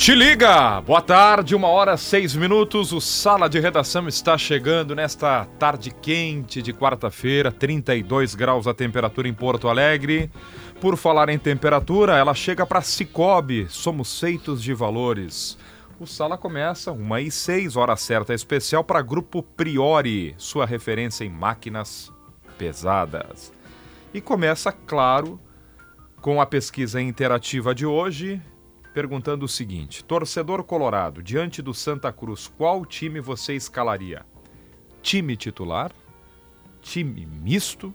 Te liga! Boa tarde, uma hora seis minutos. O Sala de Redação está chegando nesta tarde quente de quarta-feira, 32 graus a temperatura em Porto Alegre. Por falar em temperatura, ela chega para Cicobi. Somos feitos de valores. O Sala começa uma e seis, hora certa especial para Grupo Priori, sua referência em máquinas pesadas. E começa, claro, com a pesquisa interativa de hoje, perguntando o seguinte: torcedor colorado, diante do Santa Cruz, qual time você escalaria? Time titular, time misto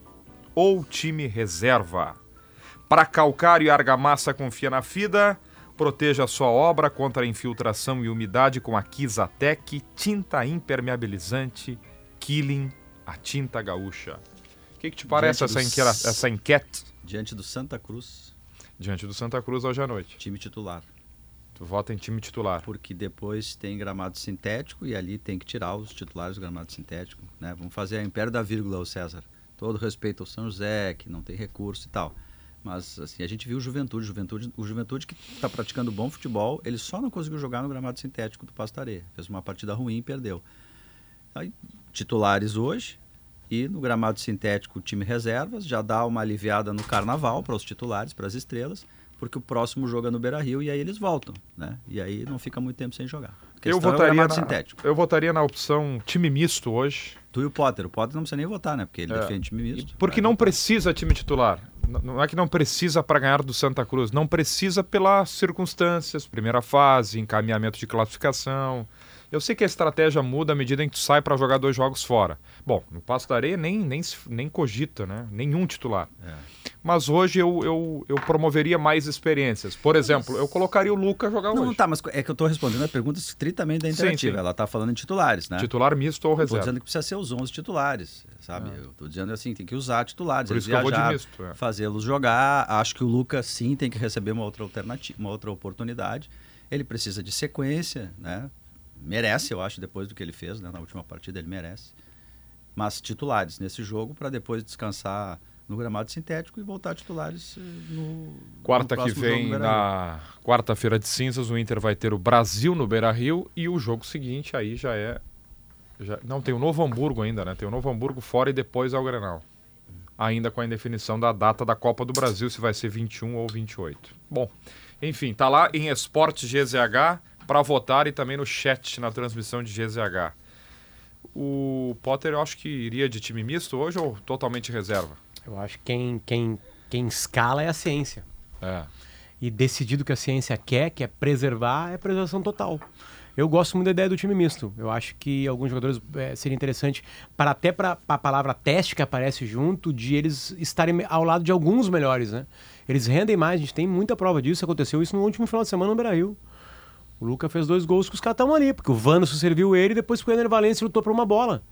ou time reserva? Para calcário e argamassa confia na FIDA, proteja a sua obra contra a infiltração e umidade com a Kizatec, tinta impermeabilizante, Killing, a tinta gaúcha. O que, que te parece essa, essa enquete? Diante do Santa Cruz. Diante do Santa Cruz hoje à noite. Time titular. Tu vota em time titular. Porque depois tem gramado sintético e ali tem que tirar os titulares do gramado sintético. Né? Vamos fazer a império da vírgula, o César. Todo respeito ao São José, que não tem recurso e tal. Mas assim, a gente viu o Juventude, Juventude, o Juventude que está praticando bom futebol, ele só não conseguiu jogar no gramado sintético do Pastaré. Fez uma partida ruim e perdeu. Aí, titulares hoje, e no gramado sintético, o time reservas já dá uma aliviada no carnaval para os titulares, para as estrelas, porque o próximo jogo é no Beira Rio e aí eles voltam, né? E aí não fica muito tempo sem jogar. Eu é votaria, é na, sintético. eu votaria na opção time misto hoje. Tu e o Potter. O Potter não precisa nem votar, né? Porque ele é. defende time misto. Porque não votar. precisa time titular. Não é que não precisa para ganhar do Santa Cruz. Não precisa pelas circunstâncias, primeira fase, encaminhamento de classificação. Eu sei que a estratégia muda à medida em que tu sai para jogar dois jogos fora. Bom, no Passo da Areia nem, nem, nem cogita, né? Nenhum titular. É. Mas hoje eu, eu, eu promoveria mais experiências. Por exemplo, eu colocaria o Luca jogar não, hoje. Não, tá, mas é que eu estou respondendo a pergunta estritamente da interativa. Sim, sim. Ela está falando em titulares, né? Titular misto ou reserva. Estou dizendo que precisa ser os 11 titulares, sabe? É. Eu estou dizendo assim, tem que usar titulares. Por isso viajar, que eu vou de misto. É. Fazê-los jogar. Acho que o Luca, sim, tem que receber uma outra alternativa, uma outra oportunidade. Ele precisa de sequência, né? Merece, eu acho, depois do que ele fez né, na última partida, ele merece. Mas titulares nesse jogo para depois descansar no gramado sintético e voltar titulares eh, no quarta no que vem na quarta-feira de cinzas o Inter vai ter o Brasil no Beira-Rio e o jogo seguinte aí já é já, não tem o Novo Hamburgo ainda, né? Tem o Novo Hamburgo fora e depois ao Grenal. Ainda com a indefinição da data da Copa do Brasil se vai ser 21 ou 28. Bom, enfim, tá lá em Esporte GZH para votar e também no chat na transmissão de GZH. O Potter eu acho que iria de time misto hoje ou totalmente reserva? Eu acho que quem, quem, quem escala é a ciência. É. E decidido que a ciência quer, que é preservar, é preservação total. Eu gosto muito da ideia do time misto. Eu acho que alguns jogadores é, seria interessante, para até para a palavra teste que aparece junto, de eles estarem ao lado de alguns melhores, né? Eles rendem mais, a gente tem muita prova disso. Aconteceu isso no último final de semana no Brasil. O Luca fez dois gols que os caras ali, porque o Vanderson serviu ele e depois o Ener Valencia lutou por uma bola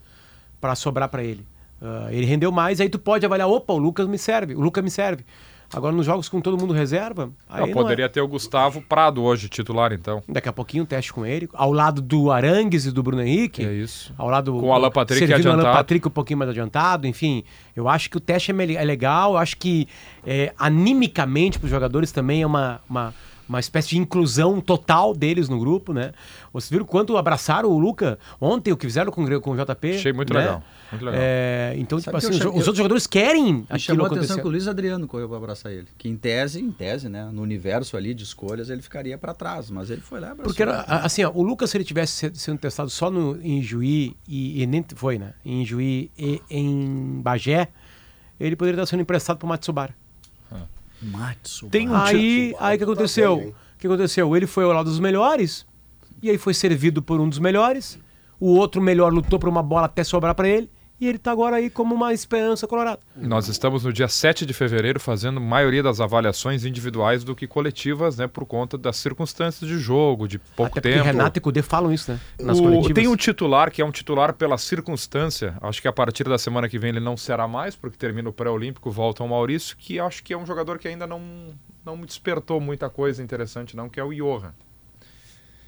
para sobrar para ele. Uh, ele rendeu mais, aí tu pode avaliar, opa, o Lucas me serve, o Luca me serve. Agora nos jogos com todo mundo reserva, aí não, poderia é. ter o Gustavo Prado hoje titular então. Daqui a pouquinho teste com ele, ao lado do Arangues e do Bruno Henrique. É isso. Ao lado com o Alan Patrick adiantado. o Alan Patrick um pouquinho mais adiantado, enfim. Eu acho que o teste é, é legal, eu acho que é, animicamente para os jogadores também é uma, uma uma espécie de inclusão total deles no grupo, né? Vocês viram quanto abraçaram o Luca ontem, o que fizeram com, com o JP? Achei muito né? legal. Muito legal. É, então, Sabe tipo assim, os, os outros jogadores querem Me chamou a atenção que o Luiz Adriano correu para abraçar ele. Que em tese, em tese, né? No universo ali de escolhas, ele ficaria para trás, mas ele foi lá e abraçou. Porque, era, assim, ó, o Lucas, se ele tivesse sendo testado só no, em Juí, e, e nem foi, né? Em Juí e em Bagé, ele poderia estar sendo emprestado para o Matsubara. Matsu. Tem um aí, aí que aconteceu? O que aconteceu? Ele foi ao lado dos melhores e aí foi servido por um dos melhores. O outro melhor lutou por uma bola até sobrar para ele e ele tá agora aí como uma esperança colorada. Nós estamos no dia 7 de fevereiro fazendo maioria das avaliações individuais do que coletivas, né? Por conta das circunstâncias de jogo, de pouco Até tempo. Renato e Cudê falam isso, né? Nas O- coletivas. tem um titular que é um titular pela circunstância. Acho que a partir da semana que vem ele não será mais, porque termina o pré-olímpico, volta ao Maurício, que acho que é um jogador que ainda não, não me despertou muita coisa interessante, não, que é o Johan.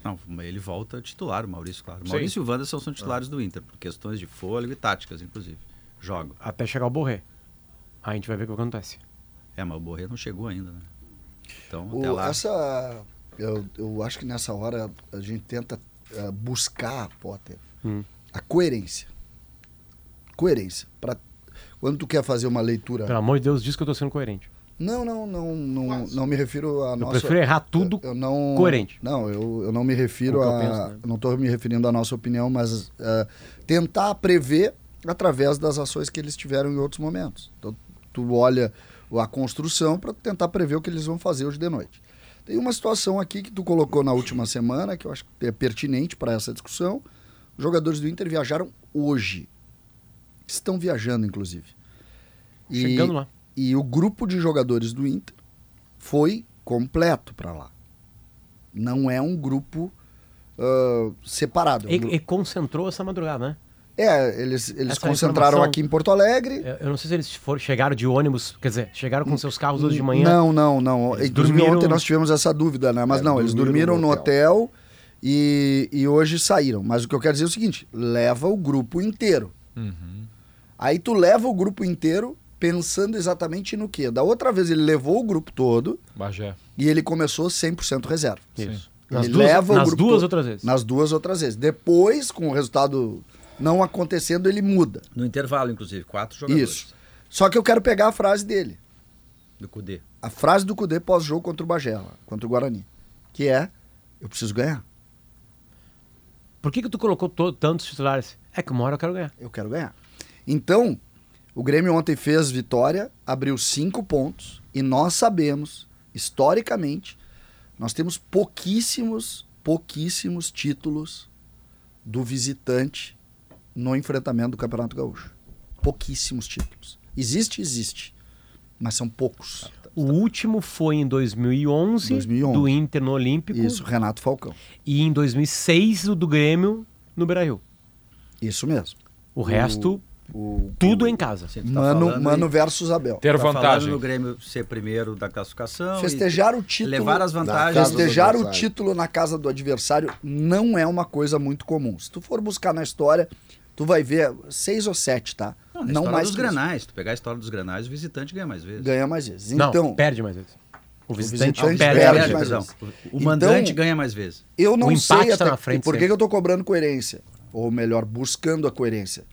Não, ele volta titular, o Maurício, claro. Sim. Maurício e o Wanderson são titulares do Inter, por questões de fôlego e táticas, inclusive. Jogam. Até chegar o Borré. Aí a gente vai ver o que acontece. É, mas o Borré não chegou ainda, né? Então, O- até lá. essa, eu, eu acho que nessa hora a gente tenta eh, buscar, Potter, Hum. a coerência. Coerência. Pra, quando tu quer fazer uma leitura. Pelo amor de Deus, diz que eu tô sendo coerente. Não, não, não, não, não me refiro a Eu nossa. prefiro errar tudo eu não, coerente. Não, eu, eu não me refiro É eu a. penso, né? Não estou me referindo à nossa opinião, mas eh, tentar prever através das ações que eles tiveram em outros momentos. Então, tu olha a construção para tentar prever o que eles vão fazer hoje de noite. Tem uma situação aqui que tu colocou na última semana, que eu acho que é pertinente para essa discussão. Os jogadores do Inter viajaram hoje. Estão viajando, inclusive. E- Chegando lá. E o grupo de jogadores do Inter foi completo para lá. Não é um grupo ah, separado. E, e concentrou essa madrugada, né? É, eles, eles Essa concentraram informação- aqui em Porto Alegre. Eu, não sei se eles foram, chegaram de ônibus, quer dizer, chegaram com seus carros hoje de manhã. Não, não, não. Eles Inclusive dormiram- ontem nós tivemos essa dúvida, né? Mas É, não, eles dormiram dormiram no no hotel, e, e hoje saíram. Mas o que eu quero dizer é o seguinte: leva o grupo inteiro. Aí tu leva o grupo inteiro pensando exatamente no quê? Da outra vez ele levou o grupo todo Bagé. e ele começou 100% reserva. Isso. Ele Nas duas, leva o nas grupo duas todo. outras vezes. Nas duas outras vezes. Depois, com o resultado não acontecendo, ele muda. No intervalo, inclusive, quatro jogadores. Isso. Só que eu quero pegar a frase dele. Do Cudê. A frase do Cudê pós-jogo contra o Bagé, lá, contra o Guarani. Que é, eu preciso ganhar. Por que, que tu colocou to- tantos titulares? É que uma hora eu quero ganhar. Eu quero ganhar. Então, o Grêmio ontem fez vitória, abriu cinco pontos, e nós sabemos, historicamente, nós temos pouquíssimos, pouquíssimos títulos do visitante no enfrentamento do Campeonato Gaúcho. Pouquíssimos títulos. Existe, existe. Mas são poucos. O último foi em 2011, 2011. do Inter no Olímpico. Isso, Renato Falcão. E em 2006, o do Grêmio no Beira-Rio. Isso mesmo. O resto, O, tudo em casa. Tá Mano, Mano versus Abel. Ter tá vantagem. no Grêmio ser primeiro da classificação. Festejar o e título. Levar as vantagens. Festejar o título na casa do adversário não é uma coisa muito comum. Se tu for buscar na história, tu vai ver seis ou sete, tá? Não, Não história mais dos granais. Se tu pegar a história dos granais, o visitante ganha mais vezes. Ganha mais vezes. Não, Então, perde mais vezes. O visitante, visitante perde, perde mais mais vezes. O Então- mandante ganha mais vezes. eu não O empate sei tá até na frente por que eu tô cobrando coerência. Ou melhor, buscando a coerência.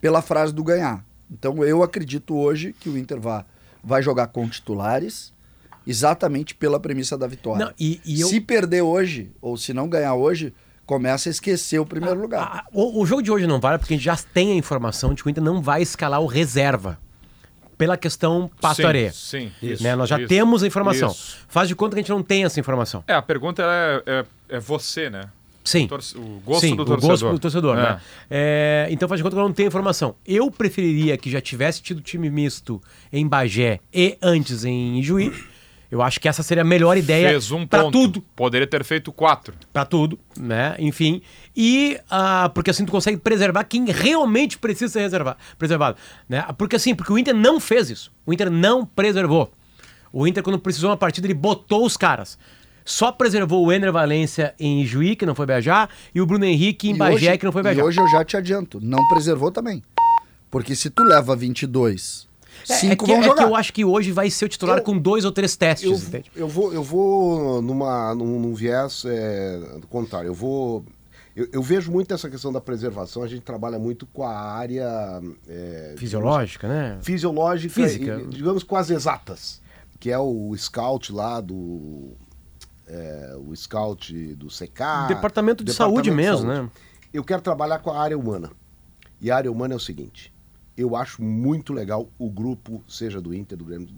Pela frase do ganhar. Então eu acredito hoje que o Inter vai, vai jogar com titulares exatamente pela premissa da vitória. Não, e, e eu, Se perder hoje, ou se não ganhar hoje, começa a esquecer o primeiro lugar. Ah, o, o jogo de hoje não vale porque a gente já tem a informação de que o Inter não vai escalar o reserva. Pela questão pasto Sim. Sim. Né? Nós já isso, temos a informação. isso. Faz de conta que a gente não tem essa informação. É, a pergunta é, é, é você, né? Sim. O, torce- o gosto Sim, do o torcedor. gosto do torcedor, É. né? É, então faz de conta que eu não tenho informação. Eu preferiria que já tivesse tido time misto em Bagé e antes em Juí. Eu acho que essa seria a melhor ideia Fez um ponto. tudo, Poderia ter feito quatro. Pra tudo, né? Enfim. E ah, porque assim tu consegue preservar quem realmente precisa ser reservar, preservado, né? Porque assim, porque o Inter não fez isso. O Inter não preservou. O Inter quando precisou uma partida ele botou os caras. Só preservou o Ener Valência em Juí, que não foi viajar, e o Bruno Henrique em E Bagé, hoje- que não foi E viajar. hoje eu já te adianto, não preservou também. Porque se tu leva 22, É, cinco é que, vão é que jogar. eu acho que hoje vai ser o titular Eu- com dois ou três testes, Eu, entende? eu vou, eu vou numa, num, num viés é, do contrário. Eu vou. Eu, eu vejo muito essa questão da preservação. A gente trabalha muito com a área é, Fisiológica, né? digamos, fisiológica, Física. e, digamos quase exatas, que é o scout lá do é, o scout do CK. Departamento de saúde mesmo, né? Eu quero trabalhar com a área humana. E a área humana é o seguinte: eu acho muito legal o grupo, seja do Inter, do Grêmio,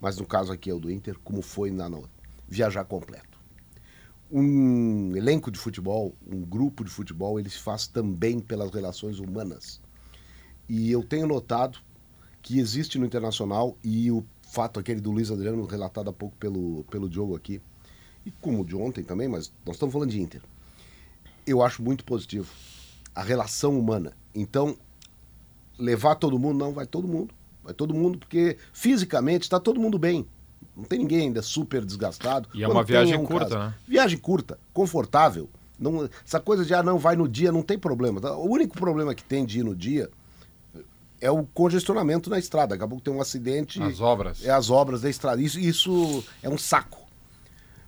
mas no caso aqui é o do Inter, como foi na no- viajar completo. Um elenco de futebol, um grupo de futebol, ele se faz também pelas relações humanas. E eu tenho notado que existe no Internacional e o fato aquele do Luiz Adriano, relatado há pouco pelo, pelo Diogo aqui, e como de ontem também, mas nós estamos falando de Inter. Eu acho muito positivo a relação humana. Então, levar todo mundo, não, vai todo mundo. Vai todo mundo, porque fisicamente está todo mundo bem. Não tem ninguém ainda super desgastado. E é uma viagem um curta, caso. né? Viagem curta, confortável. Não, essa coisa de, ah, não, vai no dia, não tem problema. tá? O único problema que tem de ir no dia é o congestionamento na estrada. Daqui a pouco tem um acidente. As obras. É as obras da estrada. Isso, isso é um saco.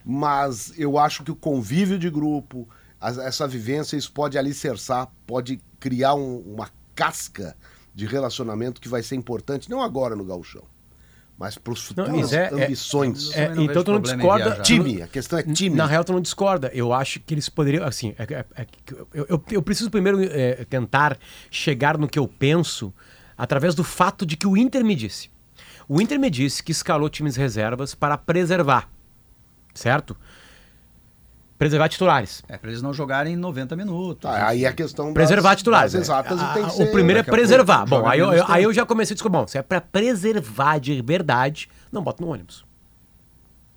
Mas eu acho que o convívio de grupo, as- essa vivência, isso pode alicerçar, pode criar um- uma casca de relacionamento que vai ser importante, não agora no gauchão, mas para os Não, futuras isso é- é- ambições. É, não então tu não discorda. time, a questão é time. Na real, tu não discorda. Eu acho que eles poderiam. Assim, é- é- é eu, eu, eu preciso primeiro é, tentar chegar no que eu penso através do fato de que o Inter me disse. O Inter me disse que escalou times reservas para preservar. Certo? Preservar titulares. É, pra eles não jogarem 90 minutos. Tá, aí a questão das- Preservar titulares. das exatas Ah, tem que o ser- primeiro é pouco preservar. Bom, aí eu, aí eu já comecei a discutir. Bom, se é para preservar de verdade, não bota no ônibus.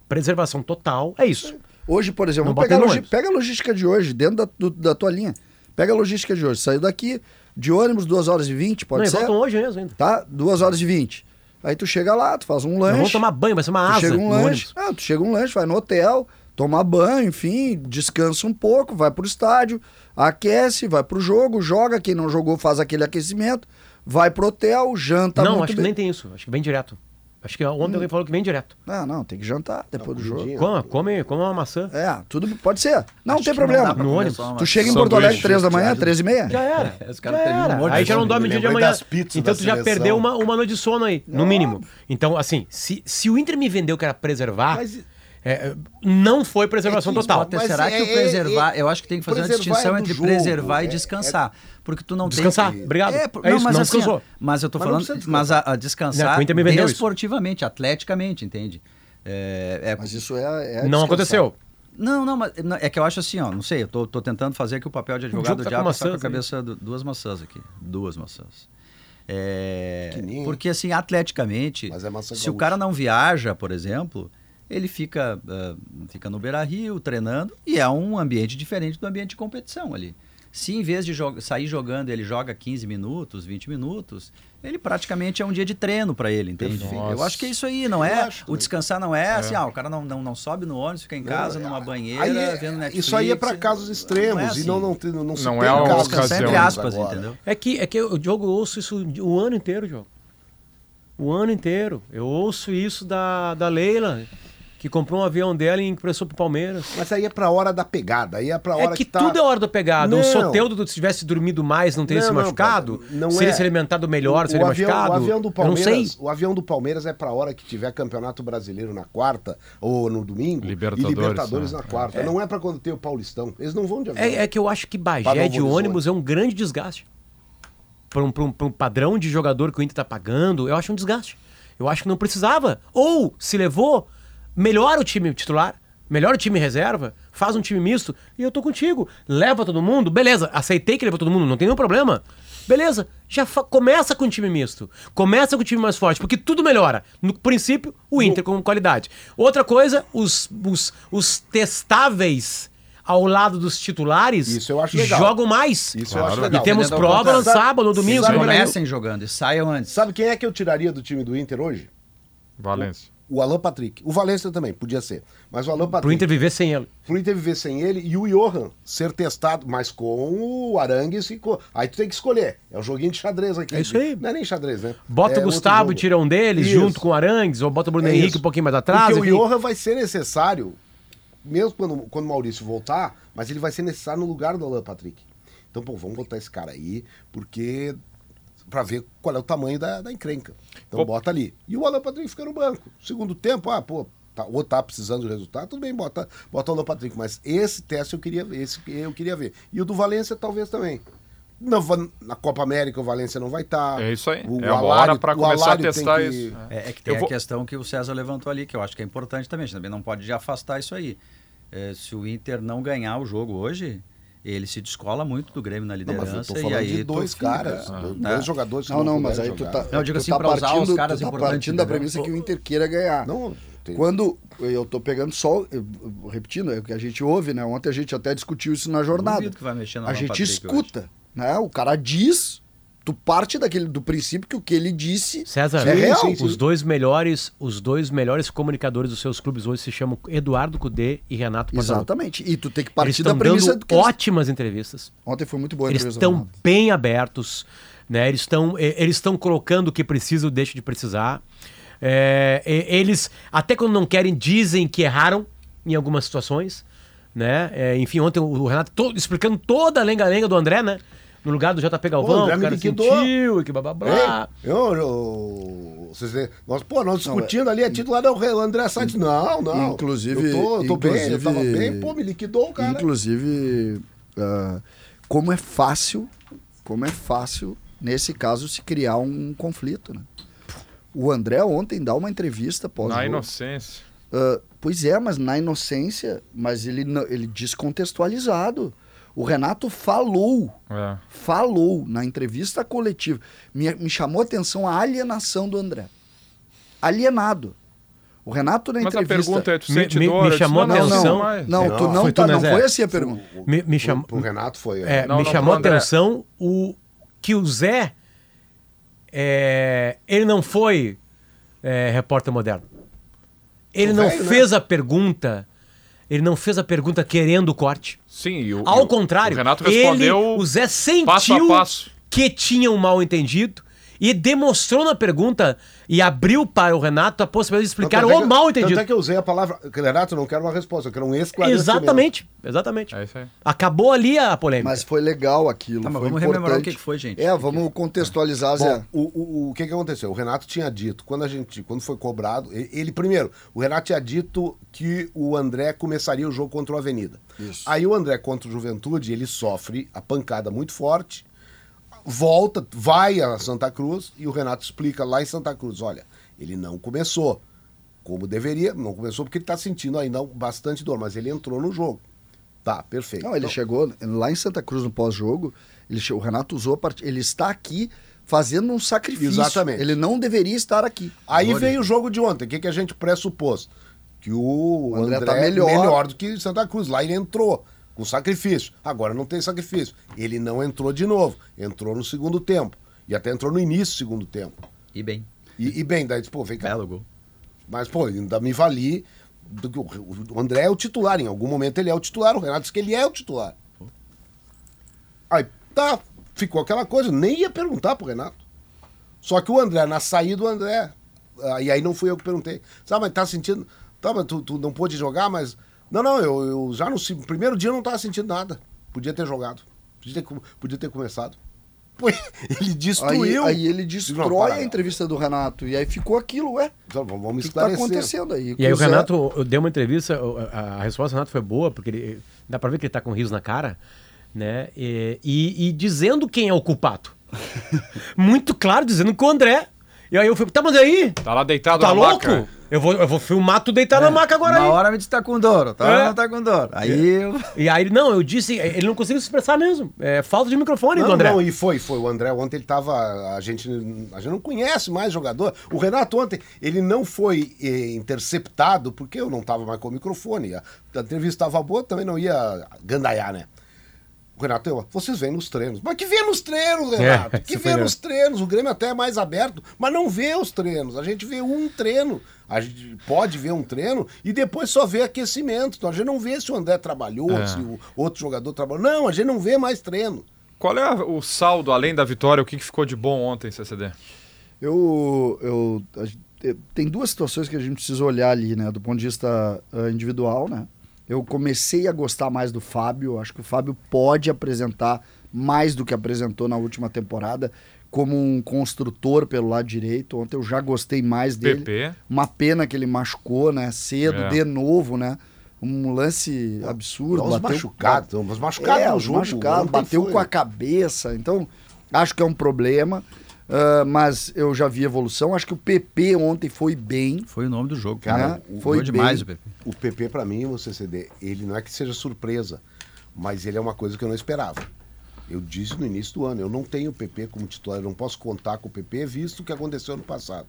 Preservação total é isso. Hoje, por exemplo, Não pegar a ônibus. pega a logística de hoje, dentro da, do- da tua linha. Pega a logística de hoje. Saiu daqui de ônibus, 2 horas e 20, pode não, ser? voltam hoje mesmo ainda. Tá? 2 horas e 20. Aí tu chega lá, tu faz um Não lanche. vão tomar banho, vai ser uma tu asa chega um lanche. Ah, tu chega um lanche, vai no hotel, toma banho, enfim, descansa um pouco, vai pro estádio, aquece, vai pro jogo, joga. Quem não jogou faz aquele aquecimento, vai pro hotel, janta não, acho que bem. nem tem isso. Acho que vem direto. Acho que ontem alguém falou que vem direto. Não, não, tem que jantar depois do jogo. comidinha. Come, come, uma maçã. É, tudo pode ser. Não Acho tem não problema. pra No ônibus. Tu chega em Porto Alegre 3 da manhã, vestiário. 3 e meia? Já era. Os caras Já terminam era. um Aí já não dorme Me dia de lembrei manhã. das pizzas Então tu já seleção. perdeu uma, uma noite de sono aí, no mínimo. Então, assim, se, se o Inter me vendeu que era preservar, Mas- é, não foi preservação É que total. Mas será é- que o é- preservar. é- eu acho que tem que fazer uma distinção é do entre jogo, preservar é- e descansar. Porque tu não Descansar, tem. obrigado. É, É por- isso, não, mas não assim, descansou. mas eu tô Mas não falando. Mas a, descansar. a descansar Não, o desportivamente, atleticamente, entende? É, é- Mas isso é. é não descansar. aconteceu. Não, não, mas não, é que eu acho assim, ó, não sei, eu tô, tô tentando fazer aqui o papel de advogado do tá com diabo, só com a cabeça, do- duas maçãs aqui, duas maçãs. É, porque assim, atleticamente, Mas é maçã se o gaúcha. cara não viaja, por exemplo, ele fica, ah, fica no Beira-Rio treinando e é um ambiente diferente do ambiente de competição ali. Se em vez de jo- sair jogando ele joga 15 minutos, 20 minutos, ele praticamente é um dia de treino para ele, entende? Perfeito. Eu Nossa. acho que é isso aí, não é? acho O descansar não é, assim, ah, o cara não, não, não sobe no ônibus, fica em casa, numa banheira, Aí é- vendo Netflix. Isso aí é para casos extremos Não é e assim. não, não, tem- não, se Não tem é casos Descansar entre aspas, agora. entendeu? É que, é que eu, Diogo, eu ouço isso o ano inteiro, Diogo. O ano inteiro. Eu ouço isso da, da Leila, que comprou um avião dela e emprestou pro Palmeiras. Mas aí é pra hora da pegada, aí é pra hora É que, tá... tudo é hora da pegada. O Não. Soteudo, se tivesse dormido mais, não teria Não, se não, machucado? cara, não seria é. se alimentado melhor, seria avião, machucado? o avião do eu não Palmeiras, sei. o avião do Palmeiras é pra hora que tiver Campeonato Brasileiro na quarta ou no domingo Libertadores, e Libertadores né? na quarta. Não é pra quando tem o Paulistão. Eles não vão de avião. É, é que eu acho que Bagé de ônibus é um grande desgaste. Para um, um- pra um padrão de jogador que o Inter tá pagando, eu acho um desgaste. Eu acho que não precisava. Ou, se levou, melhora o time titular, melhora o time reserva, faz um time misto, e eu tô contigo. Leva todo mundo, beleza, aceitei que levou todo mundo, não tem nenhum problema. Beleza, já começa com o time misto. Começa com o time mais forte, porque tudo melhora. No princípio, o Inter com qualidade. Outra coisa, os, os, os testáveis ao lado dos titulares Isso eu acho legal. jogam mais. Isso eu Claro. acho E legal. temos Entendeu? prova no sábado, no domingo. Comecem jogando e saiam antes. Sabe quem é que eu tiraria do time do Inter hoje? Valência. O Alan Patrick. O Valência também, podia ser. Mas o Alan Patrick. Pro Inter viver sem ele. pro Inter viver sem ele e o Johan ser testado, mas com o Arangues e com... Aí tu tem que escolher. É um joguinho de xadrez aqui. É isso aí. Não é nem xadrez, né? Bota é o Gustavo e tira um deles, Isso. junto com o Arangues, ou bota o Bruno É Henrique um pouquinho mais atrás. Porque enfim. o Johan vai ser necessário, mesmo quando, quando o Maurício voltar, mas ele vai ser necessário no lugar do Alan Patrick. Então, pô, vamos botar esse cara aí, porque. Pra ver qual é o tamanho da, da encrenca. Então Pô. bota ali. E o Alan Patrick fica no banco. Segundo tempo, ah, pô, tá, ou tá precisando de resultado, tudo bem, bota, bota o Alan Patrick. Mas esse teste eu queria ver, esse eu queria ver. E o do Valência talvez também. Na, na Copa América o Valência não vai estar. É isso aí. O é uma Alário- hora para começar a testar que- isso. É, é que tem Eu a vou- questão que o César levantou ali, que eu acho que é importante também. A gente também não pode já afastar isso aí. É, se o Inter não ganhar o jogo hoje, ele se descola muito do Grêmio na Não, mas eu liderança tô e falando aí de dois fica, caras, dois, né? dois jogadores que Não, não, mas aí tu tá, Não, eu digo assim, tá pra usar os partindo, caras tu tá importantes, partindo da premissa que o Inter queira ganhar. Não, tem- Quando eu tô pegando só, eu- repetindo, é o que a gente ouve, né? Ontem a gente até discutiu isso na jornada. Duvido que vai mexer na A gente Patrick escuta, né? O cara diz, tu parte daquele do princípio que o que ele disse César, é real. sim, sim. os dois melhores, os dois melhores comunicadores dos seus clubes hoje se chamam Eduardo Cudê e Renato Portaluppi. Exatamente. E tu tem que partir da premissa dando do que eles- ótimas entrevistas. Ontem foi muito boa a Eles estão bem abertos, né? Eles estão eles estão colocando o que precisa ou deixa de precisar. É, eles até quando não querem dizem que erraram em algumas situações, né? É, enfim, ontem o Renato todo, explicando toda a lenga-lenga do André, né? No lugar do JP Galvão, André o me cara liquidou. sentiu e que blá blá blá. Ei, eu, eu, vocês, nós, pô, nós discutindo ali, a titular é o André Santos. Não, não. Inclusive- Eu tô, eu tô bem, eu tava inclusive- bem, pô, me liquidou o cara. Inclusive, ah, como é fácil, como é fácil, nesse caso, se criar um conflito, né? O André ontem dá uma entrevista pós Na inocência. Ah, pois é, mas na inocência, mas ele, não- ele descontextualizado. O Renato falou, É. falou na entrevista coletiva. Me, me chamou a atenção a alienação do André. Alienado. O Renato na Mas a entrevista... pergunta é, tu Me- sente me- dor? me disse, chamou a não, não, atenção- não, não, Não, tu não, foi tu, tá, né, não foi assim a pergunta. O- Me, me pro- chamou. Pro Renato foi. É, Não, me não, chamou a atenção o que o Zé é, ele não foi é, repórter moderno. Ele O não velho, né? fez a pergunta. Ele não fez a pergunta querendo o corte. Sim, e o, Ao contrário, O Renato ele, respondeu o Zé sentiu passo a passo. que tinha um mal entendido e demonstrou na pergunta e abriu para o Renato a possibilidade de explicar Tanto é o mal Tanto entendido. é que eu usei a palavra. Renato, eu não quero uma resposta, eu quero um esclarecimento. Exatamente, exatamente. É isso aí. Acabou ali a polêmica. Mas foi legal aquilo. Tá, mas foi vamos rememorar importante. o que foi, gente. É, vamos contextualizar, Zé. Bom, o, o, o que que aconteceu? O Renato tinha dito, quando a gente, quando foi cobrado, ele, ele- primeiro, o Renato tinha dito que o André começaria o jogo contra o Avenida. Isso. Aí o André contra o Juventude, ele sofre a pancada muito forte, volta, vai a Santa Cruz e o Renato explica lá em Santa Cruz, olha, ele não começou como deveria, não começou porque ele está sentindo ainda bastante dor, mas ele entrou no jogo. Tá, perfeito. Não, ele Então, chegou lá em Santa Cruz no pós-jogo. O Renato usou a part... Ele está aqui fazendo um sacrifício. Exatamente. Ele não deveria estar aqui. Aí Olha, veio o jogo de ontem. O que, que a gente pressupôs? Que o, O André, André tá é melhor. melhor do que Santa Cruz. Lá ele entrou com sacrifício. Agora não tem sacrifício. Ele não entrou de novo. Entrou no segundo tempo. E até entrou no início do segundo tempo. E bem, E, e bem, daí disse, pô, vem cá. belo gol. Mas, pô, ainda me vali. do que o, André é o titular. Em algum momento ele é o titular. O Renato disse que ele é o titular. Aí, tá. Ficou aquela coisa. Nem ia perguntar pro Renato. Só que o André, na saída, o André. e aí não fui eu que perguntei. Sabe, mas tá sentindo. Tá, mas tu, tu não pôde jogar, mas. Não, não, eu, eu já no primeiro dia eu não tava sentindo nada. Podia ter jogado. Podia ter, podia ter começado. Pô, ele Aí, destruiu. aí ele Não, destrói para, a entrevista do Renato. E aí ficou aquilo, ué. Então, vamos O vamos que, que tá esclarecer. acontecendo aí? E aí o Zé- Renato deu uma entrevista, o- a, a resposta do Renato foi boa, porque ele, dá pra ver que ele tá com um riso na cara, né? E, e- e dizendo quem é o culpado. Muito claro, dizendo que o André. E aí eu falei, tá, mas aí? Tá lá deitado Tá na louco? maca. Eu vou, eu vou filmar tu deitar na maca agora Uma aí. hora me disse tá com dor, hora É. não tá com dor. Aí eu... E aí, não, eu disse, ele não conseguiu se expressar mesmo. É falta de microfone do Não, André. não, e foi, foi. O André ontem ele tava. A gente, a gente não conhece mais jogador. O Renato ontem, ele não foi eh, interceptado, porque eu não tava mais com o microfone. A, a entrevista estava boa, também não ia gandaiar, né? O Renato, eu, vocês vêm nos treinos. Mas que vê nos treinos, Renato? É, que vê nos treinos? O Grêmio até é mais aberto, mas não vê os treinos. A gente vê um treino. A gente pode ver um treino e depois só vê aquecimento. Então a gente não vê se o André trabalhou, É. se o outro jogador trabalhou. Não, a gente não vê mais treino. Qual é o saldo, além da vitória, o que, que ficou de bom ontem, CCD? Eu, eu, eh, tem duas situações que a gente precisa olhar ali, né? Do ponto de vista ah, individual, né? Eu comecei a gostar mais do Fábio. Acho que o Fábio pode apresentar mais do que apresentou na última temporada como um construtor pelo lado direito. Ontem eu já gostei mais dele. PP. Uma pena que ele machucou, né? Cedo, É. de novo, né? Um lance absurdo. Os bateu- machucados, os machucados é, no jogo. machucados, bateu foi. com a cabeça. Então, acho que é um problema. ah, mas eu já vi evolução. Acho que o PP ontem foi bem. Foi o nome do jogo. Cara, né? o- foi demais bem. o PP. O PP, pra mim, o CCD, ele não é que seja surpresa, Mas ele é uma coisa que eu não esperava. Eu disse no início do ano, eu não tenho o PP como titular, eu não posso contar com o PP, visto o que aconteceu no passado.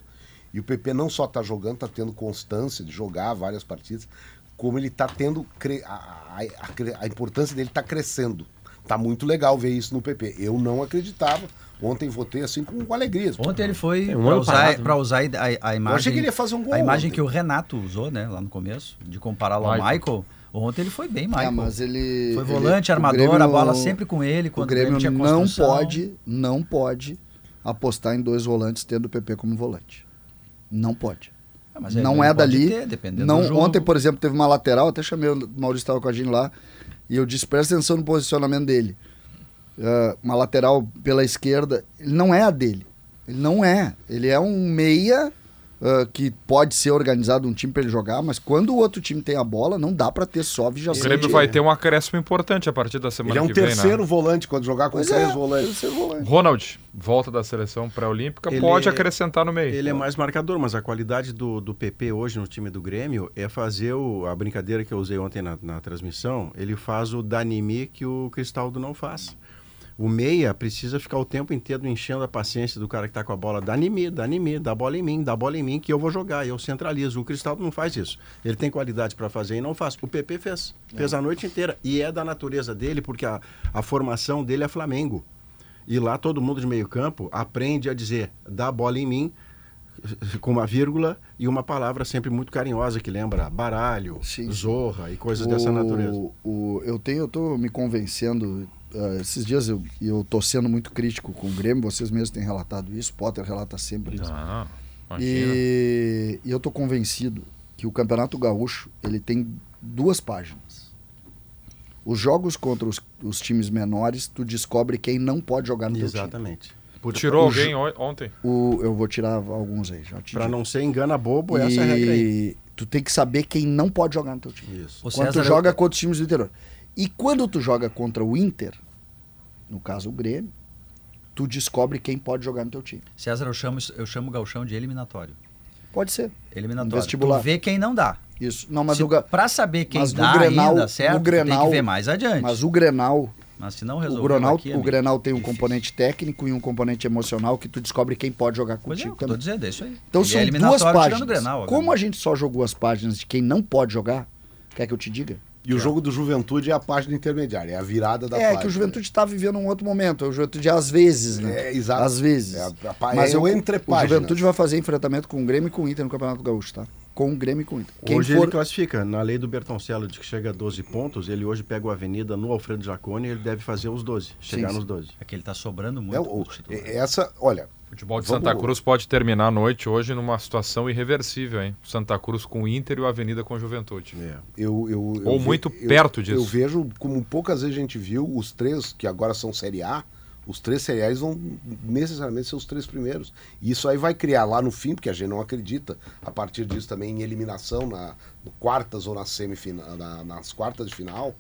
E o PP não só está jogando, está tendo constância de jogar várias partidas, como ele está tendo. cre- A, a- a importância dele está crescendo. Tá muito legal ver isso no PP. Eu não acreditava. Ontem votei assim com, com alegria. Ontem ele foi Tem um para usar, parado, né? pra usar a, a imagem. achei que ele ia fazer um gol A imagem ontem. que o Renato usou, né, lá no começo, de compará-lo ao Michael. Ontem ele foi bem, Michael. É, mas ele. Foi ele- volante, o armador, Grêmio- a bola sempre com ele. O Quando Grêmio tinha não pode, não pode apostar em dois volantes tendo o PP como volante. Não pode. Ah, mas ele não é dali. ter, dependendo não, ontem, por exemplo, teve uma lateral, até chamei o Maurício estava com a gente lá, e eu disse, presta atenção no posicionamento dele. Ah, uma lateral pela esquerda, ele não é a dele. Ele não é. Ele é um meia ah, que pode ser organizado um time para ele jogar, mas quando o outro time tem a bola, não dá para ter só O vigiação. Grêmio vai ter um acréscimo importante a partir da semana Ele é um que vem, terceiro né? volante quando jogar com Pois três é, volantes. terceiro volante. Ronald, volta da seleção pré-olímpica, pode acrescentar no meio. Ele é mais marcador, mas a qualidade do, do PP hoje no time do Grêmio é fazer o- a brincadeira que eu usei ontem na, na transmissão. Ele faz o Danimi que o Cristaldo não faz. O meia precisa ficar o tempo inteiro enchendo a paciência do cara que está com a bola. Dá em mim, dá em mim, dá bola em mim, dá bola em mim que eu vou jogar, eu centralizo. O Cristaldo não faz isso. Ele tem qualidade para fazer e não faz. O PP fez. Fez a noite inteira. E é da natureza dele, porque a, a formação dele é Flamengo. E lá todo mundo de meio campo aprende a dizer, dá bola em mim, com uma vírgula e uma palavra sempre muito carinhosa que lembra baralho, Sim. zorra e coisas dessa natureza. O, eu tenho, eu tô me convencendo. Ah, esses dias eu, eu tô sendo muito crítico com o Grêmio, vocês mesmos têm relatado isso, Potter relata sempre isso. Ah. E, e eu tô convencido que o Campeonato Gaúcho ele tem duas páginas. Os jogos contra os, os times menores, tu descobre quem não pode jogar no teu time. Exatamente. Por, Tirou o alguém on- ontem? O, eu vou tirar alguns aí, Para não ser engana bobo, essa é a regra aí. E tu tem que saber quem não pode jogar no teu time. Isso. O quando César, tu eu- joga contra os times do interior. E quando tu joga contra o Inter, no caso o Grêmio, tu descobre quem pode jogar no teu time. César, eu chamo, eu chamo o Galchão de eliminatório. Pode ser. Eliminatório. Vestibular. Tu vê quem não dá. Isso. Não, mas Se, o, Pra saber quem mas dá Grenal- ainda, certo? Grenal- tem que ver mais adiante. mas o Grenal, Mas se não o resolver Grenal, aqui, o amigo, Grenal tem um difícil. componente técnico e um componente emocional que tu descobre quem pode jogar Pois é, contigo o que eu tô também. dizendo, é isso aí. Então Ele é são duas eliminatório tirando páginas. o Grenal, Como a gente só jogou as páginas de quem não pode jogar, quer que eu te diga? E o jogo do Juventude é a página intermediária, é a virada da é página. que o Juventude está vivendo um outro momento. O Juventude às vezes, né? É, exato. Às vezes. É a- a Mas é eu, o o. Juventude vai fazer enfrentamento com o Grêmio e com o Inter no Campeonato Gaúcho, tá? Com o Grêmio e com o Inter. Quem hoje for... ele classifica. Na lei do Bertoncello de que chega a 12 pontos, ele hoje pega o Avenida no Alfredo Jaconi e ele deve fazer os 12. Chegar Sim, nos sim. 12. É que ele tá sobrando muito. É, o- titulares. é- essa, olha, futebol de Vamos- Santa Cruz pode terminar a noite hoje numa situação irreversível, hein? Santa Cruz com o Inter e o Avenida com a Juventude. É. eu, eu, eu Ou ve- muito eu- perto disso. Eu vejo, como poucas vezes a gente viu, os três, que agora são Série A, os três A's vão necessariamente ser os três primeiros. E isso aí vai criar lá no fim, porque a gente não acredita, a partir disso também em eliminação na no quartas ou na semifinal, na- nas quartas de final,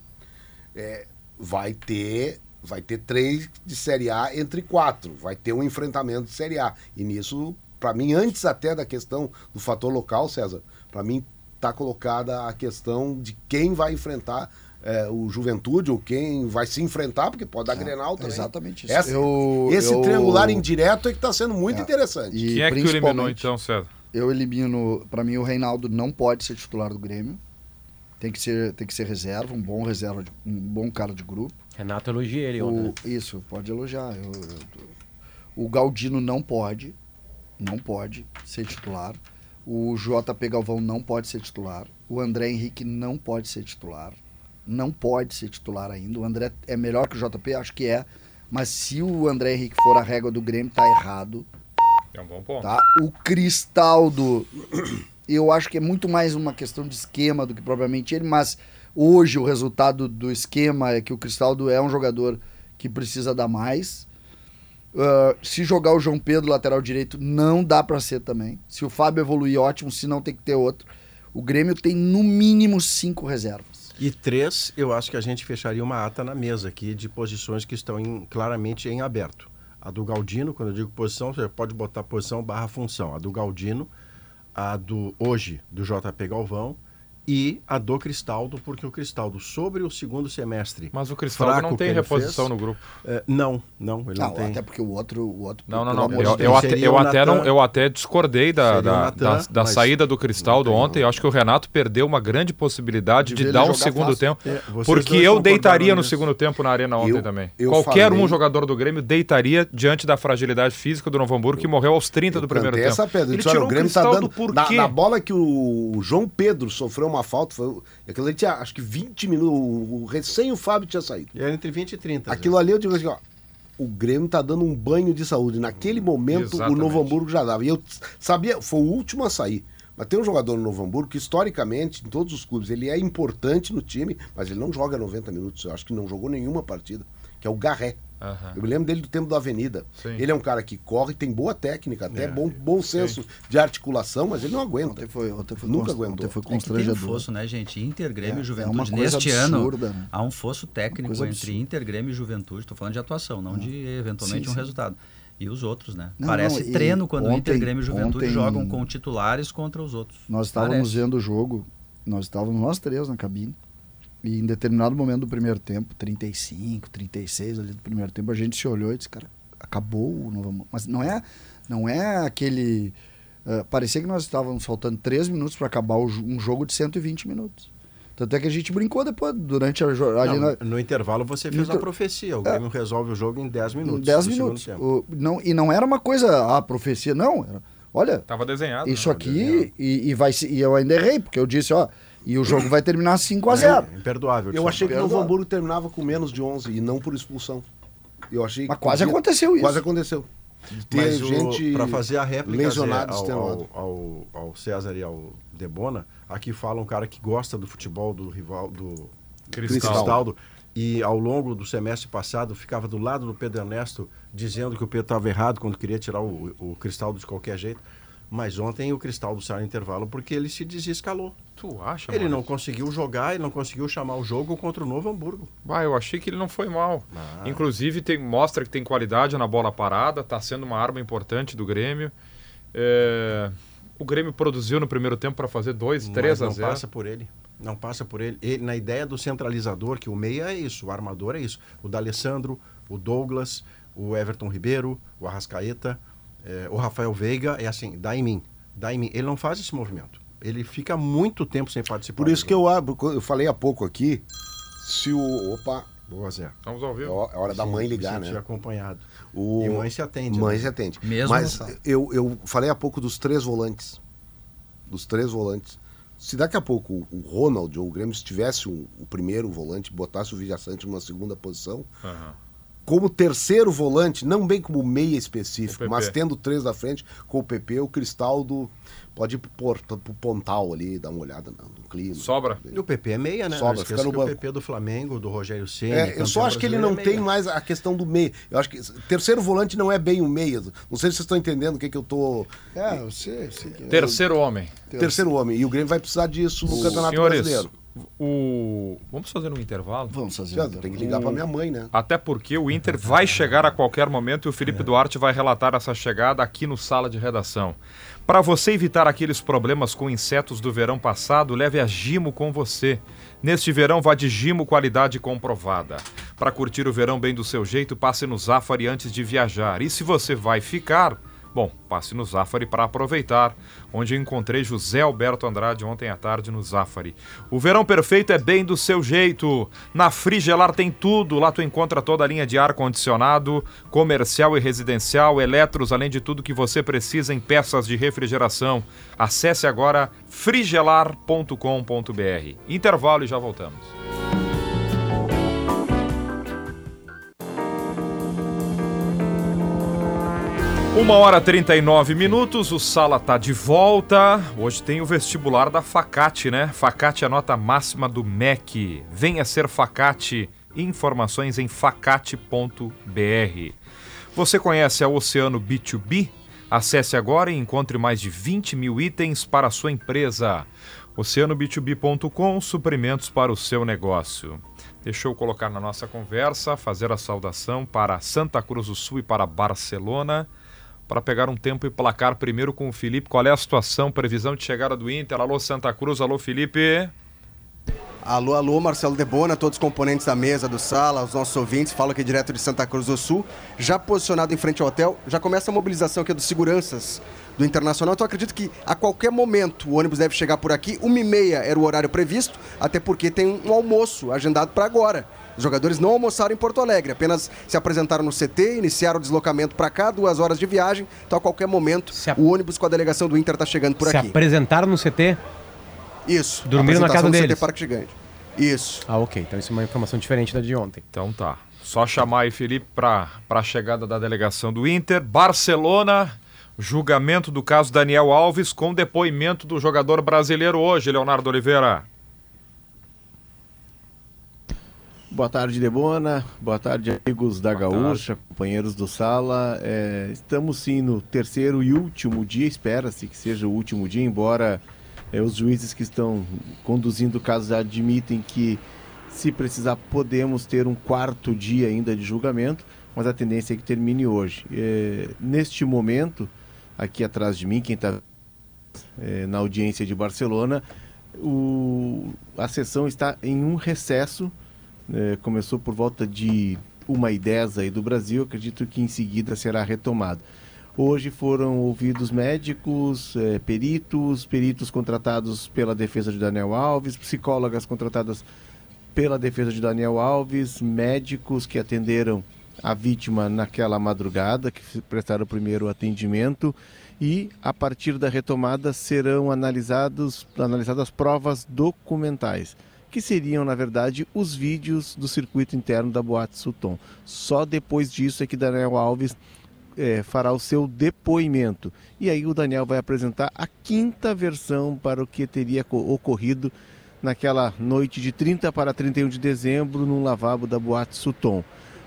é, vai ter vai ter três de Série A entre quatro, vai ter um enfrentamento de Série A. E nisso, para mim, antes até da questão do fator local, César, para mim está colocada a questão de quem vai enfrentar é, o Juventude ou quem vai se enfrentar, porque pode dar Grenal também. exatamente isso. Essa- Eu- esse eu- triangular indireto é que está sendo muito É. interessante. E Quem é que eliminou então, César? Eu elimino, pra mim o Reinaldo não pode ser titular do Grêmio. Tem que ser, tem que ser reserva, um bom reserva, de- um bom cara de grupo. Renato elogia ele. O, né? isso, pode elogiar. Eu- eu- o Galdino não pode, não pode ser titular. O JP Galvão não pode ser titular. O André Henrique não pode ser titular. Não pode ser titular ainda. O André é melhor que o JP, acho que é. Mas se o André Henrique for a régua do Grêmio, tá errado. É um bom ponto. Tá? O Cristaldo, eu acho que é muito mais uma questão de esquema do que propriamente ele, mas hoje o resultado do esquema é que o Cristaldo é um jogador que precisa dar mais. Ah, se jogar o João Pedro lateral direito, não dá pra ser também. Se o Fábio evoluir, ótimo, se não tem que ter outro. O Grêmio tem no mínimo cinco reservas. E três, eu acho que a gente fecharia uma ata na mesa aqui de posições que estão em- claramente em aberto. A do Galdino, quando eu digo posição, você pode botar posição barra função. A do Galdino, a do hoje, do JP Galvão e a do Cristaldo, porque o Cristaldo, sobre o segundo semestre. Mas o Cristaldo fraco não tem reposição fez, no grupo. é, não, não, ele não, Não, tem. até porque o outro. O outro Não, não, não. Eu, eu até, eu, até não, eu até discordei da, da, Natan, da- da saída do Cristaldo ontem. Eu acho que o Renato perdeu uma grande possibilidade De de, dar um segundo fácil. tempo. É, porque eu deitaria no segundo tempo na Arena ontem Eu- também. eu Qualquer falei- um jogador do Grêmio deitaria diante da fragilidade física do Novo Hamburgo, que morreu aos 30 do primeiro tempo. essa pedra. Ele tirou o Grêmio tá Cristaldo dando. por Na, quê? na bola que o João Pedro sofreu uma falta, foi, aquilo ali tinha acho que 20 minutos. O, o- recém o Fábio tinha saído. Era entre 20 e 30. Aquilo ali eu digo assim, ó. O Grêmio tá dando um banho de saúde. Naquele momento, Exatamente. o Novo Hamburgo já dava. E eu sabia, foi o último a sair. Mas tem um jogador no Novo Hamburgo que, historicamente, em todos os clubes, ele é importante no time, mas ele não joga 90 minutos. Eu acho que não jogou nenhuma partida, que é o Garré. Aham. Eu me lembro dele do tempo da Avenida. Sim. Ele é um cara que corre, tem boa técnica, até É, bom, bom senso de articulação, mas ele não aguenta. Ontem foi, ontem foi, Nunca const- aguentou. ontem foi É que tem um constrangedor. fosso, né, gente? Inter, Grêmio É, e é Juventude. uma coisa Neste absurda, ano, né? há um fosso técnico entre absurda. Inter, Grêmio e Juventude. Estou falando de atuação, não de eventualmente Sim, um sim. resultado. E os outros, né? Não, Parece não, treino quando ontem- Inter, Grêmio e Juventude ontem- jogam com titulares contra os outros. Nós estávamos Parece. vendo o jogo, nós estávamos nós três na cabine. E em determinado momento do primeiro tempo, 35, 36 ali do primeiro tempo, a gente se olhou e disse, cara, acabou o Novo Hamburgo. Mas não é, não é aquele. ah, parecia que nós estávamos faltando 3 minutos para acabar o um jogo de 120 minutos. Tanto é que a gente brincou depois, durante a jo- ali Não, na- no intervalo você fez a inter- profecia. O Grêmio resolve o jogo em 10 minutos. em 10 do segundo minutos. O- não, e não era uma coisa, a profecia, não. Era, olha, Tava desenhado. isso né? aqui, e, e vai e eu ainda errei, porque eu disse, ó, e o jogo vai terminar 5 a 0 É, imperdoável. Eu achei que o. Novo Hamburgo terminava com menos de 11 e não por expulsão. Eu achei Mas que quase podia- aconteceu isso. Quase aconteceu. Ter Mas gente para fazer a réplica extenuada. ao, ao, ao, ao César e ao Debona, aqui fala um cara que gosta do futebol do rival do Cristal. Cristaldo. E ao longo do semestre passado ficava do lado do Pedro Ernesto dizendo que o Pedro estava errado quando queria tirar o, o Cristaldo de qualquer jeito. Mas ontem o Cristaldo saiu no intervalo porque ele se desescalou. Tu acha, Ele não Maurício? conseguiu jogar, ele não conseguiu chamar o jogo contra o Novo Hamburgo. Ah, eu achei que ele não foi mal. Ah. Inclusive, tem, mostra que tem qualidade na bola parada, está sendo uma arma importante do Grêmio. É, o Grêmio produziu no primeiro tempo para fazer 2, Mas 3 a não 0. passa por ele. Não passa por ele. Ele- Na ideia do centralizador, que o meia é isso, o armador é isso. O D'Alessandro, o Douglas, o Everton Ribeiro, o Arrascaeta, eh, o Rafael Veiga, é assim, dá em mim, dá em mim. Ele não faz esse movimento. Ele fica muito tempo sem participar. Por isso que jogo. eu abro, eu falei há pouco aqui, se o. Opa, Boa, Zé. Estamos ao é vivo. é hora da mãe ligar, né? acompanhado. O... E mãe se atende. Mãe né? se atende. Mesmo Mas eu, eu falei há pouco dos três volantes. Dos três volantes. Se daqui a pouco o Ronald ou o Grêmio tivesse o, o primeiro volante, botasse o Vijaçante numa segunda posição, Aham. Como terceiro volante, não bem como meia específico, O mas tendo três da frente, com o PP, o Cristaldo pode ir pro, Porto, pro Pontal ali, dar uma olhada no, no clima. Sobra. E o PP é meia, né? Sobra, fica no que o banco. PP do Flamengo, do Rogério Ceni. É, eu só acho que ele não é tem meia. mais a questão do meio. Eu acho que terceiro volante não é bem o meia. Não sei se vocês estão entendendo o que, que eu tô. É, eu sei, eu sei que- Terceiro homem. Terceiro homem. E o Grêmio vai precisar disso no Campeonato Senhores, Brasileiro. O... vamos fazer um intervalo? Vamos fazer. Um tem que ligar pra minha mãe, né? Até porque o Inter vai chegar a qualquer momento e o Felipe Duarte vai relatar essa chegada aqui no Sala de Redação. Para você evitar aqueles problemas com insetos do verão passado, leve a Gimo com você. Neste verão, vá de Gimo qualidade comprovada. Para curtir o verão bem do seu jeito, passe no Zafari antes de viajar. E se você vai ficar, bom, passe no Zafari para aproveitar, onde encontrei José Alberto Andrade ontem à tarde no Zafari. O verão perfeito é bem do seu jeito. Na Frigelar tem tudo. Lá tu encontra toda a linha de ar-condicionado, comercial e residencial, eletros, além de tudo que você precisa em peças de refrigeração. Acesse agora frigelar.com.br. Intervalo e já voltamos. Uma hora e 39 minutos, o Sala tá de volta. Hoje tem o vestibular da Facate, né? Facate é a nota máxima do MEC. Venha ser Facate. Informações em facate.br. Você conhece a Oceano B2B? Acesse agora e encontre mais de 20 mil itens para a sua empresa. OceanoB2B.com, suprimentos para o seu negócio. Deixa eu colocar na nossa conversa, fazer a saudação para Santa Cruz do Sul e para Barcelona para pegar um tempo e placar primeiro com o Felipe. Qual é a situação, previsão de chegada do Inter? Alô, Santa Cruz, alô, Felipe. Alô, alô, Marcelo Debona, todos os componentes da mesa, do sala, os nossos ouvintes, falo aqui direto de Santa Cruz do Sul, já posicionado em frente ao hotel, já começa a mobilização aqui dos seguranças do Internacional, então acredito que a qualquer momento o ônibus deve chegar por aqui, uma e meia era o horário previsto, até porque tem um almoço agendado para agora. Os jogadores não almoçaram em Porto Alegre, apenas se apresentaram no CT, iniciaram o deslocamento para cá, duas horas de viagem, então a qualquer momento o ônibus com a delegação do Inter está chegando por Se aqui. apresentaram no CT? Isso. Dormiram na casa no deles? CT Parque Gigante. Isso. Ah, ok. Então isso é uma informação diferente da de ontem. Então tá. Só chamar aí, Felipe, para a chegada da delegação do Inter. Barcelona, julgamento do caso Daniel Alves com depoimento do jogador brasileiro hoje, Leonardo Oliveira. Boa tarde, Debona. Boa tarde, amigos da Gaúcha, companheiros do Sala. É, estamos sim no terceiro e último dia, espera-se que seja o último dia, embora é, os juízes que estão conduzindo o caso já admitem que, se precisar, podemos ter um quarto dia ainda de julgamento, mas a tendência é que termine hoje. É, neste momento, aqui atrás de mim, quem está é, na audiência de Barcelona, o, a sessão está em um recesso é, começou por volta de 1h10 aí do Brasil, acredito que em seguida será retomado. Hoje foram ouvidos médicos, é, peritos, peritos contratados pela defesa de Daniel Alves, psicólogas contratadas pela defesa de Daniel Alves, médicos que atenderam a vítima naquela madrugada, que prestaram o primeiro atendimento, e a partir da retomada serão analisados, analisadas provas documentais que seriam, na verdade, os vídeos do circuito interno da Boate Sulton. Só depois disso é que Daniel Alves é, fará o seu depoimento. E aí o Daniel vai apresentar a quinta versão para o que teria ocorrido naquela noite de 30 para 31 de dezembro no lavabo da Boate Sulton.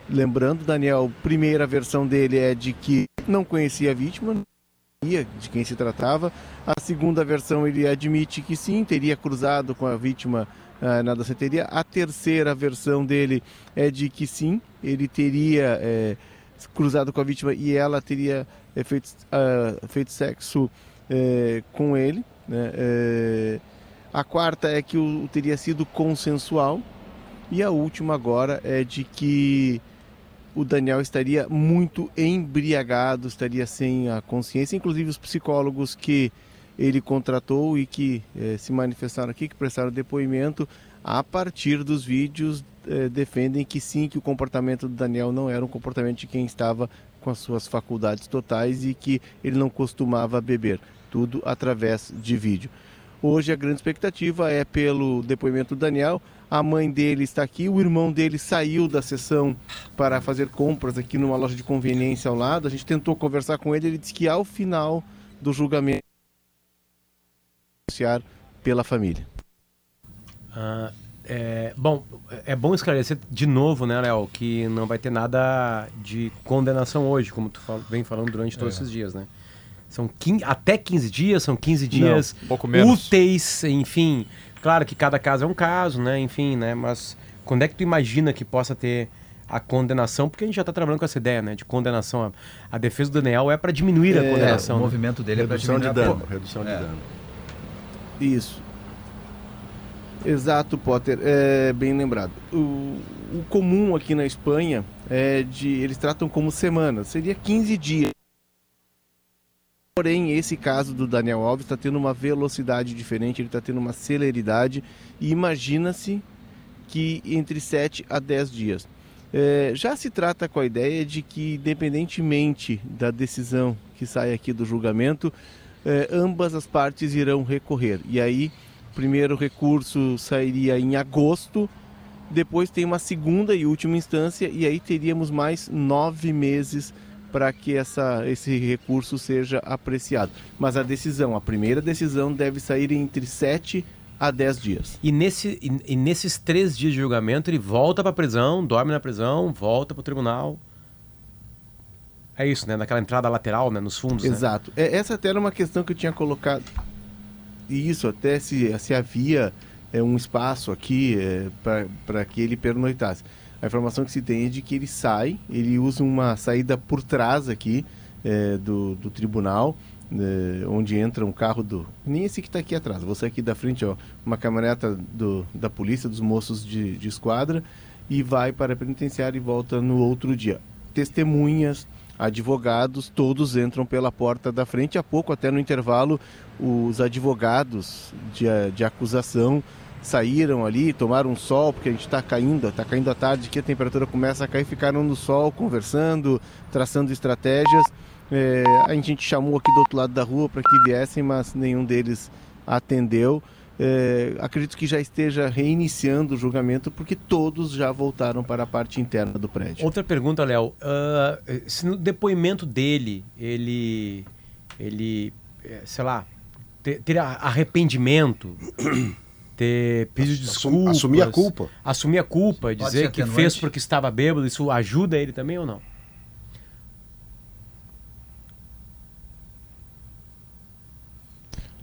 Lembrando, Daniel, primeira versão dele é de que não conhecia a vítima, de quem se tratava. A segunda versão ele admite que sim, teria cruzado com a vítima uh, na danceteria. A terceira versão dele é de que sim, ele teria é, cruzado com a vítima e ela teria é, feito, uh, feito sexo é, com ele. Né? a quarta é que o, teria sido consensual. E a última agora é de que o Daniel estaria muito embriagado, estaria sem a consciência. Inclusive os psicólogos que ele contratou e que eh, se manifestaram aqui, que prestaram depoimento, a partir dos vídeos eh, defendem que sim, que o comportamento do Daniel não era um comportamento de quem estava com as suas faculdades totais e que ele não costumava beber, tudo através de vídeo. Hoje a grande expectativa é pelo depoimento do Daniel. A mãe dele está aqui, o irmão dele saiu da sessão para fazer compras aqui numa loja de conveniência ao lado. A gente tentou conversar com ele, ele disse que ao final do julgamento anunciar pela família. Ah, é, bom, é bom esclarecer de novo, né, Léo, que não vai ter nada de condenação hoje, como tu fal vem falando durante todos é. esses dias, né? São 15, até 15 dias, são 15 dias não, pouco menos. úteis, enfim. Claro que cada caso é um caso, né? Enfim, né? Mas quando é que tu imagina que possa ter a condenação? Porque a gente já está trabalhando com essa ideia, né? De condenação. A, a defesa do Daniel é para diminuir a É, condenação. o né? movimento dele Redução é de para diminuir a dano. pena. Redução de É. dano. Isso. Exato, Potter. É bem lembrado. O, o comum aqui na Espanha é de. Eles tratam como semanas. Seria 15 dias. Porém, esse caso do Daniel Alves está tendo uma velocidade diferente, ele está tendo uma celeridade. E imagina-se que entre 7 a 10 dias. É, já se trata com a ideia de que, independentemente da decisão que sai aqui do julgamento, é, ambas as partes irão recorrer. E aí, o primeiro recurso sairia em agosto, depois tem uma segunda e última instância, e aí teríamos mais nove meses para que essa, esse recurso seja apreciado. Mas a decisão, a primeira decisão, deve sair entre 7 a 10 dias. E, nesse, e, e nesses três dias de julgamento, ele volta para a prisão, dorme na prisão, volta para o tribunal. É isso, né? Naquela entrada lateral, né? Nos fundos. né? Exato. É, essa até era uma questão que eu tinha colocado. E Isso, até se, se havia é, um espaço aqui é, para que ele pernoitasse. A informação que se tem é de que ele sai, ele usa uma saída por trás aqui é, do, do tribunal, eh, onde entra um carro do. Nem esse que está aqui atrás, você aqui da frente, ó, uma caminhoneta do, da polícia, dos moços de, de esquadra, e vai para a penitenciária e volta no outro dia. Testemunhas, advogados, todos entram pela porta da frente. Há pouco, até no intervalo, os advogados de, de acusação saíram ali, tomaram um sol, porque a gente está caindo, está caindo à tarde, que a temperatura começa a cair, ficaram no sol conversando, traçando estratégias. É, a gente chamou aqui do outro lado da rua para que viessem, mas nenhum deles atendeu. É, acredito que já esteja reiniciando o julgamento, porque todos já voltaram para a parte interna do prédio. Outra pergunta, Léo. Uh, se no depoimento dele, ele, ele eh, sei lá, ter, ter arrependimento, ter pedido desculpas... Assumir a culpa. Assumir a culpa, dizer que fez porque estava bêbado, isso ajuda ele também ou não?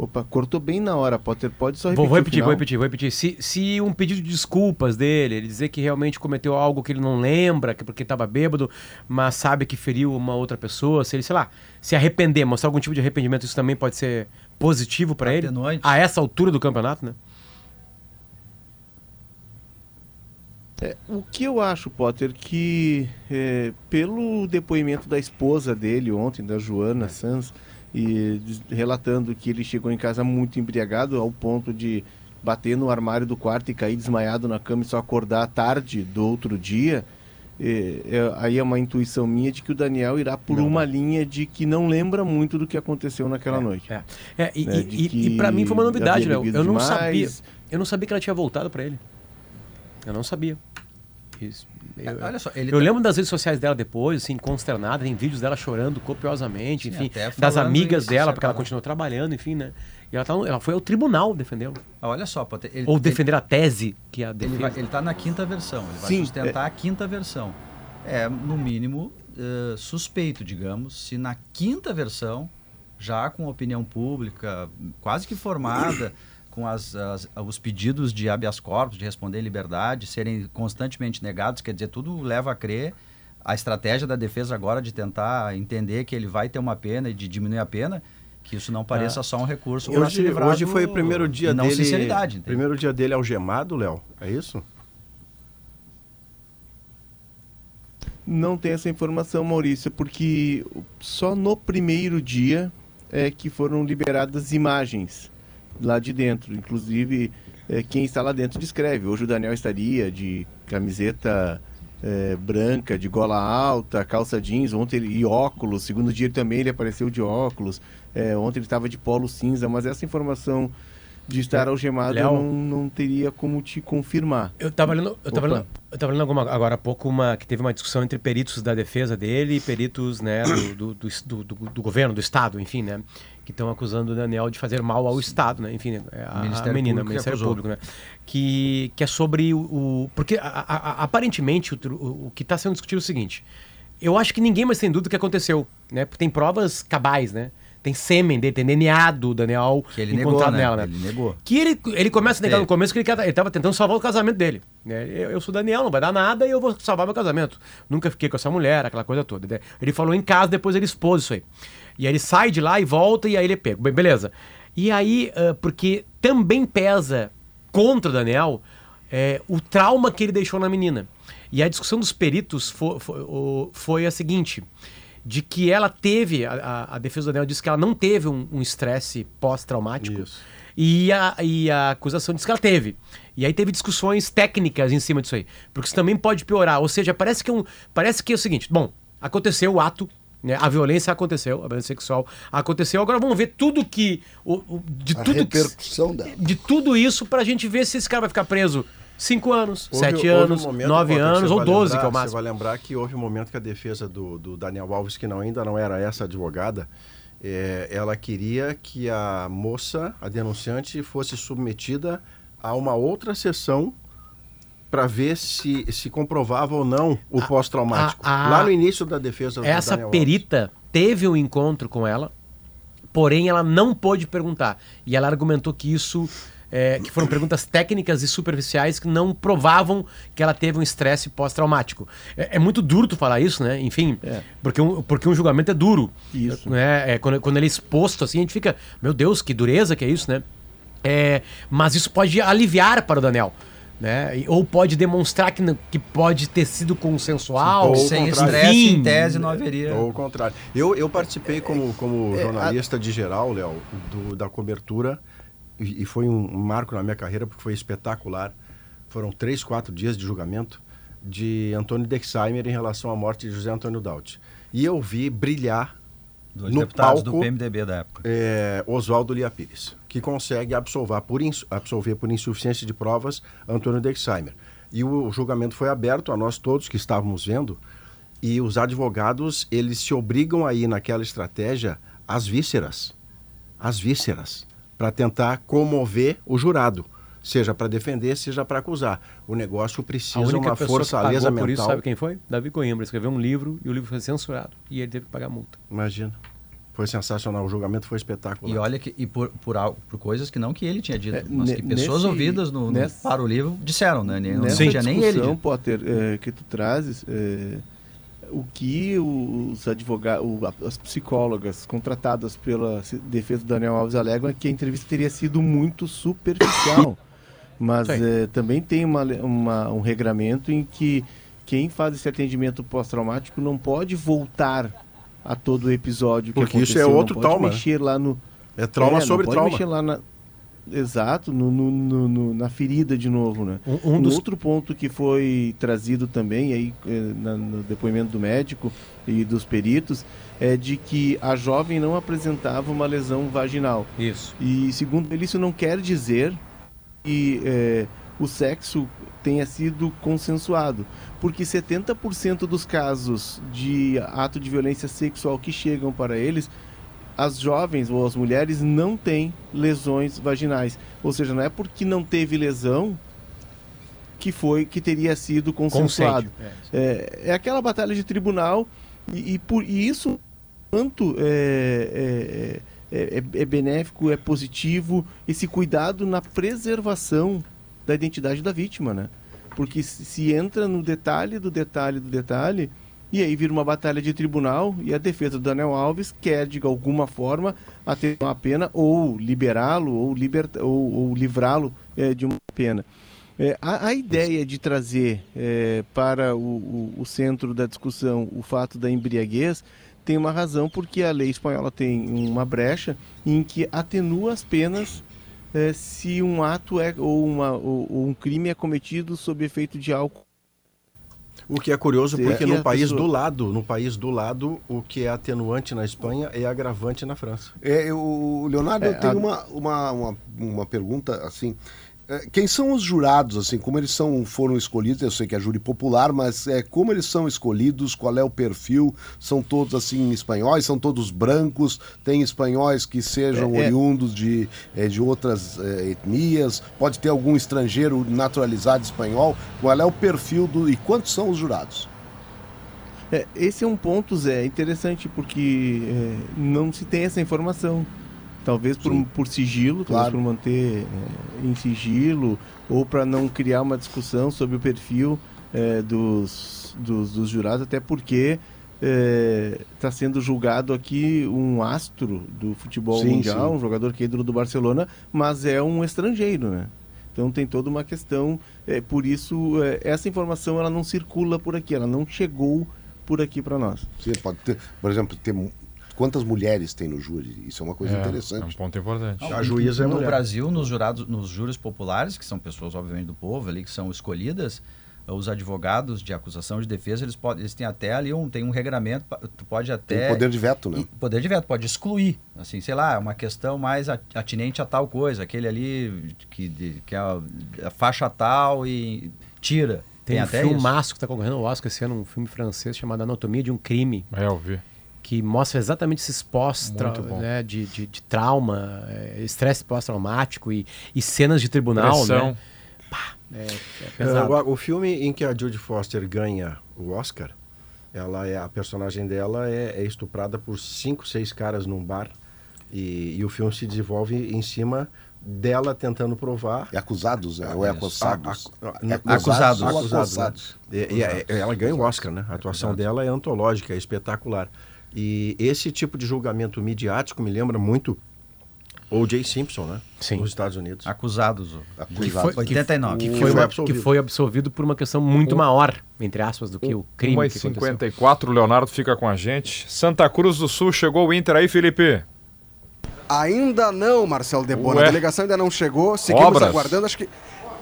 Opa, cortou bem na hora, Potter. Pode só repetir. Vou, repetir, vou repetir, vou repetir. Se, se um pedido de desculpas dele, ele dizer que realmente cometeu algo que ele não lembra, que porque estava bêbado, mas sabe que feriu uma outra pessoa, se ele, sei lá, se arrepender, mostrar algum tipo de arrependimento, isso também pode ser positivo para ele? A essa altura do campeonato, né? É, o que eu acho, Potter, que é, pelo depoimento da esposa dele ontem, da Joana Sanz, e relatando que ele chegou em casa muito embriagado ao ponto de bater no armário do quarto e cair desmaiado na cama e só acordar tarde do outro dia. É, é, aí é uma intuição minha de que o Daniel irá por não, uma não. linha de que não lembra muito do que aconteceu naquela é, noite. É, é e, né, e, e para mim foi uma novidade, Léo. Eu não demais. sabia. Eu não sabia que ela tinha voltado para ele. Eu não sabia. Eu, é, Olha só, eu tá... lembro das redes sociais dela depois, assim, consternada, tem vídeos dela chorando copiosamente, enfim, das amigas isso, dela, porque ela continuou trabalhando, enfim, né? E ela, tá, ela foi ao tribunal defendê-lo. Olha só, ele, Ou defender ele, a tese que a defesa. Ele está na quinta versão, ele vai Sim, sustentar é... a quinta versão. É, no mínimo, uh, suspeito, digamos, se na quinta versão, já com opinião pública quase que formada com as, as, os pedidos de habeas corpus, de responder em liberdade, serem constantemente negados, quer dizer, tudo leva a crer a estratégia da defesa agora de tentar entender que ele vai ter uma pena e de diminuir a pena, que isso não pareça ah. só um recurso hoje, se livrar Hoje foi o primeiro dia não dele... sinceridade. Entende? Primeiro dia dele algemado, Léo, é isso? Não tem essa informação, Maurício, porque só no primeiro dia é que foram liberadas imagens lá de dentro. Inclusive, é, quem está lá dentro descreve. Hoje o Daniel estaria de camiseta é, branca, de gola alta, calça jeans, ontem ele, e óculos. Segundo dia também ele apareceu de óculos. É, ontem ele estava de polo cinza, mas essa informação de estar é, algemado Léo, não, não teria como te confirmar. Eu estava lendo, eu tava lendo, eu tava lendo alguma, agora há pouco uma, que teve uma discussão entre peritos da defesa dele e peritos né, do, do, do, do, do governo, do Estado, enfim, né? Que estão acusando o Daniel de fazer mal ao Estado, né? Enfim, é a, a menina, o Ministério Público, né? Que, que é sobre o... o porque a, a, aparentemente o, o, que está sendo discutido é o seguinte, eu acho que ninguém mais tem dúvida do que aconteceu, né? Porque tem provas cabais, né? Tem sêmen dele, tem DNA do Daniel que ele encontrado negou, né? nela, né? Ele negou. Que ele, ele começa a negar no começo que ele estava tentando salvar o casamento dele. Né? Eu, eu, sou Daniel, não vai dar nada e eu vou salvar meu casamento. Nunca fiquei com essa mulher, aquela coisa toda. Né? Ele falou em casa, depois ele expôs isso aí. E aí ele sai de lá e volta e aí ele é pego. Bem, beleza. E aí, uh, porque também pesa contra o Daniel é, o trauma que ele deixou na menina. E a discussão dos peritos foi, foi, foi a seguinte: de que ela teve, a, a, defesa do Daniel disse que ela não teve um estresse um pós-traumático. E a, e a acusação disse que ela teve. E aí teve discussões técnicas em cima disso aí. Porque isso também pode piorar. Ou seja, parece que, é um, parece que é o seguinte: bom, aconteceu o ato, né? A violência aconteceu, a violência sexual aconteceu. Agora vamos ver tudo que. O, o de a tudo repercussão que, dela. De tudo isso pra gente ver se esse cara vai ficar preso 5 anos, 7 anos, 9 um anos ou 12, que é o máximo. Você vai lembrar que houve um momento que a defesa do, do Daniel Alves, que não, ainda não era essa advogada, é, ela queria que a moça, a denunciante, fosse submetida a uma outra sessão para ver se se comprovava ou não o pós-traumático. Lá no início da defesa Essa perita Alves. teve um encontro com ela, porém ela não pôde perguntar. E ela argumentou que isso é, que foram perguntas técnicas e superficiais que não provavam que ela teve um estresse pós-traumático. É, é muito duro tu falar isso, né? Enfim, É. porque, um, porque um julgamento é duro. Isso. Né? É, quando, quando ele é exposto assim, a gente fica, meu Deus, que dureza que é isso, né? É, mas isso pode aliviar para o Daniel. Né? Ou pode demonstrar que, que pode ter sido consensual. Ou Sem estresse, em tese, não haveria. Ou o contrário. Eu, eu participei como, como É, jornalista de geral, Léo, da cobertura, e, e foi um, um marco na minha carreira, porque foi espetacular. Foram três, quatro dias de julgamento de Antônio Dexheimer em relação à morte de José Antônio Daut. E eu vi brilhar Dois no deputados palco, do PMDB da época. é, Oswaldo Lia Pires, que consegue absolver por, absolver por insuficiência de provas Antônio Dexheimer. E o julgamento foi aberto a nós todos que estávamos vendo, e os advogados, eles se obrigam a ir naquela estratégia às vísceras, às vísceras, para tentar comover o jurado, seja para defender, seja para acusar. O negócio precisa única uma fortaleza pagou por isso, mental. sabe quem foi? Davi Coimbra. Escreveu um livro e o livro foi censurado. E ele teve que pagar multa. Imagina. Foi sensacional, o julgamento foi espetacular. E olha que e por, por, algo- por coisas que não que ele tinha dito, É, mas que pessoas nesse- ouvidas no, no- nessa- para o livro disseram, né? Nem- Não Nessa tinha nem ele. dito. Potter, é, que tu trazes, é, o que os advogados, as psicólogas contratadas pela defesa do Daniel Alves alegam é que a entrevista teria sido muito superficial. Mas é, também tem uma, uma- um regramento em que quem faz esse atendimento pós-traumático não pode voltar a todo o episódio que Porque isso é aconteceu, não outro pode trauma, né? mexer lá no, É trauma é, sobre não pode trauma. mexer lá na... Exato, no, no- no- na ferida de novo, né? Um, um Um dos outro ponto que foi trazido também aí eh, na- no depoimento do médico e dos peritos é de que a jovem não apresentava uma lesão vaginal. Isso. E segundo ele, isso não quer dizer que eh, o sexo tenha sido consensuado, porque 70% dos casos de ato de violência sexual que chegam para eles as jovens ou as mulheres não têm lesões vaginais. Ou seja, não é porque não teve lesão que foi que teria sido consensuado. Consente. É, é aquela batalha de tribunal e, e por e isso quanto é, é, é, é- benéfico, é positivo esse cuidado na preservação da identidade da vítima, né? Porque se, entra no detalhe do detalhe do detalhe e aí vira uma batalha de tribunal e a defesa do Daniel Alves quer de alguma forma atenuar a pena ou liberá-lo ou, ou, ou livrá-lo é, de uma pena. É, a, a ideia de trazer é, para o, o- o centro da discussão o fato da embriaguez tem uma razão, porque a lei espanhola tem uma brecha em que atenua as penas é, se um ato é ou, uma, ou, ou um crime é cometido sob efeito de álcool. O que é curioso porque E no país pessoa- do lado, no país do lado, o que é atenuante na Espanha é agravante na França. É, eu- Leonardo, É, eu tenho a- uma, uma, uma, uma pergunta assim. É, Quem são os jurados, assim, como eles são, foram escolhidos? Eu sei que é júri popular, mas é, como eles são escolhidos? Qual é o perfil? São todos assim espanhóis? São todos brancos? Tem espanhóis que sejam É, é. oriundos de, é, de outras etnias? Pode ter algum estrangeiro naturalizado espanhol? Qual é o perfil do e quantos são os jurados? Esse é um ponto, Zé, interessante porque não se tem essa informação. Talvez por, Sim. por sigilo, Claro. talvez por manter é, em sigilo, ou para não criar uma discussão sobre o perfil é, dos, dos, dos jurados, até porque está sendo julgado aqui um astro do futebol Sim, mundial, sim. um jogador que é ídolo do Barcelona, mas é um estrangeiro, né? Então tem toda uma questão, é, por isso é, essa informação ela não circula por aqui, ela não chegou por aqui para nós. Você pode ter, por exemplo, ter mu- quantas mulheres tem no júri? Isso é uma coisa É, é um interessante. ponto importante. A juíza é no mulher. Brasil, nos jurados, nos júris populares, que são pessoas obviamente do povo ali que são escolhidas, os advogados de acusação de defesa, eles podem, eles têm até ali um tem um regramento, tu pode até Tem poder de veto, né? poder de veto, pode excluir, assim, sei lá, uma questão mais atinente a tal coisa, aquele ali que, que é a, a faixa tal e tira. Tem, um até filmaço que está concorrendo ao Oscar esse ano, um filme francês chamado Anatomia de um Crime, É, eu vi. Que mostra exatamente esses pós né, de, de, de trauma, é, estresse pós-traumático e, e cenas de tribunal, Pressão. né? É, é pesado. É, o, o filme em que a Jodie Foster ganha o Oscar, ela é a personagem dela é, é estuprada por cinco, seis caras num bar E, e o filme se desenvolve em cima dela tentando provar. É acusados, né? Ou é acossados? A- a- É Acusados. ou Acusados, né? E, e é- ela ganha o Oscar, né? A atuação dela é antológica, é espetacular. E esse tipo de julgamento midiático me lembra muito O.J. Simpson, né? Sim. Nos Estados Unidos. Acusados. Que Foi- foi, 89. Que, Que foi absolvido. que foi absolvido por uma questão muito maior, entre aspas, do que o crime que aconteceu. 1h54, o Leonardo fica com a gente. Santa Cruz do Sul, chegou o Inter aí, Felipe? Ainda não, Marcelo Debona. A delegação ainda não chegou. Seguimos Obras. aguardando. Acho que,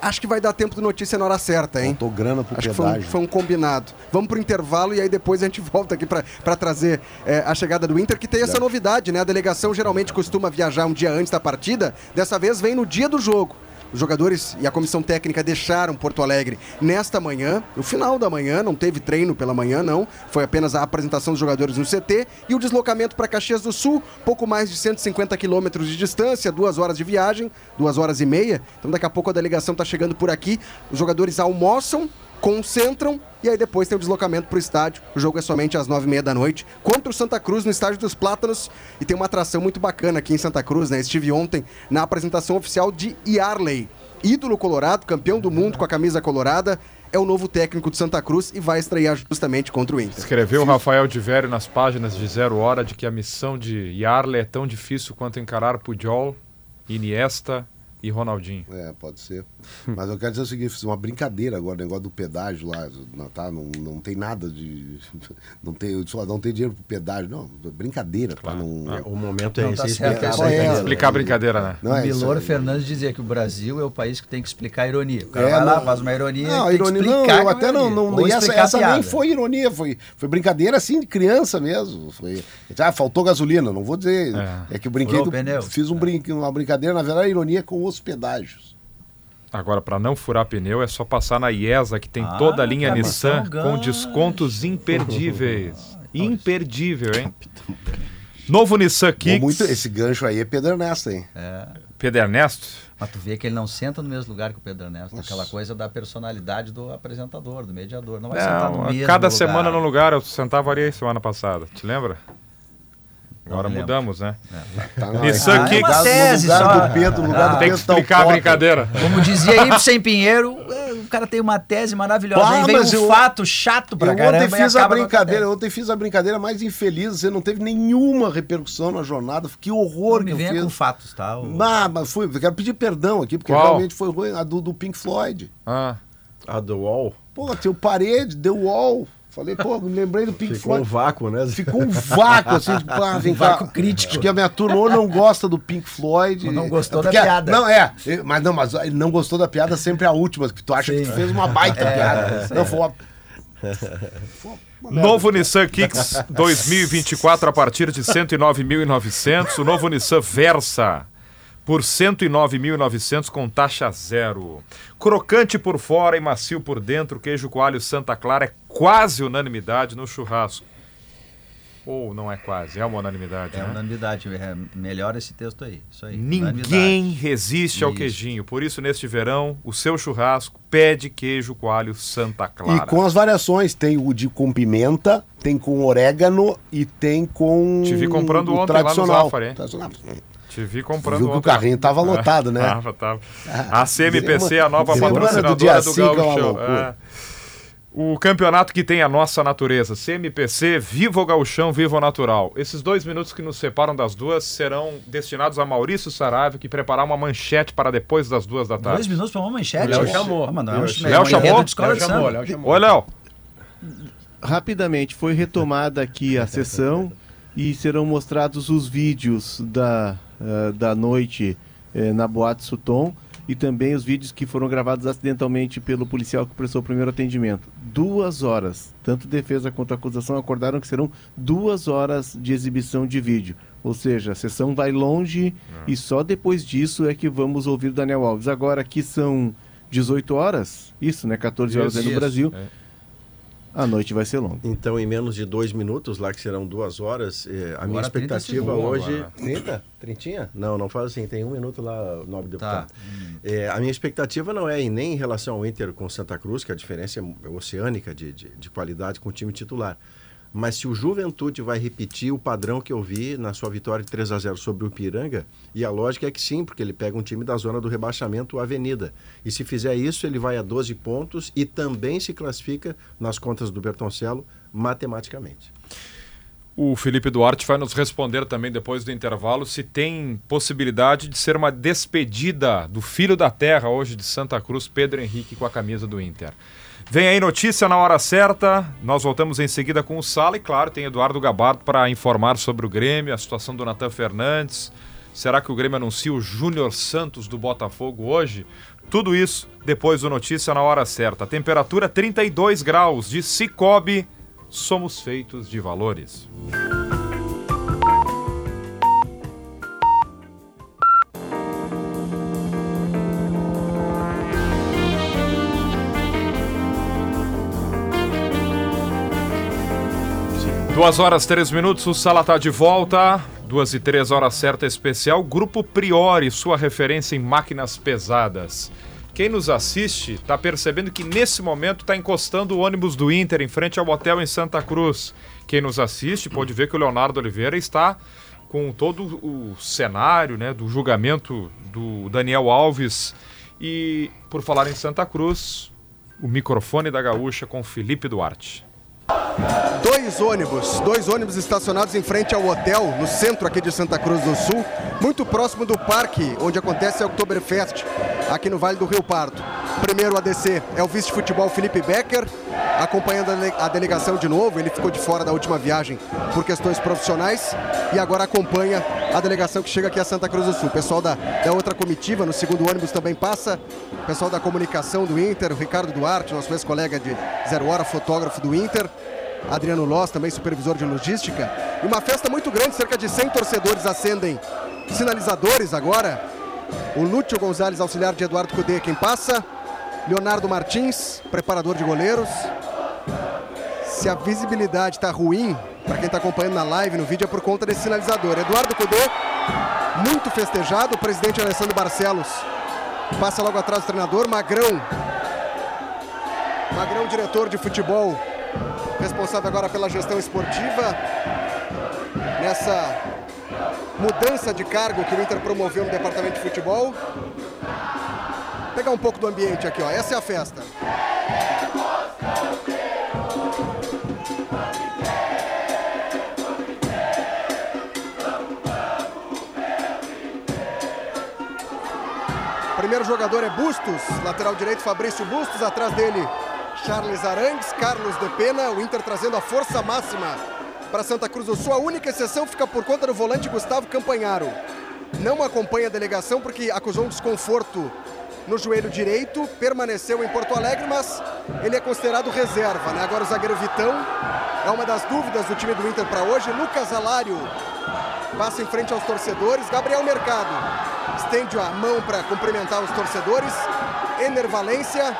acho que vai dar tempo de notícia na hora certa, hein? Faltou grana pro Acho que foi um, pedágio. foi um combinado. Vamos pro intervalo e aí depois a gente volta aqui para trazer é, a chegada do Inter, que tem essa novidade, né? A delegação geralmente costuma viajar um dia antes da partida, dessa vez vem no dia do jogo. Os jogadores e a comissão técnica deixaram Porto Alegre nesta manhã, no final da manhã, não teve treino pela manhã, não. Foi apenas a apresentação dos jogadores no CT e o deslocamento para Caxias do Sul, pouco mais de 150 quilômetros de distância, duas horas de viagem, duas horas e meia. Então daqui a pouco a delegação está chegando por aqui. Os jogadores almoçam, concentram e aí depois tem o deslocamento para o estádio. O jogo é somente às nove e meia da noite contra o Santa Cruz no estádio dos Plátanos e tem uma atração muito bacana aqui em Santa Cruz, né? Estive ontem na apresentação oficial de Yarley, ídolo colorado, campeão do mundo com a camisa colorada. É o novo técnico de Santa Cruz e vai estrear justamente contra o Inter. Escreveu o Rafael de Vério nas páginas de Zero Hora de que a missão de Yarley é tão difícil quanto encarar Pujol, Iniesta e Ronaldinho. É, pode ser. Mas eu quero dizer o seguinte, fiz uma brincadeira agora, o negócio do pedágio lá, não, tá? não, não tem nada de. Não tem, só não tem dinheiro pro pedágio. Não, brincadeira, tá? Não, É, o momento é Não, esse. tá é certo, explicar é a brincadeira. Explicar a brincadeira, né? não é Milor. Fernandes dizia que o Brasil é o país que tem que explicar a ironia. O cara É, vai lá, não- faz uma ironia Não, tem ironia, que não, explicar eu é até não, ironia. não, e essa, explicar a essa nem foi ironia, foi, foi brincadeira assim de criança mesmo. Foi, ah, faltou gasolina, não vou dizer. É. É, que eu brinquei, o do- pneu. fiz um brin- uma brincadeira, na verdade, ironia com os pedágios. Agora, para não furar pneu, é só passar na IESA, que tem Ah, toda a linha Capitão Nissan com descontos imperdíveis. Imperdível, hein? Novo Nissan Kicks. muito, esse gancho aí é Pedro Ernesto, hein? É. Pedro Ernesto. Mas tu vê que ele não senta no mesmo lugar que o Pedro Ernesto. Aquela coisa da personalidade do apresentador, do mediador. Não vai sentar no mesmo cada lugar. semana no lugar, eu sentava ali semana passada. Te lembra? Agora me mudamos, né? Tá na- Nissan Ah, é uma tese no lugar só. do Pedro, no lugar Ah, do Tem que Pedro tá explicar a brincadeira. Como dizia Ibsen Pinheiro, é, o cara tem uma tese maravilhosa. Pá, aí vem um mas eu- fato chato pra eu caramba ontem fiz a brincadeira, ontem fiz a brincadeira mais infeliz, você não teve nenhuma repercussão na jornada, que horror Não me que eu venha com fatos, tá? O- Ah, mas fui, eu quero pedir perdão aqui, porque Qual? realmente foi ruim, a do, do Pink Floyd. Ah, A The Wall. Pô, teu parede, deu wall. Falei, pô, me lembrei do Pink Ficou um Floyd. vácuo, né? Ficou um vácuo, assim, tipo, ah, vem cá. Vácuo crítico. Acho que a minha turma ou não gosta do Pink Floyd. Ou não gostou da Porque- piada. Não, é. Mas não, mas ele não gostou da piada sempre a última, que tu acha que Sim. tu fez uma baita É, piada. isso Não, aí. foi uma... Novo Nissan Kicks 2024 a partir de 109.900. O novo Nissan Versa por 109.900 com taxa zero. Crocante por fora e macio por dentro, queijo coalho Santa Clara é quase unanimidade no churrasco. Ou não é quase, é uma unanimidade, É né? unanimidade. É, melhor esse texto aí. Isso aí. Ninguém resiste ao Isso. queijinho. Por isso, neste verão, o seu churrasco pede queijo coalho Santa Clara. E com as variações, tem o de com pimenta, tem com orégano e tem com Te vi comprando o ontem lá no tradicional. Zafari, hein? Tradicional. Te vi comprando Viu que o carrinho tava lotado, né? Tava, tava. A CMPC, a nova do patrocinadora dia do, cinco é Gaúcho. É. O campeonato que tem a nossa natureza, CMPC, Viva o Gauchão, Viva o Natural. Esses dois minutos que nos separam das duas serão destinados a Maurício Saraiva, que preparar uma manchete para depois das duas da tarde. Dois minutos pra uma manchete? Léo chamou. Ah, mas não é Léo chamou? Léo chamou. Léo chamou. Oi, Léo. Rapidamente, foi retomada aqui a sessão e serão mostrados os vídeos da, eh, da noite eh, na Boate Sutton e também os vídeos que foram gravados acidentalmente pelo policial que prestou o primeiro atendimento. Duas horas. Tanto defesa quanto acusação acordaram que serão duas horas de exibição de vídeo. Ou seja, a sessão vai longe e só depois disso é que vamos ouvir Daniel Alves. Agora aqui são 18 horas, isso, né? 14 horas aí no Isso. Brasil. É. A noite vai ser longa. Então, em menos de dois minutos, lá que serão duas horas, eh, a minha Agora 30 expectativa hoje. agora. 30? Trintinha? Não, não faz assim, tem um minuto lá, nobre Tá. deputado. Eh, a minha expectativa não é em- nem em relação ao Inter com Santa Cruz, que a diferença é oceânica de, de, de qualidade com o time titular. Mas se o Juventude vai repetir o padrão que eu vi na sua vitória de 3 a 0 sobre o Piranga, e a lógica é que sim, porque ele pega um time da zona do rebaixamento, o Avenida. E se fizer isso, ele vai a 12 pontos e também se classifica nas contas do Bertoncello matematicamente. O Felipe Duarte vai nos responder também depois do intervalo se tem possibilidade de ser uma despedida do filho da terra hoje de Santa Cruz, Pedro Henrique, com a camisa do Inter. Vem aí notícia na hora certa. Nós voltamos em seguida com o Sala e, claro, tem Eduardo Gabardo para informar sobre o Grêmio, a situação do Natan Fernandes. Será que o Grêmio anuncia o Júnior Santos do Botafogo hoje? Tudo isso depois do Notícia na hora certa. Temperatura 32 graus de Cicobi somos feitos de valores. Duas horas, três minutos, o Sala está de volta. Duas e três horas certa especial. Grupo Priori, sua referência em máquinas pesadas. Quem nos assiste está percebendo que nesse momento está encostando o ônibus do Inter em frente ao hotel em Santa Cruz. Quem nos assiste pode ver que o Leonardo Oliveira está com todo o cenário né, do julgamento do Daniel Alves. E por falar em Santa Cruz, o microfone da Gaúcha com Felipe Duarte. Dois ônibus, dois ônibus estacionados em frente ao hotel, no centro aqui de Santa Cruz do Sul, muito próximo do parque onde acontece a Oktoberfest, aqui no Vale do Rio Pardo. Primeiro a descer é o vice-futebol Felipe Becker, acompanhando a delegação de novo. Ele ficou de fora da última viagem por questões profissionais e agora acompanha a delegação que chega aqui a Santa Cruz do Sul. O pessoal da, da outra comitiva, no segundo ônibus também passa. O pessoal da comunicação do Inter, o Ricardo Duarte, nosso ex-colega de Zero Hora, fotógrafo do Inter. Adriano Loss, também supervisor de logística. E uma festa muito grande, cerca de 100 torcedores acendem sinalizadores agora. O Lúcio Gonzalez, auxiliar de Eduardo Cudê, quem passa. Leonardo Martins, preparador de goleiros. Se a visibilidade está ruim, para quem está acompanhando na live, no vídeo, é por conta desse sinalizador. Eduardo Cudê, muito festejado. O presidente Alessandro Barcelos passa logo atrás do treinador. Magrão, Magrão, diretor de futebol, responsável agora pela gestão esportiva. Nessa mudança de cargo que o Inter promoveu no departamento de futebol. Pegar um pouco do ambiente aqui, ó. Essa é a festa. Primeiro jogador é Bustos, lateral direito Fabrício Bustos, atrás dele Charles Arangues, Carlos de Pena, o Inter trazendo a força máxima para Santa Cruz do Sul. A única exceção fica por conta do volante Gustavo Campanharo. Não acompanha a delegação porque acusou um desconforto no joelho direito, permaneceu em Porto Alegre, mas ele é considerado reserva. Né? Agora o zagueiro Vitão é uma das dúvidas do time do Inter para hoje. Lucas Alário passa em frente aos torcedores. Gabriel Mercado estende a mão para cumprimentar os torcedores. Ener Valência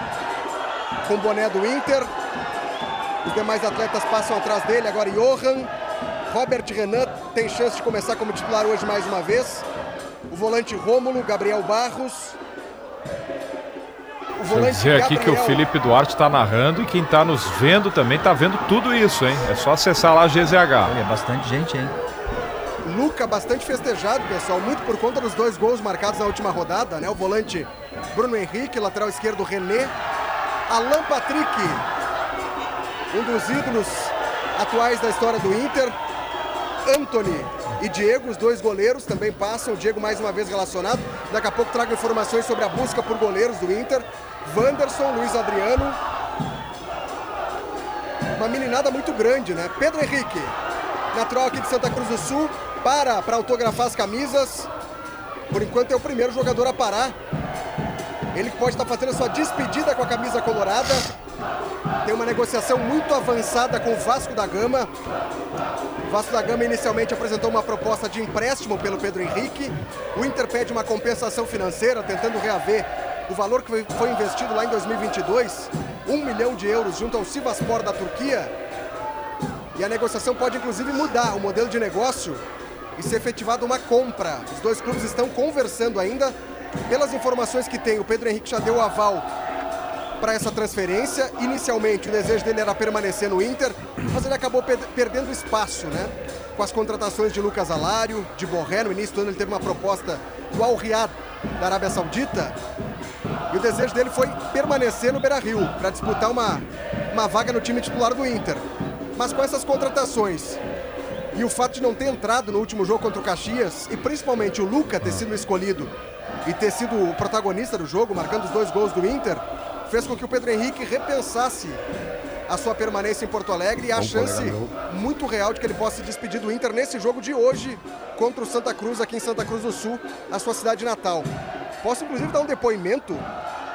com boné do Inter. Os demais atletas passam atrás dele. Agora Johan. Robert Renan tem chance de começar como titular hoje mais uma vez. O volante Rômulo, Gabriel Barros. Volante dizer aqui Gabriel... que o Felipe Duarte está narrando e quem está nos vendo também está vendo tudo isso, hein? É só acessar lá a GZH. É bastante gente, hein? Luca bastante festejado, pessoal, muito por conta dos dois gols marcados na última rodada, né? O volante Bruno Henrique, lateral esquerdo René, Alan Patrick, um dos ídolos atuais da história do Inter. Anthony e Diego, os dois goleiros, também passam. O Diego mais uma vez relacionado. Daqui a pouco trago informações sobre a busca por goleiros do Inter. Wanderson, Luiz Adriano. Uma meninada muito grande, né? Pedro Henrique, natural aqui de Santa Cruz do Sul, para para autografar as camisas. Por enquanto é o primeiro jogador a parar ele pode estar fazendo a sua despedida com a camisa colorada. Tem uma negociação muito avançada com o Vasco da Gama. O Vasco da Gama inicialmente apresentou uma proposta de empréstimo pelo Pedro Henrique. O Inter pede uma compensação financeira, tentando reaver o valor que foi investido lá em 2022, um milhão de euros junto ao Sivaspor da Turquia. E a negociação pode inclusive mudar o modelo de negócio e ser efetivada uma compra. Os dois clubes estão conversando ainda pelas informações que tem, o Pedro Henrique já deu aval para essa transferência. Inicialmente, o desejo dele era permanecer no Inter, mas ele acabou per perdendo espaço, né? Com as contratações de Lucas Alário, de Borré. No início do ano, ele teve uma proposta do Al Riyad, da Arábia Saudita. E o desejo dele foi permanecer no Beira Rio, para disputar uma, uma vaga no time titular do Inter. Mas com essas contratações e o fato de não ter entrado no último jogo contra o Caxias, e principalmente o Luca ter sido escolhido e ter sido o protagonista do jogo, marcando os dois gols do Inter, fez com que o Pedro Henrique repensasse a sua permanência em Porto Alegre e a Bom chance muito real de que ele possa se despedir do Inter nesse jogo de hoje contra o Santa Cruz, aqui em Santa Cruz do Sul, a sua cidade natal. Posso inclusive dar um depoimento,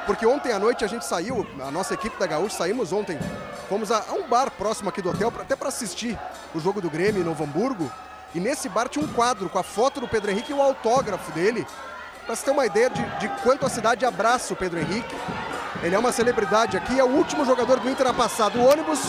porque ontem à noite a gente saiu, a nossa equipe da Gaúcha, saímos ontem, fomos a, um bar próximo aqui do hotel, até para assistir o jogo do Grêmio em Novo Hamburgo, e nesse bar tinha um quadro com a foto do Pedro Henrique e o autógrafo dele, para você ter uma ideia de, de quanto a cidade abraça o Pedro Henrique. Ele é uma celebridade aqui, é o último jogador do Inter a passar do ônibus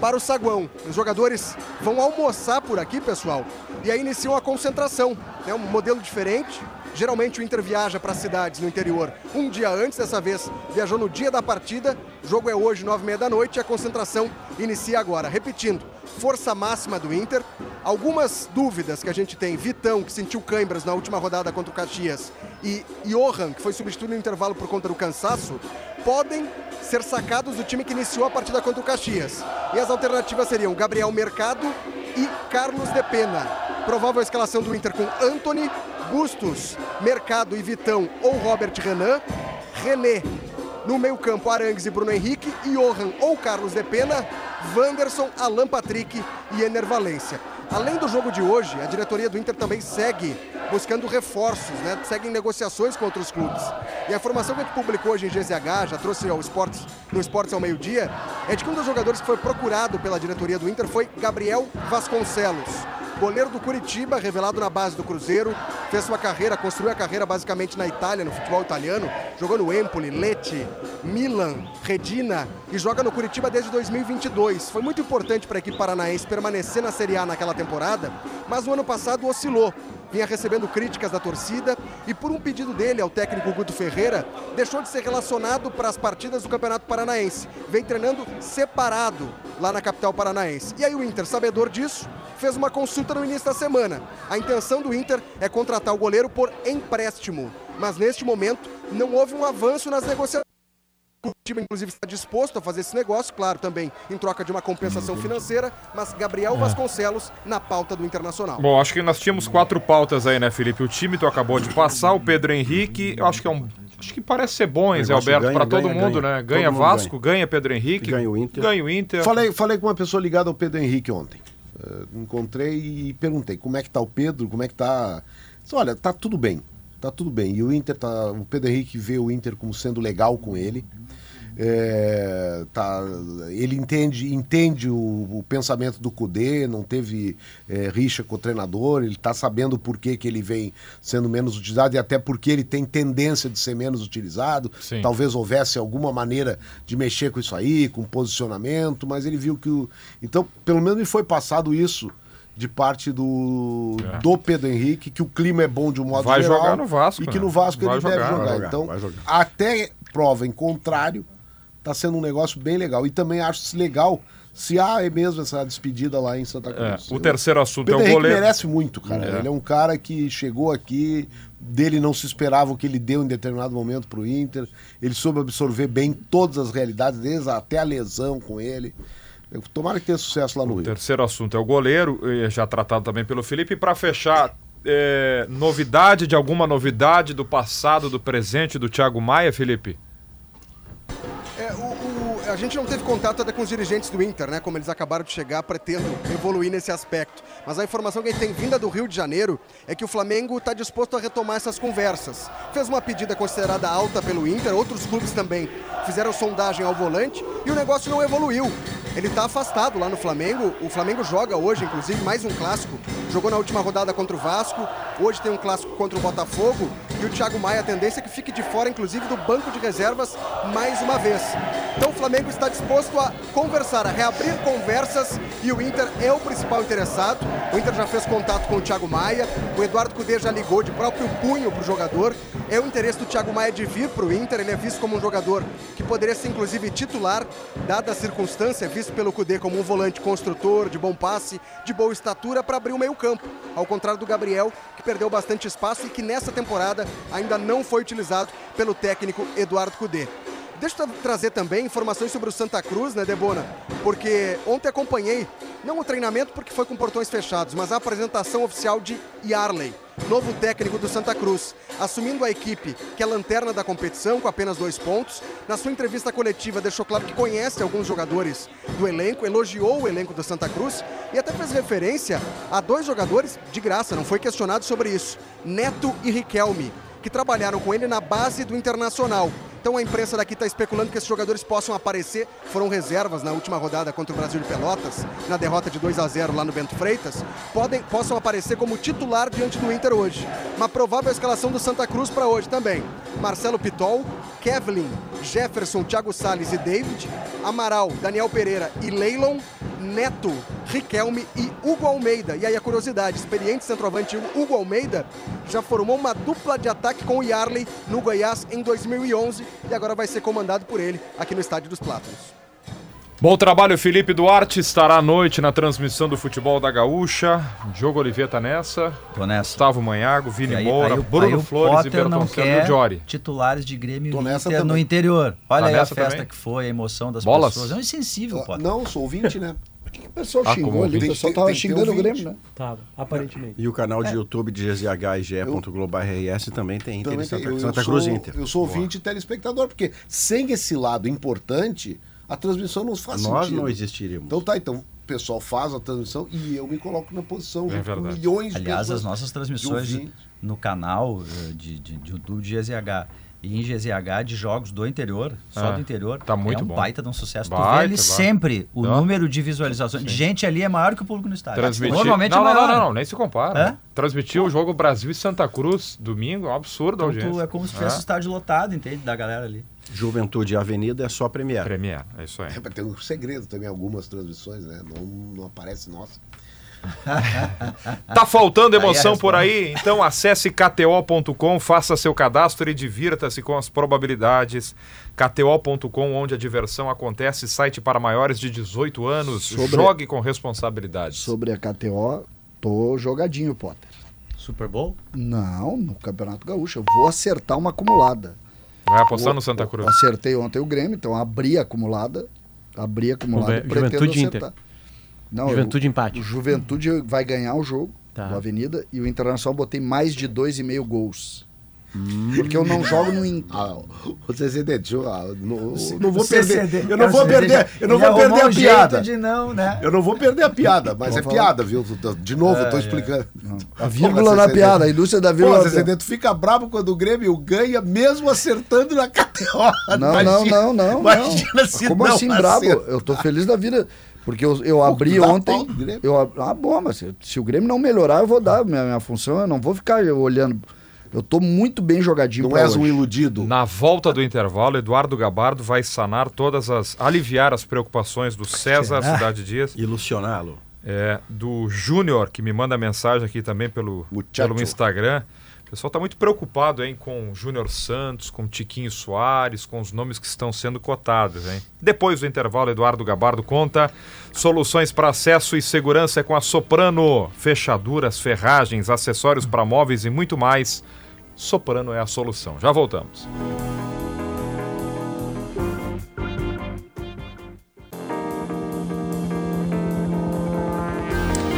para o saguão. Os jogadores vão almoçar por aqui, pessoal, e aí iniciam a concentração. É um modelo diferente. Geralmente o Inter viaja para cidades no interior um dia antes, dessa vez viajou no dia da partida. O jogo é hoje, nove e meia da noite, e a concentração inicia agora. Repetindo, força máxima do Inter. Algumas dúvidas que a gente tem. Vitão, que sentiu câimbras na última rodada contra o Caxias, e Johan, que foi substituído no intervalo por conta do cansaço, podem ser sacados do time que iniciou a partida contra o Caxias. E as alternativas seriam Gabriel Mercado e Carlos de Pena. Provável escalação do Inter com Anthony, Bustos, Mercado e Vitão ou Robert Renan, René no meio-campo, Arangues e Bruno Henrique, Johan ou Carlos de Pena, Wanderson, Alan Patrick e Ener Valência. Além do jogo de hoje, a diretoria do Inter também segue buscando reforços, né? segue em negociações com outros clubes. E a informação que a gente publicou hoje em GZH, já trouxe ao esportes, no Esportes ao meio-dia, é de que um dos jogadores que foi procurado pela diretoria do Inter foi Gabriel Vasconcelos. Goleiro do Curitiba, revelado na base do Cruzeiro, fez sua carreira, construiu a carreira basicamente na Itália, no futebol italiano, jogou no Empoli, Lecce, Milan, Redina e joga no Curitiba desde 2022. Foi muito importante para a equipe paranaense permanecer na Série A naquela temporada, mas no ano passado oscilou. Vinha recebendo críticas da torcida e, por um pedido dele ao técnico Guto Ferreira, deixou de ser relacionado para as partidas do Campeonato Paranaense. Vem treinando separado lá na capital paranaense. E aí o Inter, sabedor disso, fez uma consulta no início da semana. A intenção do Inter é contratar o goleiro por empréstimo, mas neste momento não houve um avanço nas negociações. O time, inclusive, está disposto a fazer esse negócio, claro, também em troca de uma compensação financeira, mas Gabriel Vasconcelos na pauta do Internacional. Bom, acho que nós tínhamos quatro pautas aí, né, Felipe? O time tu acabou de passar, o Pedro Henrique, eu acho que é um. Acho que parece ser bom, hein, Zé Alberto, ganha, para todo ganha, mundo, ganha. né? Ganha mundo Vasco, ganha. Pedro Henrique, Ganha o Inter. ganha o Inter. Falei, falei com uma pessoa ligada ao Pedro Henrique ontem. Eh, encontrei e perguntei como é que tá o Pedro, como é que tá. Olha, tá tudo bem. Tá tudo bem. E o Inter tá. O Pedro Henrique vê o Inter como sendo legal com ele. É, tá, ele entende, entende o, o pensamento do Cudê, não teve é, rixa com o treinador, ele está sabendo por que, que ele vem sendo menos utilizado e até porque ele tem tendência de ser menos utilizado. Sim. Talvez houvesse alguma maneira de mexer com isso aí, com posicionamento, mas ele viu que o. Então, pelo menos me foi passado isso de parte do, É. do Pedro Henrique, que o clima é bom de um modo Vai geral. jogar no Vasco, E que né? no Vasco Vai ele deve jogar, jogar. vai jogar, Então, vai jogar. até prova em contrário, tá sendo um negócio bem legal. E também acho legal se há mesmo essa despedida lá em Santa É, Cruz. o terceiro assunto é Pedro o Henrique goleiro. merece muito, cara. É. Ele é um cara que chegou aqui, dele não se esperava o que ele deu em determinado momento pro Inter. Ele soube absorver bem todas as realidades, desde até a lesão com ele. Tomara que tenha sucesso lá no O Rio. terceiro assunto é o goleiro, já tratado também pelo Felipe. E para fechar, eh, novidade de alguma novidade do passado, do presente do Thiago Maia, Felipe? É, o- a gente não teve contato até com os dirigentes do Inter, né? Como eles acabaram de chegar, pretendo evoluir nesse aspecto. Mas a informação que a gente tem vinda do Rio de Janeiro é que o Flamengo está disposto a retomar essas conversas. Fez uma pedida considerada alta pelo Inter, outros clubes também fizeram sondagem ao volante e o negócio não evoluiu. Ele está afastado lá no Flamengo. O Flamengo joga hoje, inclusive, mais um clássico. Jogou na última rodada contra o Vasco. Hoje tem um clássico contra o Botafogo. E o Thiago Maia, a tendência é que fique de fora, inclusive, do banco de reservas mais uma vez. Então o Flamengo está disposto a conversar, a reabrir conversas e o Inter é o principal interessado. O Inter já fez contato com o Thiago Maia, o Eduardo Cudê já ligou de próprio punho para o jogador. É o interesse do Thiago Maia de vir para o Inter, ele é visto como um jogador que poderia ser inclusive titular, dada a circunstância, é visto pelo Cudê como um volante construtor, de bom passe, de boa estatura para abrir o meio campo. Ao contrário do Gabriel, que perdeu bastante espaço e que nessa temporada ainda não foi utilizado pelo técnico Eduardo Cudê. Deixa eu trazer também informações sobre o Santa Cruz, né, Debona? Porque ontem acompanhei, não o treinamento porque foi com portões fechados, mas a apresentação oficial de Yarley, novo técnico do Santa Cruz, assumindo a equipe que é lanterna da competição com apenas dois pontos. Na sua entrevista coletiva deixou claro que conhece alguns jogadores do elenco, elogiou o elenco do Santa Cruz e até fez referência a dois jogadores de graça, não foi questionado sobre isso, Neto e Riquelme, que trabalharam com ele na base do Internacional. Então a imprensa daqui está especulando que esses jogadores possam aparecer. Foram reservas na última rodada contra o Brasil de Pelotas, na derrota de 2 a 0 lá no Bento Freitas. Podem, possam aparecer como titular diante do Inter hoje. Uma provável escalação do Santa Cruz para hoje também. Marcelo Pitol, Kevlin, Jefferson, Thiago Salles e David, Amaral, Daniel Pereira e Leilon, Neto, Riquelme e Hugo Almeida. E aí a curiosidade, experiente centroavante Hugo Almeida já formou uma dupla de ataque com o Yarley no Goiás em 2011 e agora vai ser comandado por ele aqui no Estádio dos Plátanos. Bom trabalho, Felipe Duarte. Estará à noite na transmissão do futebol da Gaúcha. Diogo Oliveira tá nessa. Tô nessa. Gustavo Manhago, Vini aí- Moura, aí Bruno aí o Flores e Potter não Bertoncelo e quer o Jory. titulares de Grêmio Inter no interior. Olha Tá aí a festa também? que foi, a emoção das Bolas? pessoas. É um insensível, Potter. Não, sou ouvinte, né? O pessoal Ah, xingou ali, o pessoal Tem- tava tem que xingando o. Grêmio, né? Tava, aparentemente. E o canal É. de YouTube de GZH e GE.globo.rs também tem Inter Também Santa, tem- eu, Santa eu Cruz sou, Inter. Eu sou ouvinte e telespectador, porque sem esse lado importante, a transmissão não faz Nós sentido. não existiríamos. Então tá, então o pessoal faz a transmissão e eu me coloco na posição É verdade. milhões de Aliás, pessoas. as nossas de transmissões de- no canal eh, de, de, de YouTube de GZH e em GZH de jogos do interior, só Ah, do interior, tá muito é um bom. baita de um sucesso. tu Baita, vê ali baita. sempre o Ó. número de visualizações. De gente ali é maior que o público no estádio. Transmitir... Normalmente não, é não, maior. não, não, nem se compara. É? Transmitir o jogo Brasil e Santa Cruz domingo é um absurdo a Então, tu- é como se tivesse o estádio lotado, entende? Da galera ali. Juventude Avenida é só Premier. Premier, é isso aí. É, mas tem um segredo também, algumas transmissões, né? Não, não aparece nossa. Tá faltando Aí emoção por resposta. aí? Então acesse kto.com, faça seu cadastro e divirta-se com as probabilidades. kto.com, onde a diversão acontece, site para maiores de 18 anos. Sobre- Jogue com responsabilidade. Sobre a KTO, tô jogadinho, Potter. Super Bowl? Não, no Campeonato Gaúcho. Eu vou acertar uma acumulada. Vai apostar Eu- no Santa Cruz. Acertei ontem o Grêmio, então abri a acumulada. Abri a acumulada Juventude acertar. Não, Juventude eu- empate. O Juventude vai ganhar o jogo Tá. do Avenida e o Internacional botei mais de 2,5 gols. Porque eu não jogo no Inter. Ah, o CCD, deixa eu, ah, não, não vou perder. Eu não vou perder. Eu não vou perder a piada. de não, né? Eu não vou perder a piada, mas é piada, viu? De novo, eu tô explicando. A vírgula na piada, a indústria da Pô, vírgula. na CCD, tu fica bravo quando o Grêmio ganha, mesmo acertando na KTO. Não, não, não, não. Imagina se Como assim brabo? acerta. Eu tô feliz da vida. Porque eu, eu abri ontem. Eu, ah, bom, mas se, se o Grêmio não melhorar, eu vou dar. Minha, minha função, eu não vou ficar olhando. Eu tô muito bem jogadinho Não és um hoje. iludido. Na volta do intervalo, Eduardo Gabardo vai sanar todas as. aliviar as preocupações do César Cidade Dias, Ilusioná-lo. é, do Júnior, que me manda mensagem aqui também pelo, Muchacho. pelo Instagram. O pessoal está muito preocupado hein, com Júnior Santos, com Tiquinho Soares, com os nomes que estão sendo cotados. Hein? Depois do intervalo, Eduardo Gabardo conta soluções para acesso e segurança com a Soprano. Fechaduras, ferragens, acessórios para móveis e muito mais. Soprano é a solução. Já voltamos.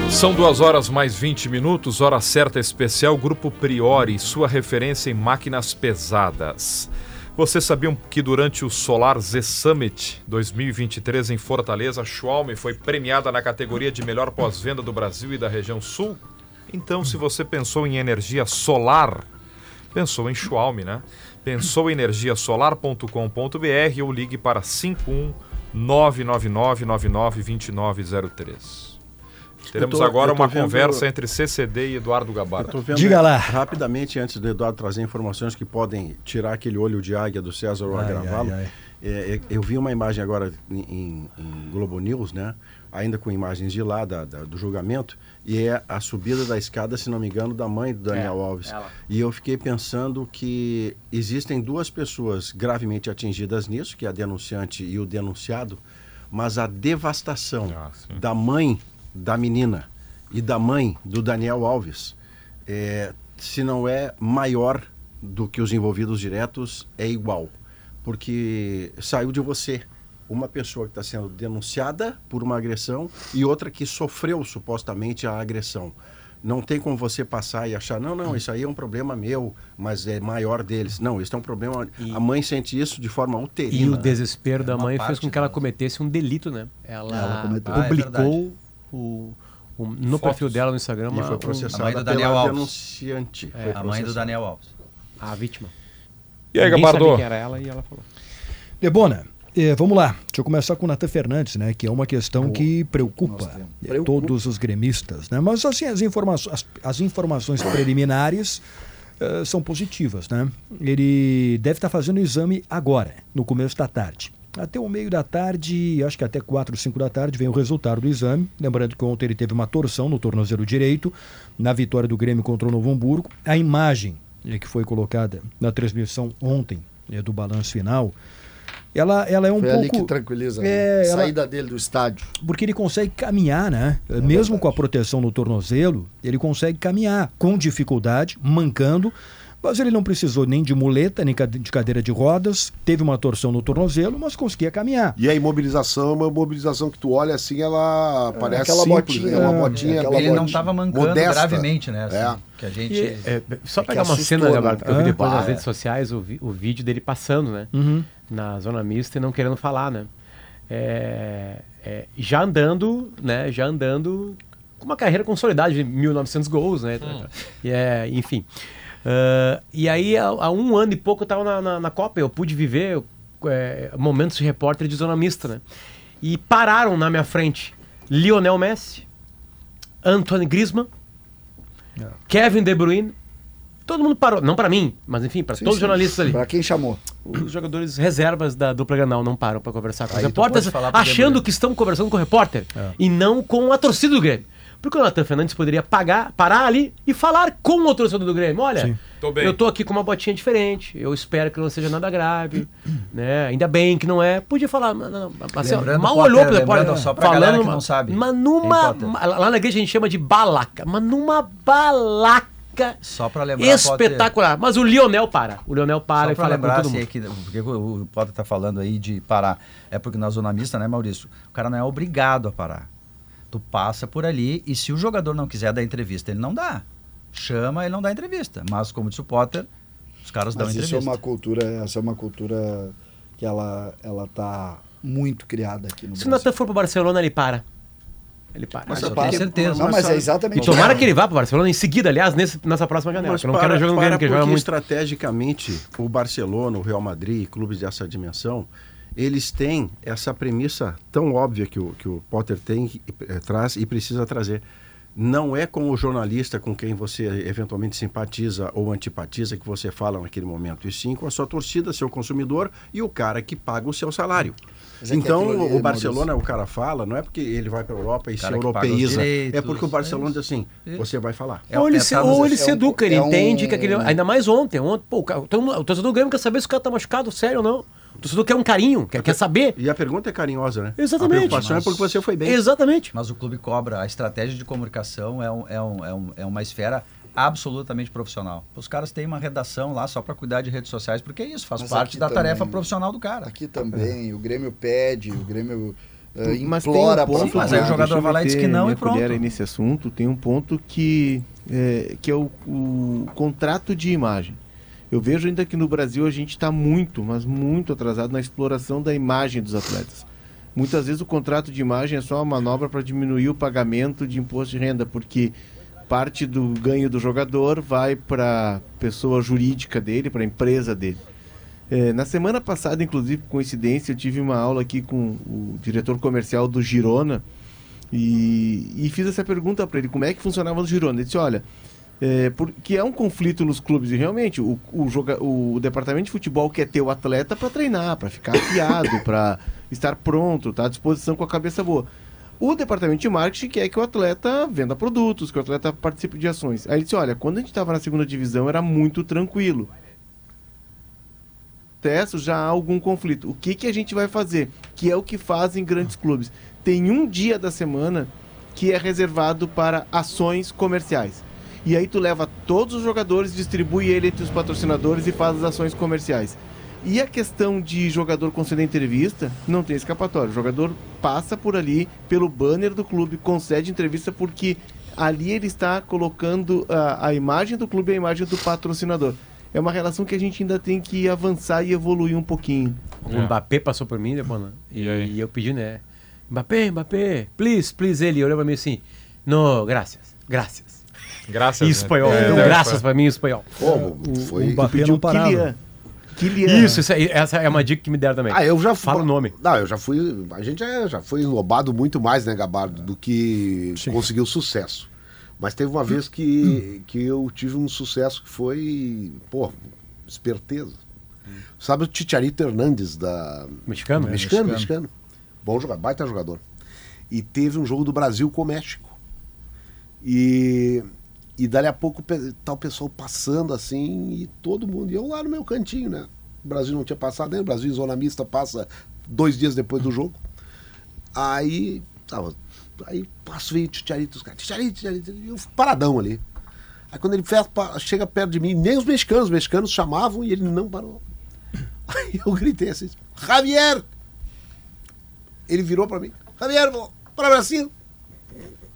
São duas horas mais 20 minutos, hora certa especial, Grupo Priori, sua referência em máquinas pesadas. Vocês sabiam que durante o Solar Z Summit 2023 em Fortaleza, a Schwalm foi premiada na categoria de melhor pós-venda do Brasil e da região sul? Então, se você pensou em energia solar, pensou em Schwalm, né? Pensou em energiasolar.com.br ou ligue para 51 999 99 2903. Teremos tô- agora uma vendo- conversa entre CCD e Eduardo vendo Diga lá. rapidamente, antes do Eduardo trazer informações que podem tirar aquele olho de águia do César ou agravá-lo. É, é, eu vi uma imagem agora em, em Globo News, né? Ainda com imagens de lá da, da- do julgamento, e é a subida da escada, se não me engano, da mãe do Daniel É, Alves. ela. E eu fiquei pensando que existem duas pessoas gravemente atingidas nisso, que é a denunciante e o denunciado, mas a devastação Ah, da mãe da menina e da mãe do Daniel Alves, é, se não é maior do que os envolvidos diretos, é igual. Porque saiu de você uma pessoa que está sendo denunciada por uma agressão e outra que sofreu supostamente a agressão. Não tem como você passar e achar, não, não, isso aí é um problema meu, mas é maior deles. Não, isso é um problema. A mãe sente isso de forma uterina. E o né? desespero da uma mãe fez com que ela cometesse um delito, né? Ela, Ela cometeu. Ah, é publicou o, o- no Fotos. perfil dela no Instagram E uma- foi processada A mãe do pela Daniel Alves. denunciante. Foi A mãe do. Daniel Alves. a vítima. E aí, Ninguém sabia Gabardo? que era ela e ela falou. Debona, eh, vamos lá. Deixa eu começar com o Natan Fernandes, né? Que é uma questão que preocupa Nós temos. eh, Preocupa. todos os gremistas, né? Mas assim, as, informações, as, as informações preliminares eh, são positivas, né? Ele deve estar fazendo o exame agora, no começo da tarde. Até o meio da tarde, acho que até 4, 5 da tarde, vem o resultado do exame. Lembrando que ontem ele teve uma torção no tornozelo direito, na vitória do Grêmio contra o Novo Hamburgo. A imagem eh, que foi colocada na transmissão ontem eh, do balanço final, ela, ela é um Foi ali pouco. que tranquiliza. É, né? ela- Saída dele do estádio. Porque ele consegue caminhar, né? Mesmo com a proteção no tornozelo, ele consegue caminhar com dificuldade, mancando. Mas ele não precisou nem de muleta, nem de cadeira de rodas. Teve uma torção no tornozelo, mas conseguia caminhar. E a imobilização é uma imobilização que tu olha assim, ela parece aquela simples, botinha, né? Uma é, botinha aquela Ele não estava mancando modesta. gravemente, né? assim, É. Que a gente. E, é, só que pegar uma assustou, cena, né? Gabardo, que eu vi Ah, depois pá, nas é. redes sociais, o, vi- o vídeo dele passando, né? Na zona mista e não querendo falar, né? É, é, já andando, né? Já andando com uma carreira consolidada de 1.900 gols, né? E é, enfim. Ah, e aí, há, há um ano e pouco eu estava na, na, na Copa, eu pude viver é, momentos de repórter de zona mista, né? E pararam na minha frente Lionel Messi, Antoine Griezmann, Kevin De Bruyne. Todo mundo parou, não para mim, mas enfim, para Sim, todos os sim. jornalistas ali. Pra quem chamou? Os jogadores reservas da dupla Granal não param para conversar com os Aí repórteres, achando que estão conversando com o repórter e não com a torcida do Grêmio. Porque o Nathan Fernandes poderia pagar, parar ali e falar com o torcedor do Grêmio. Olha, Tô bem. eu tô aqui com uma botinha diferente, eu espero que não seja nada grave, né? Ainda bem que não é. Podia falar, mas, não, mas, assim, mal Potter, olhou pro repórter. só pra galera que não sabe, Mas numa. Potter? Lá na igreja a gente chama de balaca, mas numa balaca Só pra lembrar. espetacular. Mas o Lionel para. O Lionel para Só e pra fala com lembrar, todo assim, mundo. é que, porque o o Potter tá falando aí de parar. É porque na zona mista, né, Maurício? O cara não é obrigado a parar. Tu passa por ali e se o jogador não quiser dar entrevista, ele não dá. Chama, ele não dá entrevista. Mas, como disse o Potter, os caras dão Mas isso é entrevista. uma cultura, essa é uma cultura que ela, ela tá muito criada aqui no Se o Brasil. Natan for pro Barcelona, ele para. Ele para. Mas Só eu para. tenho certeza. Não, mas é E exatamente tomara isso. que ele vá pro Barcelona em seguida, aliás, nesse- nessa próxima janela. Mas que eu não para, quero jogar no para Grêmio, porque porque joga muito. estrategicamente o Barcelona, o Real Madrid, clubes dessa dimensão, eles têm essa premissa tão óbvia que o, que o Potter tem, eh, traz e precisa trazer. Não é com o jornalista com quem você eventualmente simpatiza ou antipatiza que você fala naquele momento, e sim com a sua torcida, seu consumidor e o cara que paga o seu salário. É então, ali, o Barcelona, Maurício- o cara fala, não é porque ele vai para a Europa e se europeiza, é direitos, porque o Barcelona é diz assim, você vai falar. É- ou ele, é, se, ou ele é se educa, ele é entende um- que aquele. Ainda mais ontem. ontem pô, cara- o torcedor do Grêmio quer saber se o cara tá machucado, sério ou não. O torcedor quer um carinho, quer, quer saber. E a pergunta é carinhosa, né? Exatamente. A preocupação Mas- é porque você foi bem. Exatamente. Mas o clube cobra. A estratégia de comunicação é, um- é, um- é, um- é uma esfera absolutamente profissional. Os caras têm uma redação lá só para cuidar de redes sociais, porque é isso, faz Mas parte da também- tarefa profissional do cara. Aqui também, o Grêmio pede, o Grêmio Mas tem implora um ponto, Mas aí o jogador vai lá e diz que não e pronto. colher aí nesse assunto, tem um ponto que é, que é o, o contrato de imagem. Eu vejo ainda que no Brasil a gente está muito, mas muito atrasado na exploração da imagem dos atletas. Muitas vezes o contrato de imagem é só uma manobra para diminuir o pagamento de imposto de renda, porque parte do ganho do jogador vai para pessoa jurídica dele, para a empresa dele. É, na semana passada, inclusive, coincidência, eu tive uma aula aqui com o diretor comercial do Girona e, e fiz essa pergunta para ele: como é que funcionava no Girona? Ele disse: olha, É, porque é um conflito nos clubes e realmente o, o, joga, o departamento de futebol quer ter o atleta para treinar, para ficar afiado, para estar pronto, estar tá à disposição com a cabeça boa. O departamento de marketing quer que o atleta venda produtos, que o atleta participe de ações. Aí ele disse: olha, quando a gente estava na segunda divisão era muito tranquilo. Testo já há algum conflito. O que, que a gente vai fazer? Que é o que fazem grandes clubes. Tem um dia da semana que é reservado para ações comerciais. E aí tu leva todos os jogadores, distribui ele entre os patrocinadores e faz as ações comerciais. E a questão de jogador conceder entrevista, não tem escapatório. O jogador passa por ali, pelo banner do clube, concede entrevista porque ali ele está colocando a, a imagem do clube e a imagem do patrocinador. É uma relação que a gente ainda tem que avançar e evoluir um pouquinho. O Mbappé passou por mim, depois, e, e, eu pedi, né? Mbappé, Mbappé, please, please. Ele olhou para mim assim, não, graças, graças. Graças. Em espanhol. É, então, é, graças para mim em espanhol. Como? Foi. O Mbappé não parava. Kylian. Kylian. Isso, isso, essa é uma dica que me deram também. Ah, eu já fui. Fala o nome. Não, eu já fui. A gente já, já foi enlobado muito mais, né, Gabardo, do que Sim. conseguiu sucesso. Mas teve uma vez que, que eu tive um sucesso que foi, pô, esperteza. Sabe o Ticharito Hernandes da. Mexicano? Mexicano, mexicano. mexicano. Bom jogador, baita jogador. E teve um jogo do Brasil com o México. E e dali a pouco tá o pessoal passando assim e todo mundo. E eu lá no meu cantinho, né? O Brasil não tinha passado, nem o Brasil zona mista passa dois dias depois do jogo. Aí, tava, aí passo veio o Titiarito, os caras, eu paradão ali. Aí quando ele chega perto de mim, nem os mexicanos, os mexicanos chamavam e ele não parou. Aí eu gritei assim, Javier! Ele virou para mim, Javier, para o Brasil!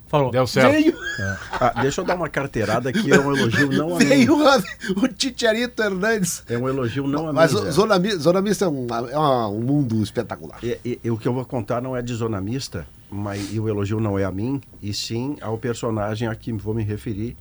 Falou. Deu certo. Veio. É. Ah, deixa eu dar uma carteirada aqui, é um elogio não a Veio mim. o, o Titiarito Hernandes. É um elogio não a Mas mim. Mas Zona, Zona Mista é um, é um mundo espetacular. E, e, e, o que eu vou contar não é de Zona Mista, mas, e o elogio não é a mim, e sim ao personagem a que vou me referir.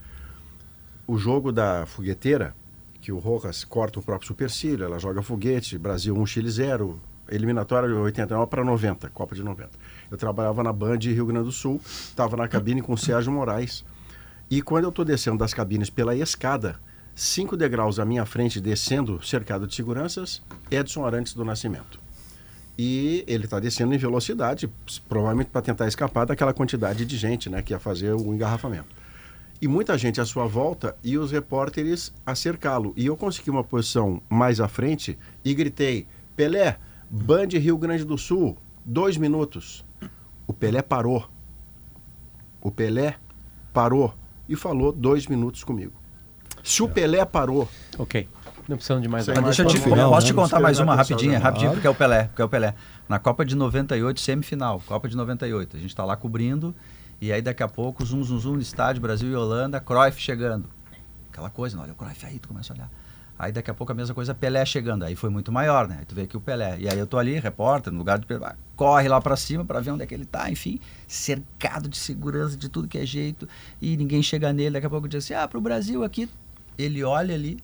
O jogo da fogueteira, que o Rojas corta o próprio supercílio, ela joga foguete, Brasil 1, Chile 0, eliminatória de 89 para 90, Copa de 90. Eu trabalhava na Band Rio Grande do Sul, estava na cabine com o Sérgio Moraes. E quando eu estou descendo das cabines pela escada, cinco degraus à minha frente, descendo, cercado de seguranças, Edson Arantes do Nascimento. E ele está descendo em velocidade, provavelmente para tentar escapar daquela quantidade de gente né, que ia fazer o engarrafamento. E muita gente à sua volta e os repórteres a cercá-lo. E eu consegui uma posição mais à frente e gritei: Pelé, Band Rio Grande do Sul, dois minutos. O Pelé parou. O Pelé parou e falou dois minutos comigo. Se o Pelé parou. Ok. Não precisamos de mais nada. Deixa eu te, final, posso te contar mais uma rapidinha, rapidinho, porque é o Pelé, porque é o Pelé. Na Copa de 98, semifinal, Copa de 98. A gente está lá cobrindo e aí daqui a pouco, zum, zum, zum no estádio, Brasil e Holanda, Cruyff chegando. Aquela coisa, olha o Cruyff aí, tu começa a olhar. Aí daqui a pouco a mesma coisa, Pelé chegando. Aí foi muito maior, né? Aí tu vê aqui o Pelé. E aí eu tô ali, repórter, no lugar de Pelé. Corre lá para cima para ver onde é que ele tá, enfim, cercado de segurança de tudo que é jeito. E ninguém chega nele. Daqui a pouco diz assim: ah, pro Brasil aqui. Ele olha ali,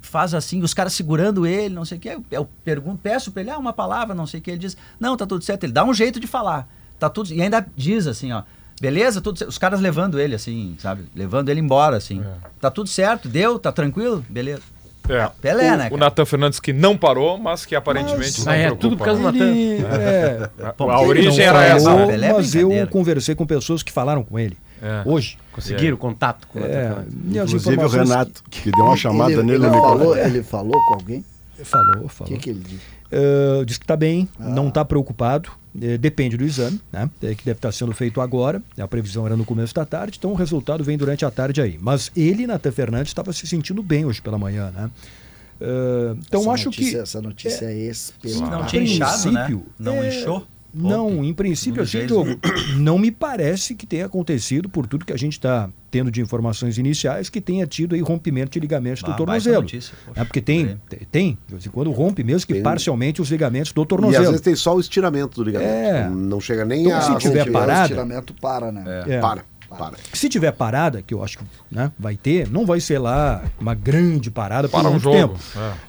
faz assim, os caras segurando ele, não sei o que. Eu, pergunto, peço para ele, ah, uma palavra, não sei o que. Ele diz: não, tá tudo certo. Ele dá um jeito de falar. Tá tudo. E ainda diz assim, ó Beleza, tudo, os caras levando ele, assim, sabe? Levando ele embora, assim. É. Tá tudo certo, deu, tá tranquilo? Beleza. É. Pelé, o, né? Cara? O Natan Fernandes que não parou, mas que aparentemente mas, não é, preocupa. tudo por causa do Natan. É, a, a origem era essa. Pelé é mas eu conversei com pessoas que falaram com ele. É. Hoje. Conseguiram é. contato com o é. Inclusive o Renato, que, que deu uma chamada ele, nele. Ele falou, ele falou com alguém? Falou, falou. O que, que ele disse? Uh, diz que está bem, ah. não está preocupado. É, depende do exame, né? É, que deve estar sendo feito agora. A previsão era no começo da tarde, então o resultado vem durante a tarde aí. Mas ele, Natan Fernandes, estava se sentindo bem hoje pela manhã, né? Uh, então essa acho notícia, que. Essa notícia é, é espetacular. Não tinha inchado, né? Não é, inchou? Não, em princípio, assim, jogo, não me parece que tenha acontecido, por tudo que a gente está tendo de informações iniciais, que tenha tido aí rompimento de ligamentos bah, do tornozelo. Notícia, é porque tem, tem, de vez em quando rompe, mesmo que tem. parcialmente os ligamentos do tornozelo. E às vezes tem só o estiramento do ligamento. É. Não chega nem então, a. Se tiver parado. O estiramento para, né? É. Para. Para. Se tiver parada, que eu acho que né, vai ter, não vai ser lá uma grande parada por Para um muito jogo. tempo.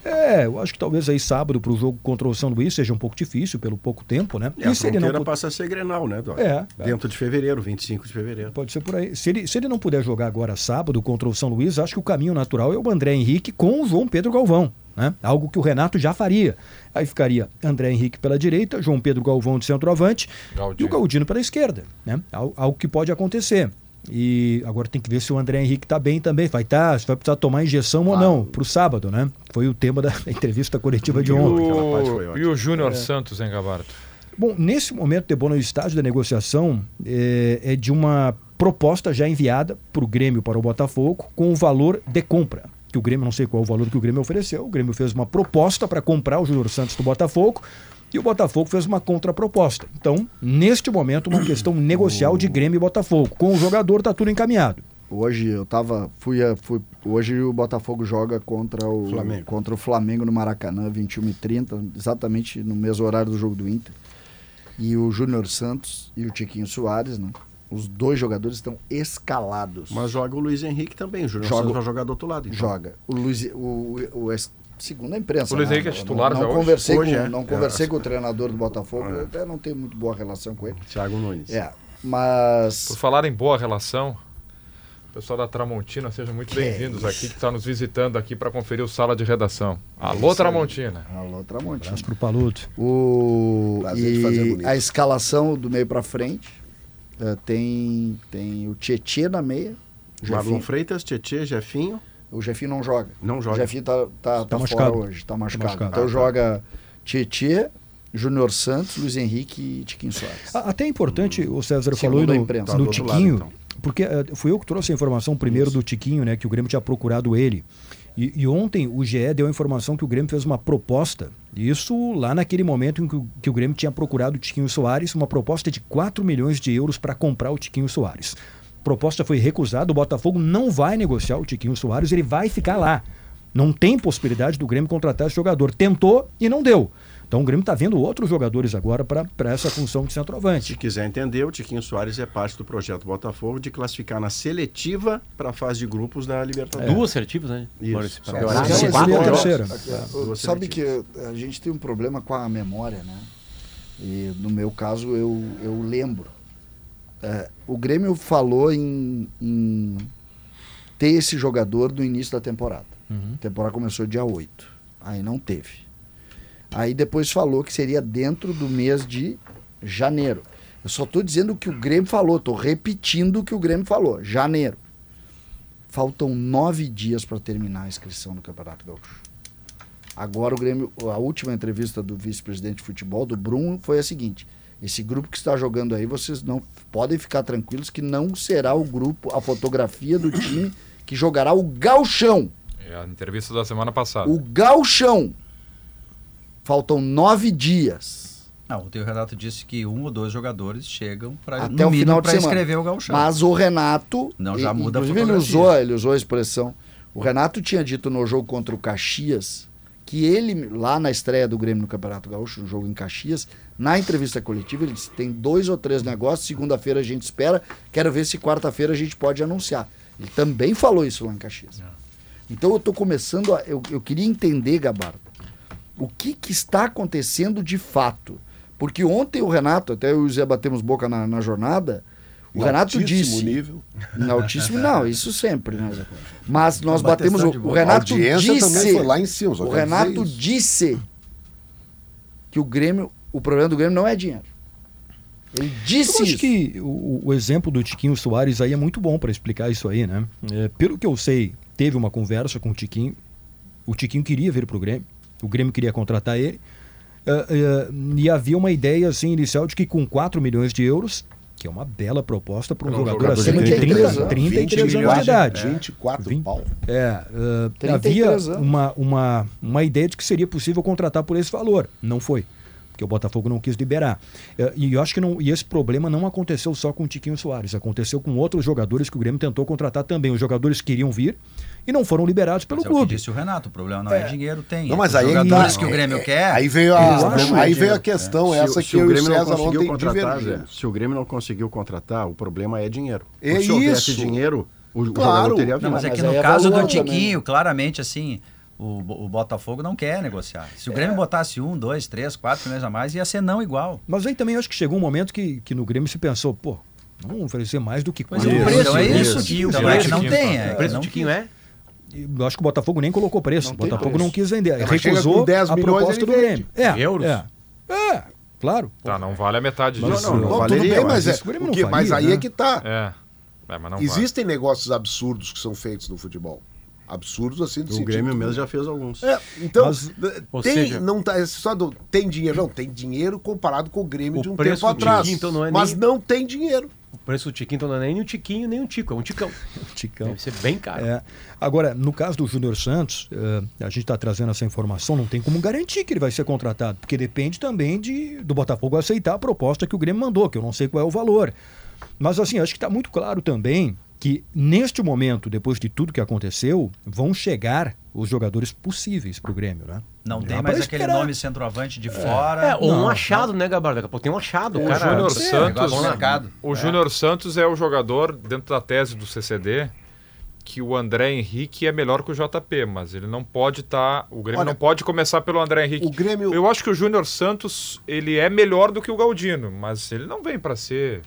É. É, eu acho que talvez aí sábado para o jogo contra o São Luís seja um pouco difícil pelo pouco tempo, né? E a se ele não passa a ser Grenal, né, Dó? É, é. Dentro de fevereiro, 25 de fevereiro. Pode ser por aí. Se ele, se ele não puder jogar agora sábado contra o São Luís, acho que o caminho natural é o André Henrique com o João Pedro Galvão. Né? Algo que o Renato já faria. Aí ficaria André Henrique pela direita, João Pedro Galvão de centroavante e Galdino. o Galdino pela esquerda. Né? Al- Algo que pode acontecer. E agora tem que ver se o André Henrique está bem também. Vai estar, se vai precisar tomar injeção ou não para o sábado, né? Foi o tema da entrevista coletiva de E ontem. Aquela parte foi o, e o Júnior Santos, hein, Gabarto? Bom, nesse momento, Debona, o estágio da negociação é, é de uma proposta já enviada para o Grêmio, para o Botafogo, com o valor de compra. Que o Grêmio, não sei qual o valor que o Grêmio ofereceu, o Grêmio fez uma proposta para comprar o Júnior Santos do Botafogo e o Botafogo fez uma contraproposta. Então, neste momento, uma questão negocial de Grêmio e Botafogo. Com o jogador, está tudo encaminhado. Hoje eu tava. Fui, a- fui, hoje o Botafogo joga contra o Flamengo. contra o Flamengo no Maracanã, 21 e 30 exatamente no mesmo horário do jogo do Inter. E o Júnior Santos e o Tiquinho Soares, né? Os dois jogadores estão escalados. Mas joga o Luiz Henrique também. O Júnior Joga- Santos vai jogar do outro lado. Então. Joga. O Luiz, o, o, es- segundo a imprensa. O Luiz né? Henrique é titular não, já não hoje? conversei Hoje com, é. não É, conversei acho com o treinador do Botafogo. É. Eu até não tenho muito boa relação com ele. Thiago Nunes. É, mas Por falar em boa relação, o pessoal da Tramontina, sejam muito bem-vindos aqui, que está nos visitando aqui para conferir o sala de redação. Alô, Tramontina. Alô, Tramontina. Abraço para o Paludo. O, Prazer de fazer e bonito. a escalação do meio pra frente eh, tem, tem o Tietê na meia. O Marlon Jefinho, Freitas, Tietê, Jefinho. o Jefinho não joga. Não O joga. Jefinho tá, tá, tá, machucado. fora hoje, tá machucado. machucado. Então Ah, tá. joga Tietê, Júnior Santos, Luiz Henrique e Tiquinho Soares. A- Até é importante, o César Segundo falou no, imprensa. Tá no do outro lado, Tiquinho, então. porque eh, fui eu que trouxe a informação primeiro do Tiquinho, né, que o Grêmio tinha procurado ele. E, e ontem o GE deu a informação que o Grêmio fez uma proposta, isso lá naquele momento em que o, que o Grêmio tinha procurado o Tiquinho Soares, uma proposta de 4 milhões de euros para comprar o Tiquinho Soares. Proposta foi recusada, o Botafogo não vai negociar o Tiquinho Soares, ele vai ficar lá. Não tem possibilidade do Grêmio contratar esse jogador. Tentou e não deu. Então o Grêmio está vendo outros jogadores agora para essa função de centroavante. Se quiser entender, o Tiquinho Soares é parte do projeto Botafogo de classificar na seletiva para a fase de grupos da Libertadores. Duas assertivas, né? Isso. São Para- quatro. Terceira. É, Duas Sabe que seletivas. a gente tem um problema com a memória, né? E no meu caso eu, eu lembro. É, o Grêmio falou em, em ter esse jogador no início da temporada. A temporada começou dia 8. Aí não teve. Aí depois falou que seria dentro do mês de janeiro. Eu só estou dizendo o que o Grêmio falou, estou repetindo o que o Grêmio falou. Janeiro. Faltam nove dias para terminar a inscrição no Campeonato Gaúcho. Agora o Grêmio, a última entrevista do vice-presidente de futebol, do Bruno, foi a seguinte: esse grupo que está jogando aí, vocês não podem ficar tranquilos que não será o grupo, a fotografia do time que jogará o Gauchão. É a entrevista da semana passada. O Gauchão. Faltam nove dias. Ah, ontem o Renato disse que um ou dois jogadores chegam para Até o final para escrever o gauchão. Mas o Renato. Não, já muda a Inclusive, ele fotografia. usou, ele usou a expressão. O Renato tinha dito no jogo contra o Caxias que ele, lá na estreia do Grêmio no Campeonato Gaúcho, no jogo em Caxias, na entrevista coletiva, ele disse: tem dois ou três negócios, segunda-feira a gente espera, quero ver se quarta-feira a gente pode anunciar. Ele também falou isso lá em Caxias. Então eu estou começando a. Eu, eu queria entender, Gabardo, o que, que está acontecendo de fato. Porque ontem o Renato, até eu e o Zé batemos boca na, na jornada, o Em Renato altíssimo disse. nível. Em altíssimo, não, isso sempre, né? Mas nós Uma batemos. O, o Renato audiência disse. também foi lá em cima. O Renato disse que o Grêmio, o problema do Grêmio não é dinheiro. Ele disse Eu acho isso. que o, o exemplo do Tiquinho Soares aí é muito bom para explicar isso aí, né? É, pelo que eu sei, teve uma conversa com o Tiquinho. O Tiquinho queria vir para o Grêmio. O Grêmio queria contratar ele. É, é, e havia uma ideia assim, inicial de que com 4 milhões de euros, que é uma bela proposta para um um jogador, jogador acima de 33 30, anos. 33 anos de idade. 24 Vinte- pau. É, uh, 33 havia anos. uma, uma, uma ideia de que seria possível contratar por esse valor. Não foi. que o Botafogo não quis liberar. E eu acho que não, e esse problema não aconteceu só com o Tiquinho Soares, aconteceu com outros jogadores que o Grêmio tentou contratar também. Os jogadores queriam vir e não foram liberados pelo Mas é o que clube. disse o Renato, o problema não é, dinheiro, tem. Não, é mas aí é que jogadores tá. que o Grêmio É, quer. Aí veio Eu a, acho aí que- veio a questão, Se, essa se que o eu e o Grêmio não conseguiu contratar, Zé, se o Grêmio não conseguiu contratar, o problema é dinheiro. É Porque se houvesse isso. dinheiro, o, o Claro. jogador teria Não, mas é mas que no aí é caso do Tiquinho, também. claramente assim, o, o Botafogo não quer negociar. Se o É. Grêmio botasse um, dois, três, quatro milhões a mais, ia ser não igual. Mas aí também acho que chegou um momento que, que no Grêmio se pensou, pô, não vamos oferecer mais do que Mas quatro. e o Isso, preço? então é isso. isso. O Então é que não tem. O É, preço não do Tiquinho é? Eu acho que o Botafogo nem colocou preço. Não o Botafogo preço. não quis vender. Chega recusou com 10 a proposta ele do. Grêmio. É, Euros? É, é, claro. Tá, não vale a metade Não, disso. não, não. Bom, valeria, tudo bem, mas mas, é, o não que- mas aí né? é que tá. É. É, mas não vale. Existem negócios absurdos que são feitos no futebol. Absurdos assim de O. Grêmio mesmo já fez alguns. É, então, Mas, tem, seja- não tá, é só do, tem dinheiro, não, tem dinheiro comparado com o Grêmio O de um preço tempo do atrás. Tiquinho, então, não é mas nem- não tem dinheiro. O preço do Tiquinho então não é nem o Tiquinho, nem o Tico, é um Ticão. Ticão. Deve ser bem caro. É. Agora, no caso do Júnior Santos, eh, a gente está trazendo essa informação, não tem como garantir que ele vai ser contratado, porque depende também de, do Botafogo aceitar a proposta que o Grêmio mandou, que eu não sei qual é o valor. Mas assim, acho que está muito claro também que neste momento, depois de tudo que aconteceu, vão chegar os jogadores possíveis para o Grêmio, né? Não Dá tem mais aquele esperar. nome centroavante de fora. É, ou um Não, achado, né, Gabardo? Daqui a pouco tem um achado. O cara. Júnior É, Santos. mercado. O Júnior Santos é o jogador, dentro da tese do CCD, que o André Henrique é melhor que o JP, mas ele não pode estar. o Grêmio Olha, não pode começar pelo André Henrique. O Grêmio. Eu acho que o Júnior Santos ele é melhor do que o Galdino, mas ele não vem para ser.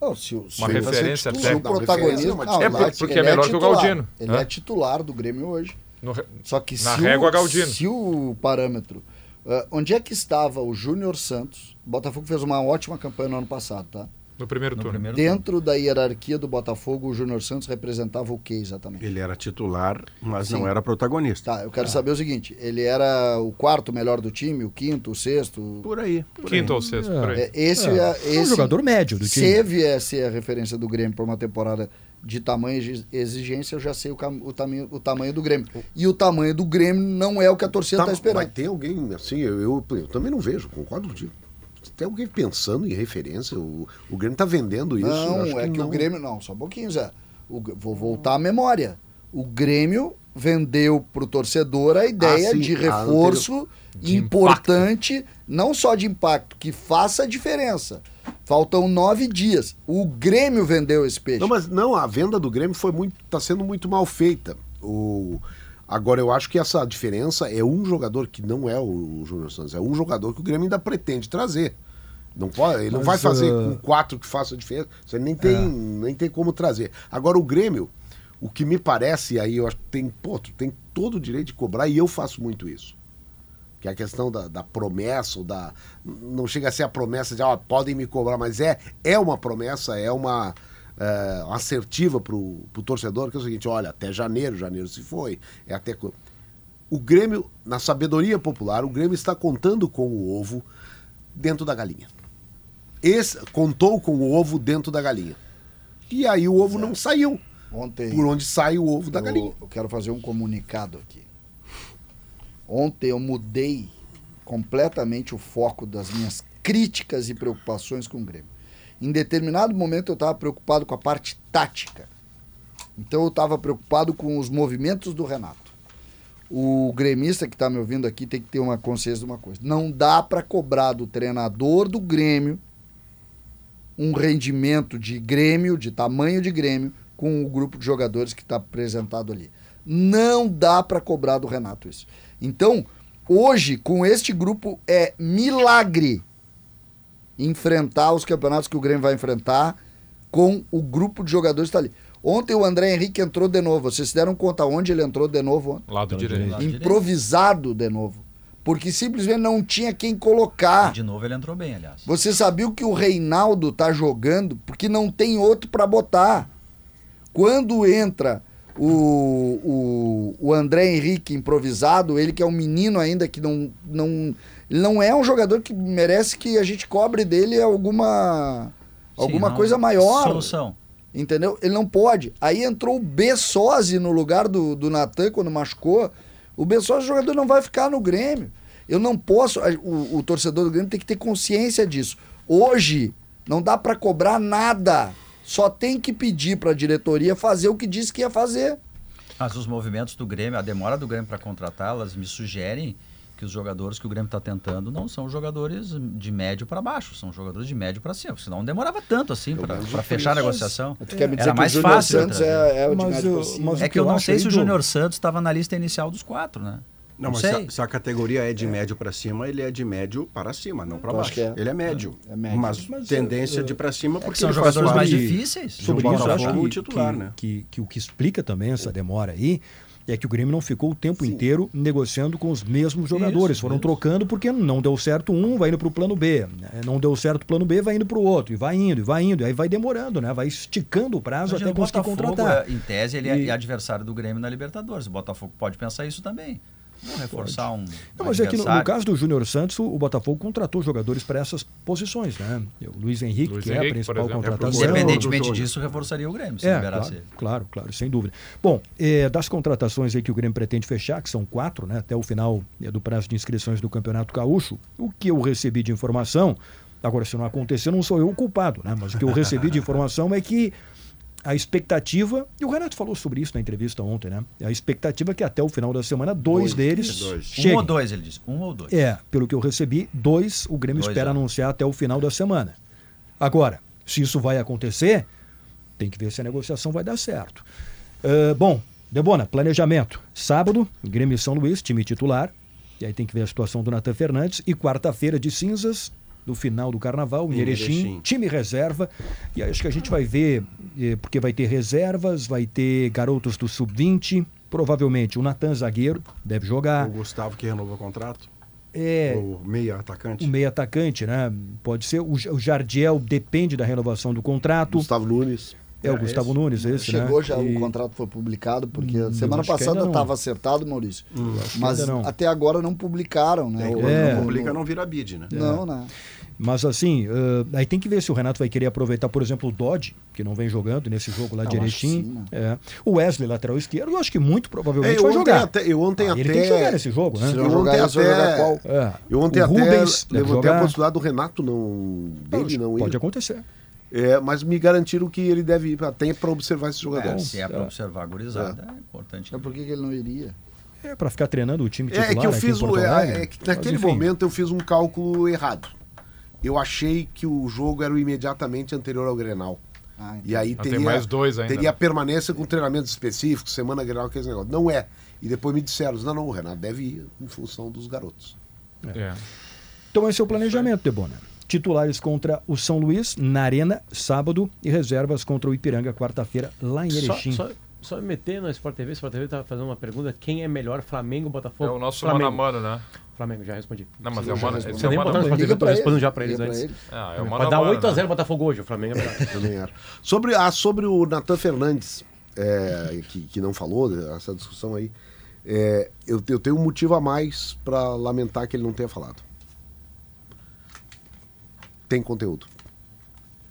Não, se, o- se Uma referência se o técnica. protagonismo. Não, não, é ele por- porque é ele melhor que o. Galdino, Ele né? é titular do Grêmio hoje. no Só que Na se, régua, o, Galdino. se o parâmetro. ah, onde é que estava o Júnior Santos? O Botafogo fez uma ótima campanha no ano passado, tá? No primeiro No turno. primeiro Dentro da hierarquia do Botafogo, o Júnior Santos representava o que exatamente? Ele era titular, mas Sim. não era protagonista. Tá, eu quero saber o seguinte: ele era o quarto melhor do time, o quinto, o sexto? Por aí. por Quinto aí. ou sexto, É. por aí. É, esse É, é, é um esse, jogador médio do time. Se viesse a referência do Grêmio para uma temporada de tamanho e exigência, eu já sei o, cam- o, tamanho, o tamanho do Grêmio. E o tamanho do Grêmio não é o que a torcida Tá, está esperando. Mas tem alguém assim, eu, eu, eu também não vejo, concordo contigo. Tem alguém pensando em referência? O, o Grêmio está vendendo isso? Não, é que, não. o Grêmio. Não, só um pouquinho, Zé. O- vou voltar à memória. O Grêmio vendeu para o torcedor a ideia Ah, sim, de reforço De importante, não só de impacto, que faça a diferença. Faltam nove dias. O Grêmio vendeu esse peixe. Não, mas não, a venda do Grêmio foi muito, tá sendo muito mal feita. O, agora eu acho que essa diferença é um jogador que não é o Júnior Santos, é um jogador que o Grêmio ainda pretende trazer. Não pode, ele não Mas, vai fazer ah, com quatro que faça diferença. Você nem tem, nem tem como trazer. Agora o Grêmio, o que me parece, aí eu acho que tem, pô, tu tem todo o direito de cobrar, e eu faço muito isso. Que é a questão da, da promessa, ou da. Não chega a ser a promessa de, ó, podem me cobrar, mas é, é uma promessa, é uma. é, assertiva pro, pro torcedor, que é o seguinte, olha, até janeiro, janeiro se foi, é até. O Grêmio, na sabedoria popular, o Grêmio está contando com o ovo dentro da galinha. Esse, contou com o ovo dentro da galinha. E aí o ovo não saiu. Ontem. Por onde sai o ovo da eu, galinha. eu quero fazer um comunicado aqui. Ontem eu mudei completamente o foco das minhas críticas e preocupações com o Grêmio. Em determinado momento eu estava preocupado com a parte tática. Então eu estava preocupado com os movimentos do Renato. O gremista que está me ouvindo aqui tem que ter uma consciência de uma coisa. Não dá para cobrar do treinador do Grêmio um rendimento de Grêmio, de tamanho de Grêmio, com o grupo de jogadores que está apresentado ali. Não dá para cobrar do Renato isso. Então, hoje, com este grupo, é milagre enfrentar os campeonatos que o Grêmio vai enfrentar com o grupo de jogadores que está ali. Ontem o André Henrique entrou de novo. Vocês se deram conta onde ele entrou de novo? ontem? Lado direito. Lado direito. Improvisado de novo. Porque simplesmente não tinha quem colocar. De novo ele entrou bem, aliás. Você sabia que o Reinaldo tá jogando porque não tem outro para botar. Quando entra o, o, o André Henrique improvisado, ele que é um menino ainda que não, não, ele não é um jogador que merece que a gente cobre dele alguma, alguma Sim, não- coisa maior. Solução. Entendeu? Ele não pode. Aí entrou o Bessosi no lugar do, do Natan quando machucou. O Bessosi, o jogador não vai ficar no Grêmio. Eu não posso. O, o torcedor do Grêmio tem que ter consciência disso. Hoje, não dá para cobrar nada. Só tem que pedir para a diretoria fazer o que disse que ia fazer. Mas os movimentos do Grêmio, a demora do Grêmio para contratar, elas me sugerem que os jogadores que o Grêmio está tentando não são jogadores de médio para baixo, são jogadores de médio para cima, senão não demorava tanto assim para fechar a negociação. Tu quer me dizer Era que o mais Júnior fácil. Santos é, é o de Mas médio eu- mas É que eu eu não sei se o Júnior Santos estava na lista inicial dos quatro, né? Não, mas sei. se a, se a categoria é de médio para cima, ele é de médio para cima, não para baixo. é. Ele é médio. É médio. Mas, Mas, tendência eh, de para cima porque são jogadores mais difíceis. Sobre isso, eu acho que, o titular, que, né? que, que o que explica também essa demora aí é que o Grêmio não ficou o tempo inteiro negociando com os mesmos jogadores. Foram trocando porque não deu certo um, vai indo para o plano B. né? Não deu certo o plano B, vai indo para o outro. E vai indo, e vai indo. E aí vai demorando, né? Vai esticando o prazo Imagina, até conseguir Botafogo, contratar. é, em tese, ele é E- adversário do Grêmio na Libertadores. O Botafogo pode pensar isso também. Vou reforçar um. Não, mas é que no, no caso do Júnior Santos, o, o Botafogo contratou jogadores para essas posições, né? O Luiz Henrique, Luiz que é Henrique, a por principal exemplo. contratação. Independentemente disso, reforçaria o Grêmio, se É, liberasse claro, ele. claro, claro, sem dúvida. Bom, eh, das contratações aí que o Grêmio pretende fechar, que são quatro, né, até o final eh, do prazo de inscrições do Campeonato Gaúcho, o que eu recebi de informação, agora se não acontecer, não sou eu o culpado, né, mas o que eu recebi de informação é que a expectativa, e o Renato falou sobre isso na entrevista ontem, né, a expectativa é que até o final da semana, dois, deles dois. cheguem. Um ou dois, ele disse. Um ou dois. É, pelo que eu recebi, dois o Grêmio Dois, espera é. anunciar até o final da semana. Agora, se isso vai acontecer, tem que ver se a negociação vai dar certo. Ah, bom, Debona, planejamento. Sábado, Grêmio e São Luís, time titular. E aí tem que ver a situação do Natan Fernandes. E quarta-feira de cinzas, do final do carnaval, em Em Erechim, Erechim. time reserva. E acho que a gente vai ver, eh, porque vai ter reservas, vai ter garotos do sub-20. Provavelmente o Natan zagueiro deve jogar. O Gustavo que renovou o contrato. É, O meia atacante. o meio atacante, né? Pode ser. O Jardiel depende da renovação do contrato. Gustavo Nunes. É o Gustavo Nunes, esse, Chegou né? já, E- o contrato foi publicado, porque Hum, semana passada não. estava acertado, Maurício. que Mas não. até agora não publicaram, né? É, É. não publica, não vira bid, né? Não, né? Mas assim, ãh, aí tem que ver se o Renato vai querer aproveitar, por exemplo, o Dodge, que não vem jogando nesse jogo lá Erechim. sim, né? É. O Wesley, lateral esquerdo, eu acho que muito provavelmente É, eu vai ontem jogar. até- eu ontem Ah, até- Ele tem que jogar nesse jogo, né? Se Eu não jogar ontem vai jogar até- qual? É. Eu ontem o até Rubens levantei a jogar. possibilidade do Renato não. dele não ir. Pode acontecer. É, mas me garantiram que ele deve ir até para observar esses É, jogadores. se é para observar a gurizada, é importante. Então por que, ele não iria? É para ficar treinando o time É, titular é que eu aqui fiz o, é, é que Mas, naquele enfim, momento eu fiz um cálculo errado. Eu achei que o jogo era o imediatamente anterior ao Grenal. Ah, E aí Ah, teria, mais dois ainda, teria né? permanência com treinamentos específicos, semana Grenal, aqueles negócios. Não é. E depois me disseram, não, não, o Renato deve ir em função dos garotos. É. Então esse é o planejamento, Debona. Titulares contra o São Luís, na Arena, sábado, e reservas contra o Ipiranga, quarta-feira, lá em Só, Erechim. só, só me meter no Sport TV, Sport TV estava fazendo uma pergunta: quem é melhor, Flamengo ou Botafogo? É o nosso Flamengo. mano a mano, né? Flamengo, já respondi. Não, mas Sim, é o mano. Você é o nem mano botar no a mano. Sport TV, eu tô respondendo já pra eles antes. ele. Ah, é o mano a dar mano, 8x0 né? Botafogo hoje, o Flamengo é melhor. Também era. Sobre, ah, sobre o Natan Fernandes, é, que, que não falou, né, essa discussão aí, é, eu, eu tenho um motivo a mais para lamentar que ele não tenha falado. Tem conteúdo.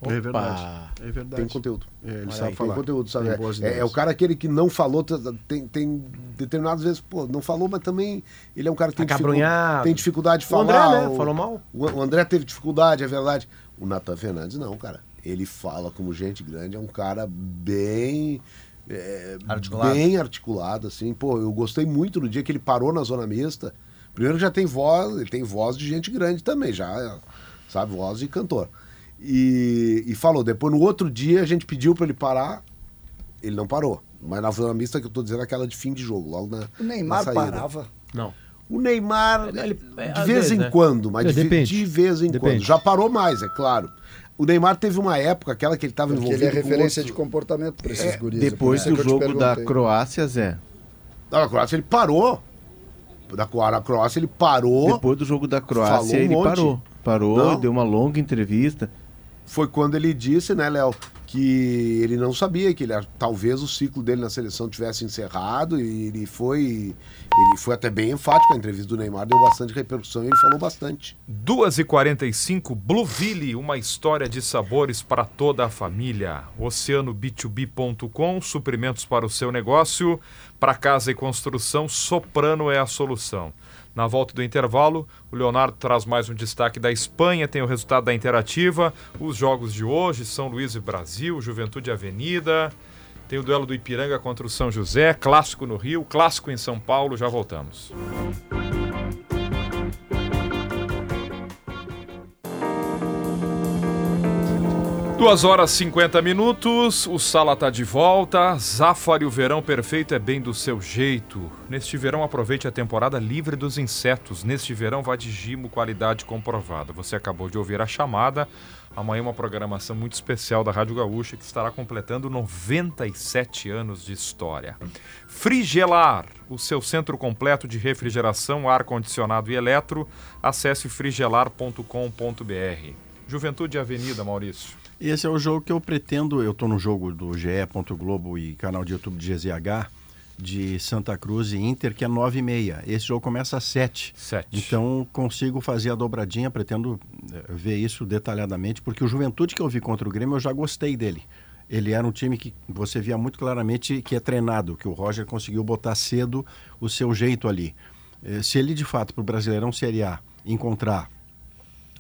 É verdade. É verdade. Tem conteúdo. É, ele Tem sabe falar. conteúdo, sabe? Tem boas É, é ideias. o cara aquele que não falou, tem, tem determinadas vezes, pô, não falou, mas também ele é um cara que tem, dificu- Acabrunhado. tem dificuldade de O André, falar. né? Falou mal. O, o André teve dificuldade, é verdade. O Natan Fernandes não, cara. Ele fala como gente grande, é um cara bem. é, Articulado. Bem articulado, assim. Pô, eu gostei muito do dia que ele parou na zona mista. Primeiro que já tem voz, ele tem voz de gente grande também, já, sabe, voz de cantor. E, e falou, depois no outro dia a gente pediu para ele parar, ele não parou. Mas na zona mista que eu tô dizendo é aquela de fim de jogo, logo na. O Neymar na saída. parava. Não. O Neymar, Ele- é, de às vez vezes, em né? quando, mas É, de, de vez em Depende. quando. Já parou mais, é claro. O Neymar teve uma época, aquela que ele estava envolvido ele é referência com de outro... comportamento para esses É, guris. Depois é por do jogo da. Croácia, Zé. Não, a Croácia ele parou. Da Croácia ele parou. Depois do jogo da Falou Croácia, um ele monte. parou. Parou, Não. deu uma longa entrevista. Foi quando ele disse, né, Léo, que ele não sabia que ele, talvez o ciclo dele na seleção tivesse encerrado e ele foi ele foi até bem enfático. A entrevista do Neymar deu bastante repercussão e ele falou bastante. 2h45, Blueville, uma história de sabores para toda a família. OceanoB2B.com, suprimentos para o seu negócio. Para casa e construção, Soprano é a solução. Na volta do intervalo, o Leonardo traz mais um destaque da Espanha, tem o resultado da Interativa, os jogos de hoje, São Luís e Brasil, Juventude Avenida, tem o duelo do Ipiranga contra o São José, clássico no Rio, clássico em São Paulo, já voltamos. Duas horas 50 minutos, o Sala tá de volta. Zafari, o verão perfeito é bem do seu jeito. Neste verão, aproveite a temporada livre dos insetos. Neste verão, vá de Gimo, qualidade comprovada. Você acabou de ouvir a chamada. Amanhã, uma programação muito especial da Rádio Gaúcha que estará completando 97 anos de história. Frigelar, o seu centro completo de refrigeração, ar-condicionado e eletro. Acesse frigelar.com.br. Juventude Avenida, Maurício. Esse é o jogo que eu pretendo. Eu estou no jogo do GE. Globo e canal de YouTube de GZH de Santa Cruz e Inter, que é 9 e meia. Esse jogo começa às 7. 7. Então consigo fazer a dobradinha, pretendo eh, ver isso detalhadamente, porque o Juventude que eu vi contra o Grêmio, eu já gostei dele. Ele era um time que você via muito claramente que é treinado, que o Roger conseguiu botar cedo o seu jeito ali. Eh, Se ele de fato para o Brasileirão Série A encontrar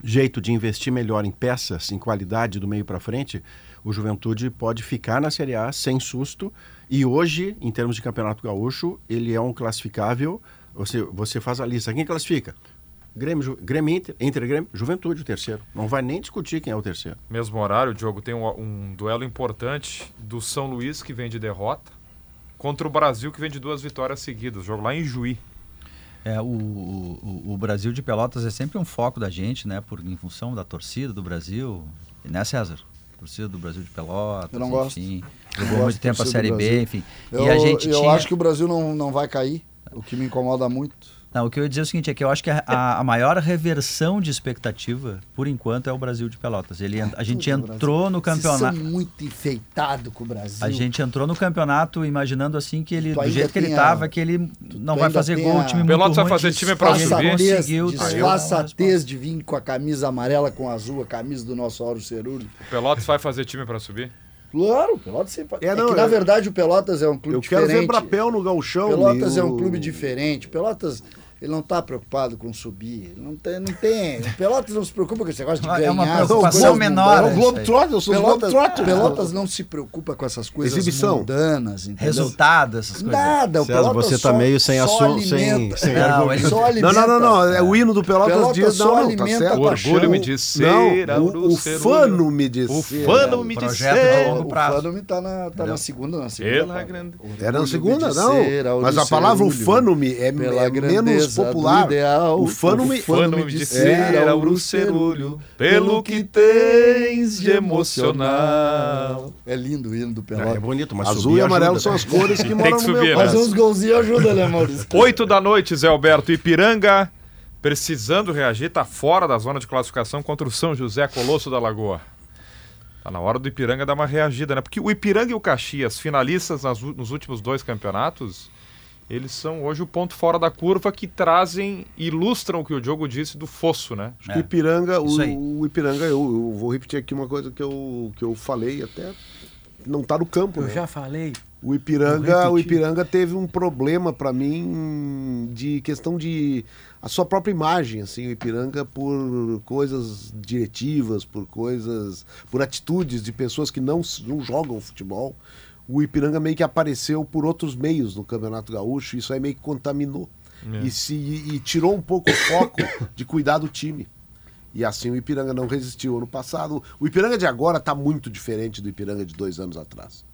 jeito de investir melhor em peças, em qualidade do meio para frente, o Juventude pode ficar na Série A sem susto. E hoje, em termos de Campeonato Gaúcho, ele é um classificável. Você, você faz a lista. Quem classifica? Grêmio, Ju- Grêmio Inter, Inter Grêmio, Juventude, o terceiro. Não vai nem discutir quem é o terceiro. Mesmo horário, Diogo, tem um, um duelo importante do São Luís, que vem de derrota, contra o Brasil, que vem de duas vitórias seguidas. Jogo lá em Juí. É, o, o, o Brasil de Pelotas é sempre um foco da gente, né? Por, em função da torcida do Brasil. Né, César? Torcida do Brasil de Pelotas. Eu não gosto. Enfim, Eu jogou gosto muito tempo a Série B, enfim. Eu, e a gente eu tinha... acho que o Brasil não, não vai cair, o que me incomoda muito. Não, o que eu ia dizer é o seguinte, é que eu acho que a, a- a maior reversão de expectativa, por enquanto, é o Brasil de Pelotas. Ele, a gente entrou no Vocês campeonato... são muito enfeitados com o Brasil. A gente entrou no campeonato imaginando assim que ele, do jeito que ele estava, a- que ele não vai fazer gol, a- o time muito Pelotas vai fazer time pra subir? Conseguiu disfarçatez de vir com a camisa amarela com azul, a camisa do nosso Auro Cerulho. O Pelotas vai fazer time para subir? Claro, o Pelotas sempre... É, É, não, que, na eu- verdade, o Pelotas é um clube Eu quero diferente. ver Brapel no Gauchão. Pelotas e é um clube diferente. Pelotas, ele não está preocupado com subir. Não tem, não tem. O Pelotas não se preocupa com esse negócio de É ganhar. uma essas preocupação menor, É o isso Globetrotter, eu sou os Pelotas, Globetrotters. Pelotas não se preocupa com essas coisas Exibição. mundanas, entendeu? Resultado, essas coisas. Nada, o César, Pelotas você tá só- meio sem assunto, sem- sem não, argumento. ele só Não, alimenta. não, não, não. É o hino do Pelotas Pelotas diz. só Não, não, tá alimenta certo. a paixão. Orgulho-me de ser Não, o, o Cerulho. fano-me de O de projeto de ser. longo O prazo. Fano tá na, tá na segunda, na segunda. Era na segunda, não. Mas a palavra o é, Pela é menos do popular. ideal, o o fano- Fano-me de de ser ser Auro Cerulho, pelo que tens de emocional. É lindo o hino do É, Pelotas. bonito, mas Azul e amarelo ajuda, são né? as cores que Tem moram que no subir, meu né? Fazer uns golzinhos ajuda, né, Maurício? Oito da noite, Zé Alberto. Ipiranga, precisando reagir, tá fora da zona de classificação contra o São José Colosso da Lagoa. Tá na hora do Ipiranga dar uma reagida, né? Porque o Ipiranga e o Caxias, finalistas nas nos últimos dois campeonatos, eles são hoje o ponto fora da curva que trazem, ilustram o que o Diogo disse do fosso, né? Acho que o Ipiranga, o, o Ipiranga, eu, eu vou repetir aqui uma coisa que eu, que eu falei até não tá no campo. né? falei. O Ipiranga, o. Ipiranga teve um problema para mim de questão de a sua própria imagem, assim, o Ipiranga por coisas diretivas, por coisas, por atitudes de pessoas que não, não jogam futebol. O Ipiranga meio que apareceu por outros meios no Campeonato Gaúcho, isso aí meio que contaminou e se e tirou um pouco o foco de cuidar do time. E assim o Ipiranga não resistiu ano passado. O Ipiranga de agora está muito diferente do Ipiranga de dois anos atrás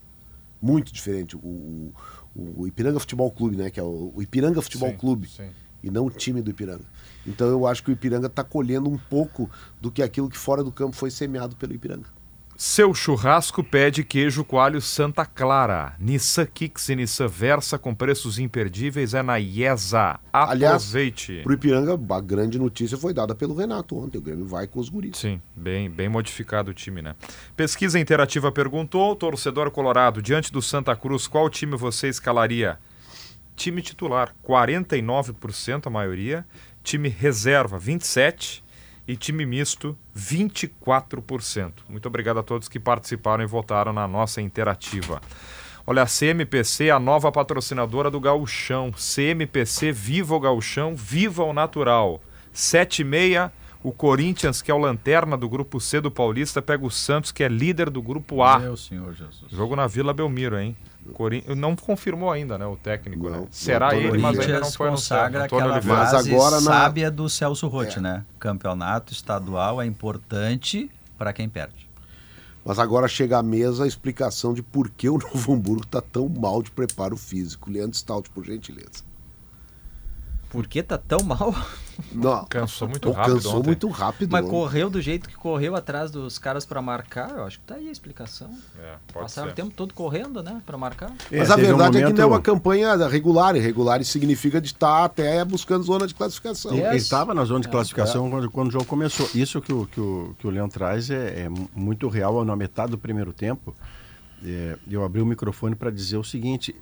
muito diferente. O, o, o Ipiranga Futebol Clube, né? Que é o, o Ipiranga Futebol Sim, Clube. sim. E não o time do Ipiranga. Então eu acho que o Ipiranga está colhendo um pouco do que aquilo que fora do campo foi semeado pelo Ipiranga. Seu churrasco pede queijo coalho Santa Clara. Nissan Kicks e Nissan Versa com preços imperdíveis é na IESA. Aliás, Aproveite. Pro Ipiranga, a grande notícia foi dada pelo Renato ontem. O Grêmio vai com os guris. Sim, bem, bem modificado o time, né? Pesquisa Interativa perguntou, torcedor colorado, diante do Santa Cruz, qual time você escalaria? Time titular, 49% a maioria, time reserva, 27% e time misto, 24%. Muito obrigado a todos que participaram e votaram na nossa interativa. Olha, a CMPC, a nova patrocinadora do Gauchão. CMPC, viva o Gauchão, viva o natural. 7 e meia, o Corinthians, que é o lanterna do grupo C do Paulista, pega o Santos, que é líder do grupo A. Meu Senhor Jesus. Jogo na Vila Belmiro, hein? Corin... Não confirmou ainda, né, o técnico, né? Não, Será Antônio ele, mas ainda não Corinthians foi consagra aquela frase agora na- sábia do Celso Rotti, né? Campeonato estadual é importante para quem perde. Mas agora chega à mesa a explicação de por que o Novo Hamburgo está tão mal de preparo físico. Leandro Stout, por gentileza. Por que tá tão mal? Não, Cansou muito rápido cansou ontem. muito rápido. Mas ontem. correu do jeito que correu atrás dos caras pra marcar, eu acho que tá aí a explicação. É, pode Passaram ser. o tempo todo correndo, né, Pra marcar. Mas É, a teve um verdade é que momento- não é uma campanha regular. E regular significa de estar até buscando zona de classificação. Ele estava na zona de classificação quando, quando o jogo começou. Isso que o, que o, que o Leão traz é, é mu- muito real na metade do primeiro tempo. É, eu abri o microfone para dizer o seguinte: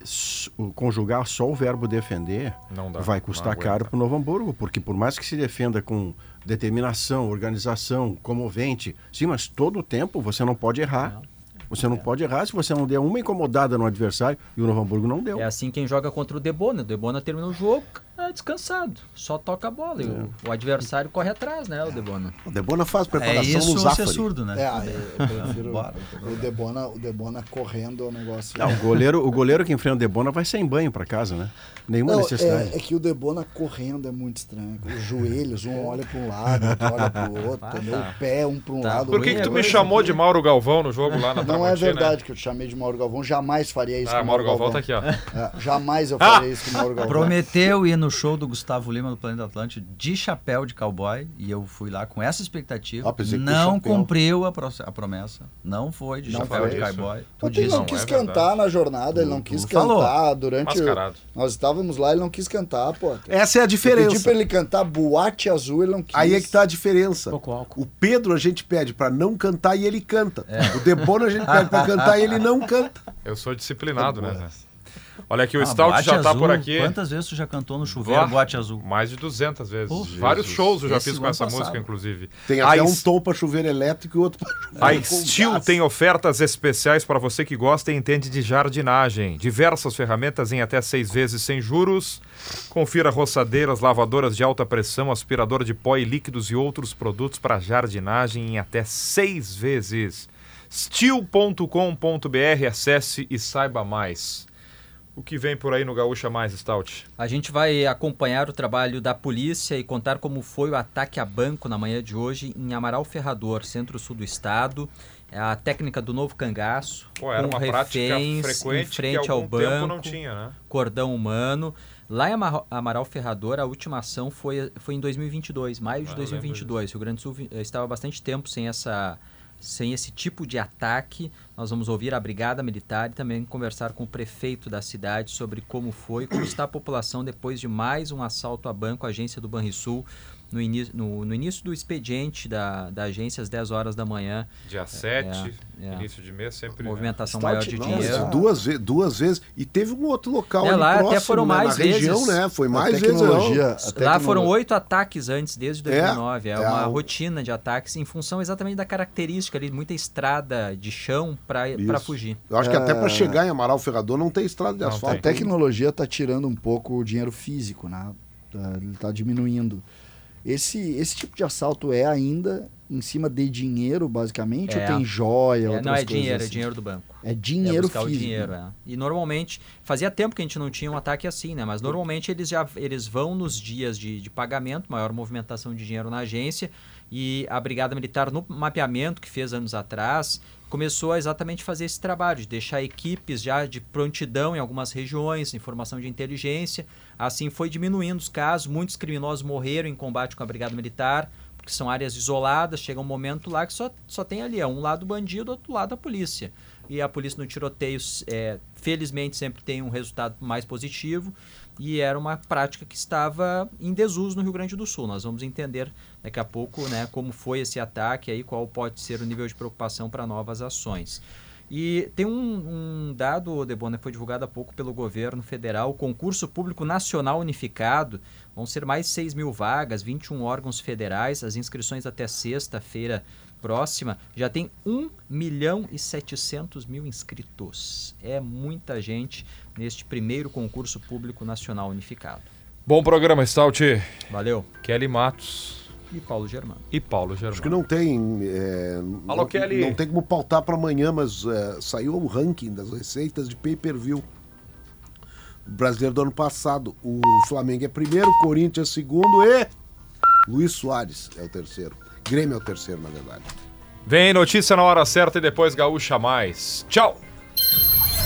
conjugar só o verbo defender Não dá, vai não custar caro para o Novo Hamburgo, porque por mais que se defenda com determinação, organização, comovente, sim, mas todo o tempo você não pode errar. Você não pode errar se você não der uma incomodada no adversário e o Novo Hamburgo não deu. É assim quem joga contra o Debona. O Debona termina o jogo é descansado. Só toca a bola. E o, o adversário corre atrás, né, o Debona. O Debona faz É preparação isso no ser Zafari. surdo, né? É, aí eu prefiro Bora. o Debona, o Debona correndo é um negócio. Não, o, goleiro, o goleiro que enfrenta o Debona vai sem banho para casa, né? Nenhuma Não, necessidade. é, é que o Debona correndo é muito estranho. Os joelhos, um olha para um lado, outro olha para o outro, Ah, tá. O pé, um para um Tá. lado. Por que, que tu me chamou de Mauro Galvão no jogo lá na Não é Tramontina? verdade que eu te chamei de Mauro Galvão. Jamais faria isso Ah, com o Mauro Galvão tá aqui, ó. É, jamais eu faria isso com o Mauro Galvão. Prometeu ir no show do Gustavo Lima no Planeta Atlântico de chapéu de cowboy e eu fui lá com essa expectativa. Ah, não cumpriu a, pro- a promessa. Não foi de Não chapéu foi de isso. cowboy. Tu Mas ele disse. não Não, quis é cantar verdade. na jornada, ele não Tu- quis tu falou. cantar durante. o- Mascarado. Nós estávamos lá, ele não quis cantar, pô. Essa é a Eu diferença. pedi pra ele cantar Boate Azul, ele não quis. Aí é que tá a diferença. O Pedro a gente pede pra não cantar e ele canta. O Debona a gente pede pra cantar e ele não canta. Eu sou disciplinado, né? Olha aqui, o Ah, Stout já tá Azul, por aqui. Quantas vezes tu já cantou no chuveiro Vó, Boate Azul? Mais de 200 vezes. Oh, Vários Jesus. shows eu já Esse fiz com essa passado. música, inclusive. Tem A até um tom pra chuveiro elétrico e outro pra chuveiro A Steel gás. tem ofertas especiais para você que gosta e entende de jardinagem. Diversas ferramentas em até seis vezes sem juros. Confira roçadeiras, lavadoras de alta pressão, aspirador de pó e líquidos e outros produtos para jardinagem em até seis vezes. Steel.com.br, acesse e saiba mais. O que vem por aí no Gaúcha Mais, Stout? A gente vai acompanhar o trabalho da polícia e contar como foi o ataque a banco na manhã de hoje em Amaral Ferrador, centro-sul do estado. É a técnica do novo cangaço, Pô, era com uma prática reféns frequente em frente que ao banco, não tinha, né? cordão humano. Lá em Ama- Amaral Ferrador, a última ação foi, foi em 2022, maio de Ah, eu lembro 2022. O Rio Grande do Sul eh, estava bastante tempo sem essa sem esse tipo de ataque. Nós vamos ouvir a Brigada Militar e também conversar com o prefeito da cidade sobre como foi, como está a população depois de mais um assalto a banco, agência do Banrisul, no, início no, no início do expediente da, da agência às 10 horas da manhã. Dia 7, é. início de mês, sempre. né? Movimentação Stout, maior de não, dinheiro. Duas, ve duas vezes. E teve um outro local É, ali lá até próximo, foram né? mais Na região, vezes. né? Foi A mais vezes. tecnologia, não. a Lá tecnologia- foram oito ataques antes, desde 2009. É, é uma a- rotina de ataques em função exatamente da característica ali, muita estrada de chão para fugir. Eu acho que até É. para chegar em Amaral Ferrador não tem estrada de Não asfalto. A tecnologia está tirando um pouco o dinheiro físico, né? Tá- Ele está diminuindo. Esse, esse tipo de assalto é ainda em cima de dinheiro, basicamente? É. Ou tem joia? É, não é dinheiro, é assim? dinheiro do banco. É É dinheiro buscar físico. o dinheiro, é. E normalmente, fazia tempo que a gente não tinha um ataque assim, né? Mas normalmente eles já eles vão nos dias de, de pagamento, maior movimentação de dinheiro na agência, e a Brigada Militar, no mapeamento que fez anos atrás, começou a exatamente fazer esse trabalho, de deixar equipes já de prontidão em algumas regiões, informação de inteligência. Assim foi diminuindo os casos, muitos criminosos morreram em combate com a Brigada Militar, porque são áreas isoladas, chega um momento lá que só, só tem ali, é um lado bandido, outro lado a polícia. E a polícia no tiroteio, é, felizmente, sempre tem um resultado mais positivo. E era uma prática que estava em desuso no Rio Grande do Sul. Nós vamos entender daqui a pouco né, como foi esse ataque aí, qual pode ser o nível de preocupação para novas ações. E tem um, um dado, Debona, que foi divulgado há pouco pelo governo federal, o concurso público nacional unificado, vão ser mais 6 mil vagas, 21 órgãos federais, as inscrições até sexta-feira próxima, já tem 1 milhão e 700 mil inscritos. É muita gente neste primeiro concurso público nacional unificado. Bom programa, Stout. Valeu. Kelly Matos E Paulo Germano. e Paulo Germano. Acho que não tem. é, Alô, não, Kelly. não tem como pautar para amanhã, mas é, saiu o ranking das receitas de pay-per-view. O brasileiro do ano passado. O Flamengo é primeiro, Corinthians é segundo e. Luiz Soares é o terceiro. Grêmio é o terceiro, na verdade. Vem notícia na hora certa e depois Gaúcha Mais. Tchau!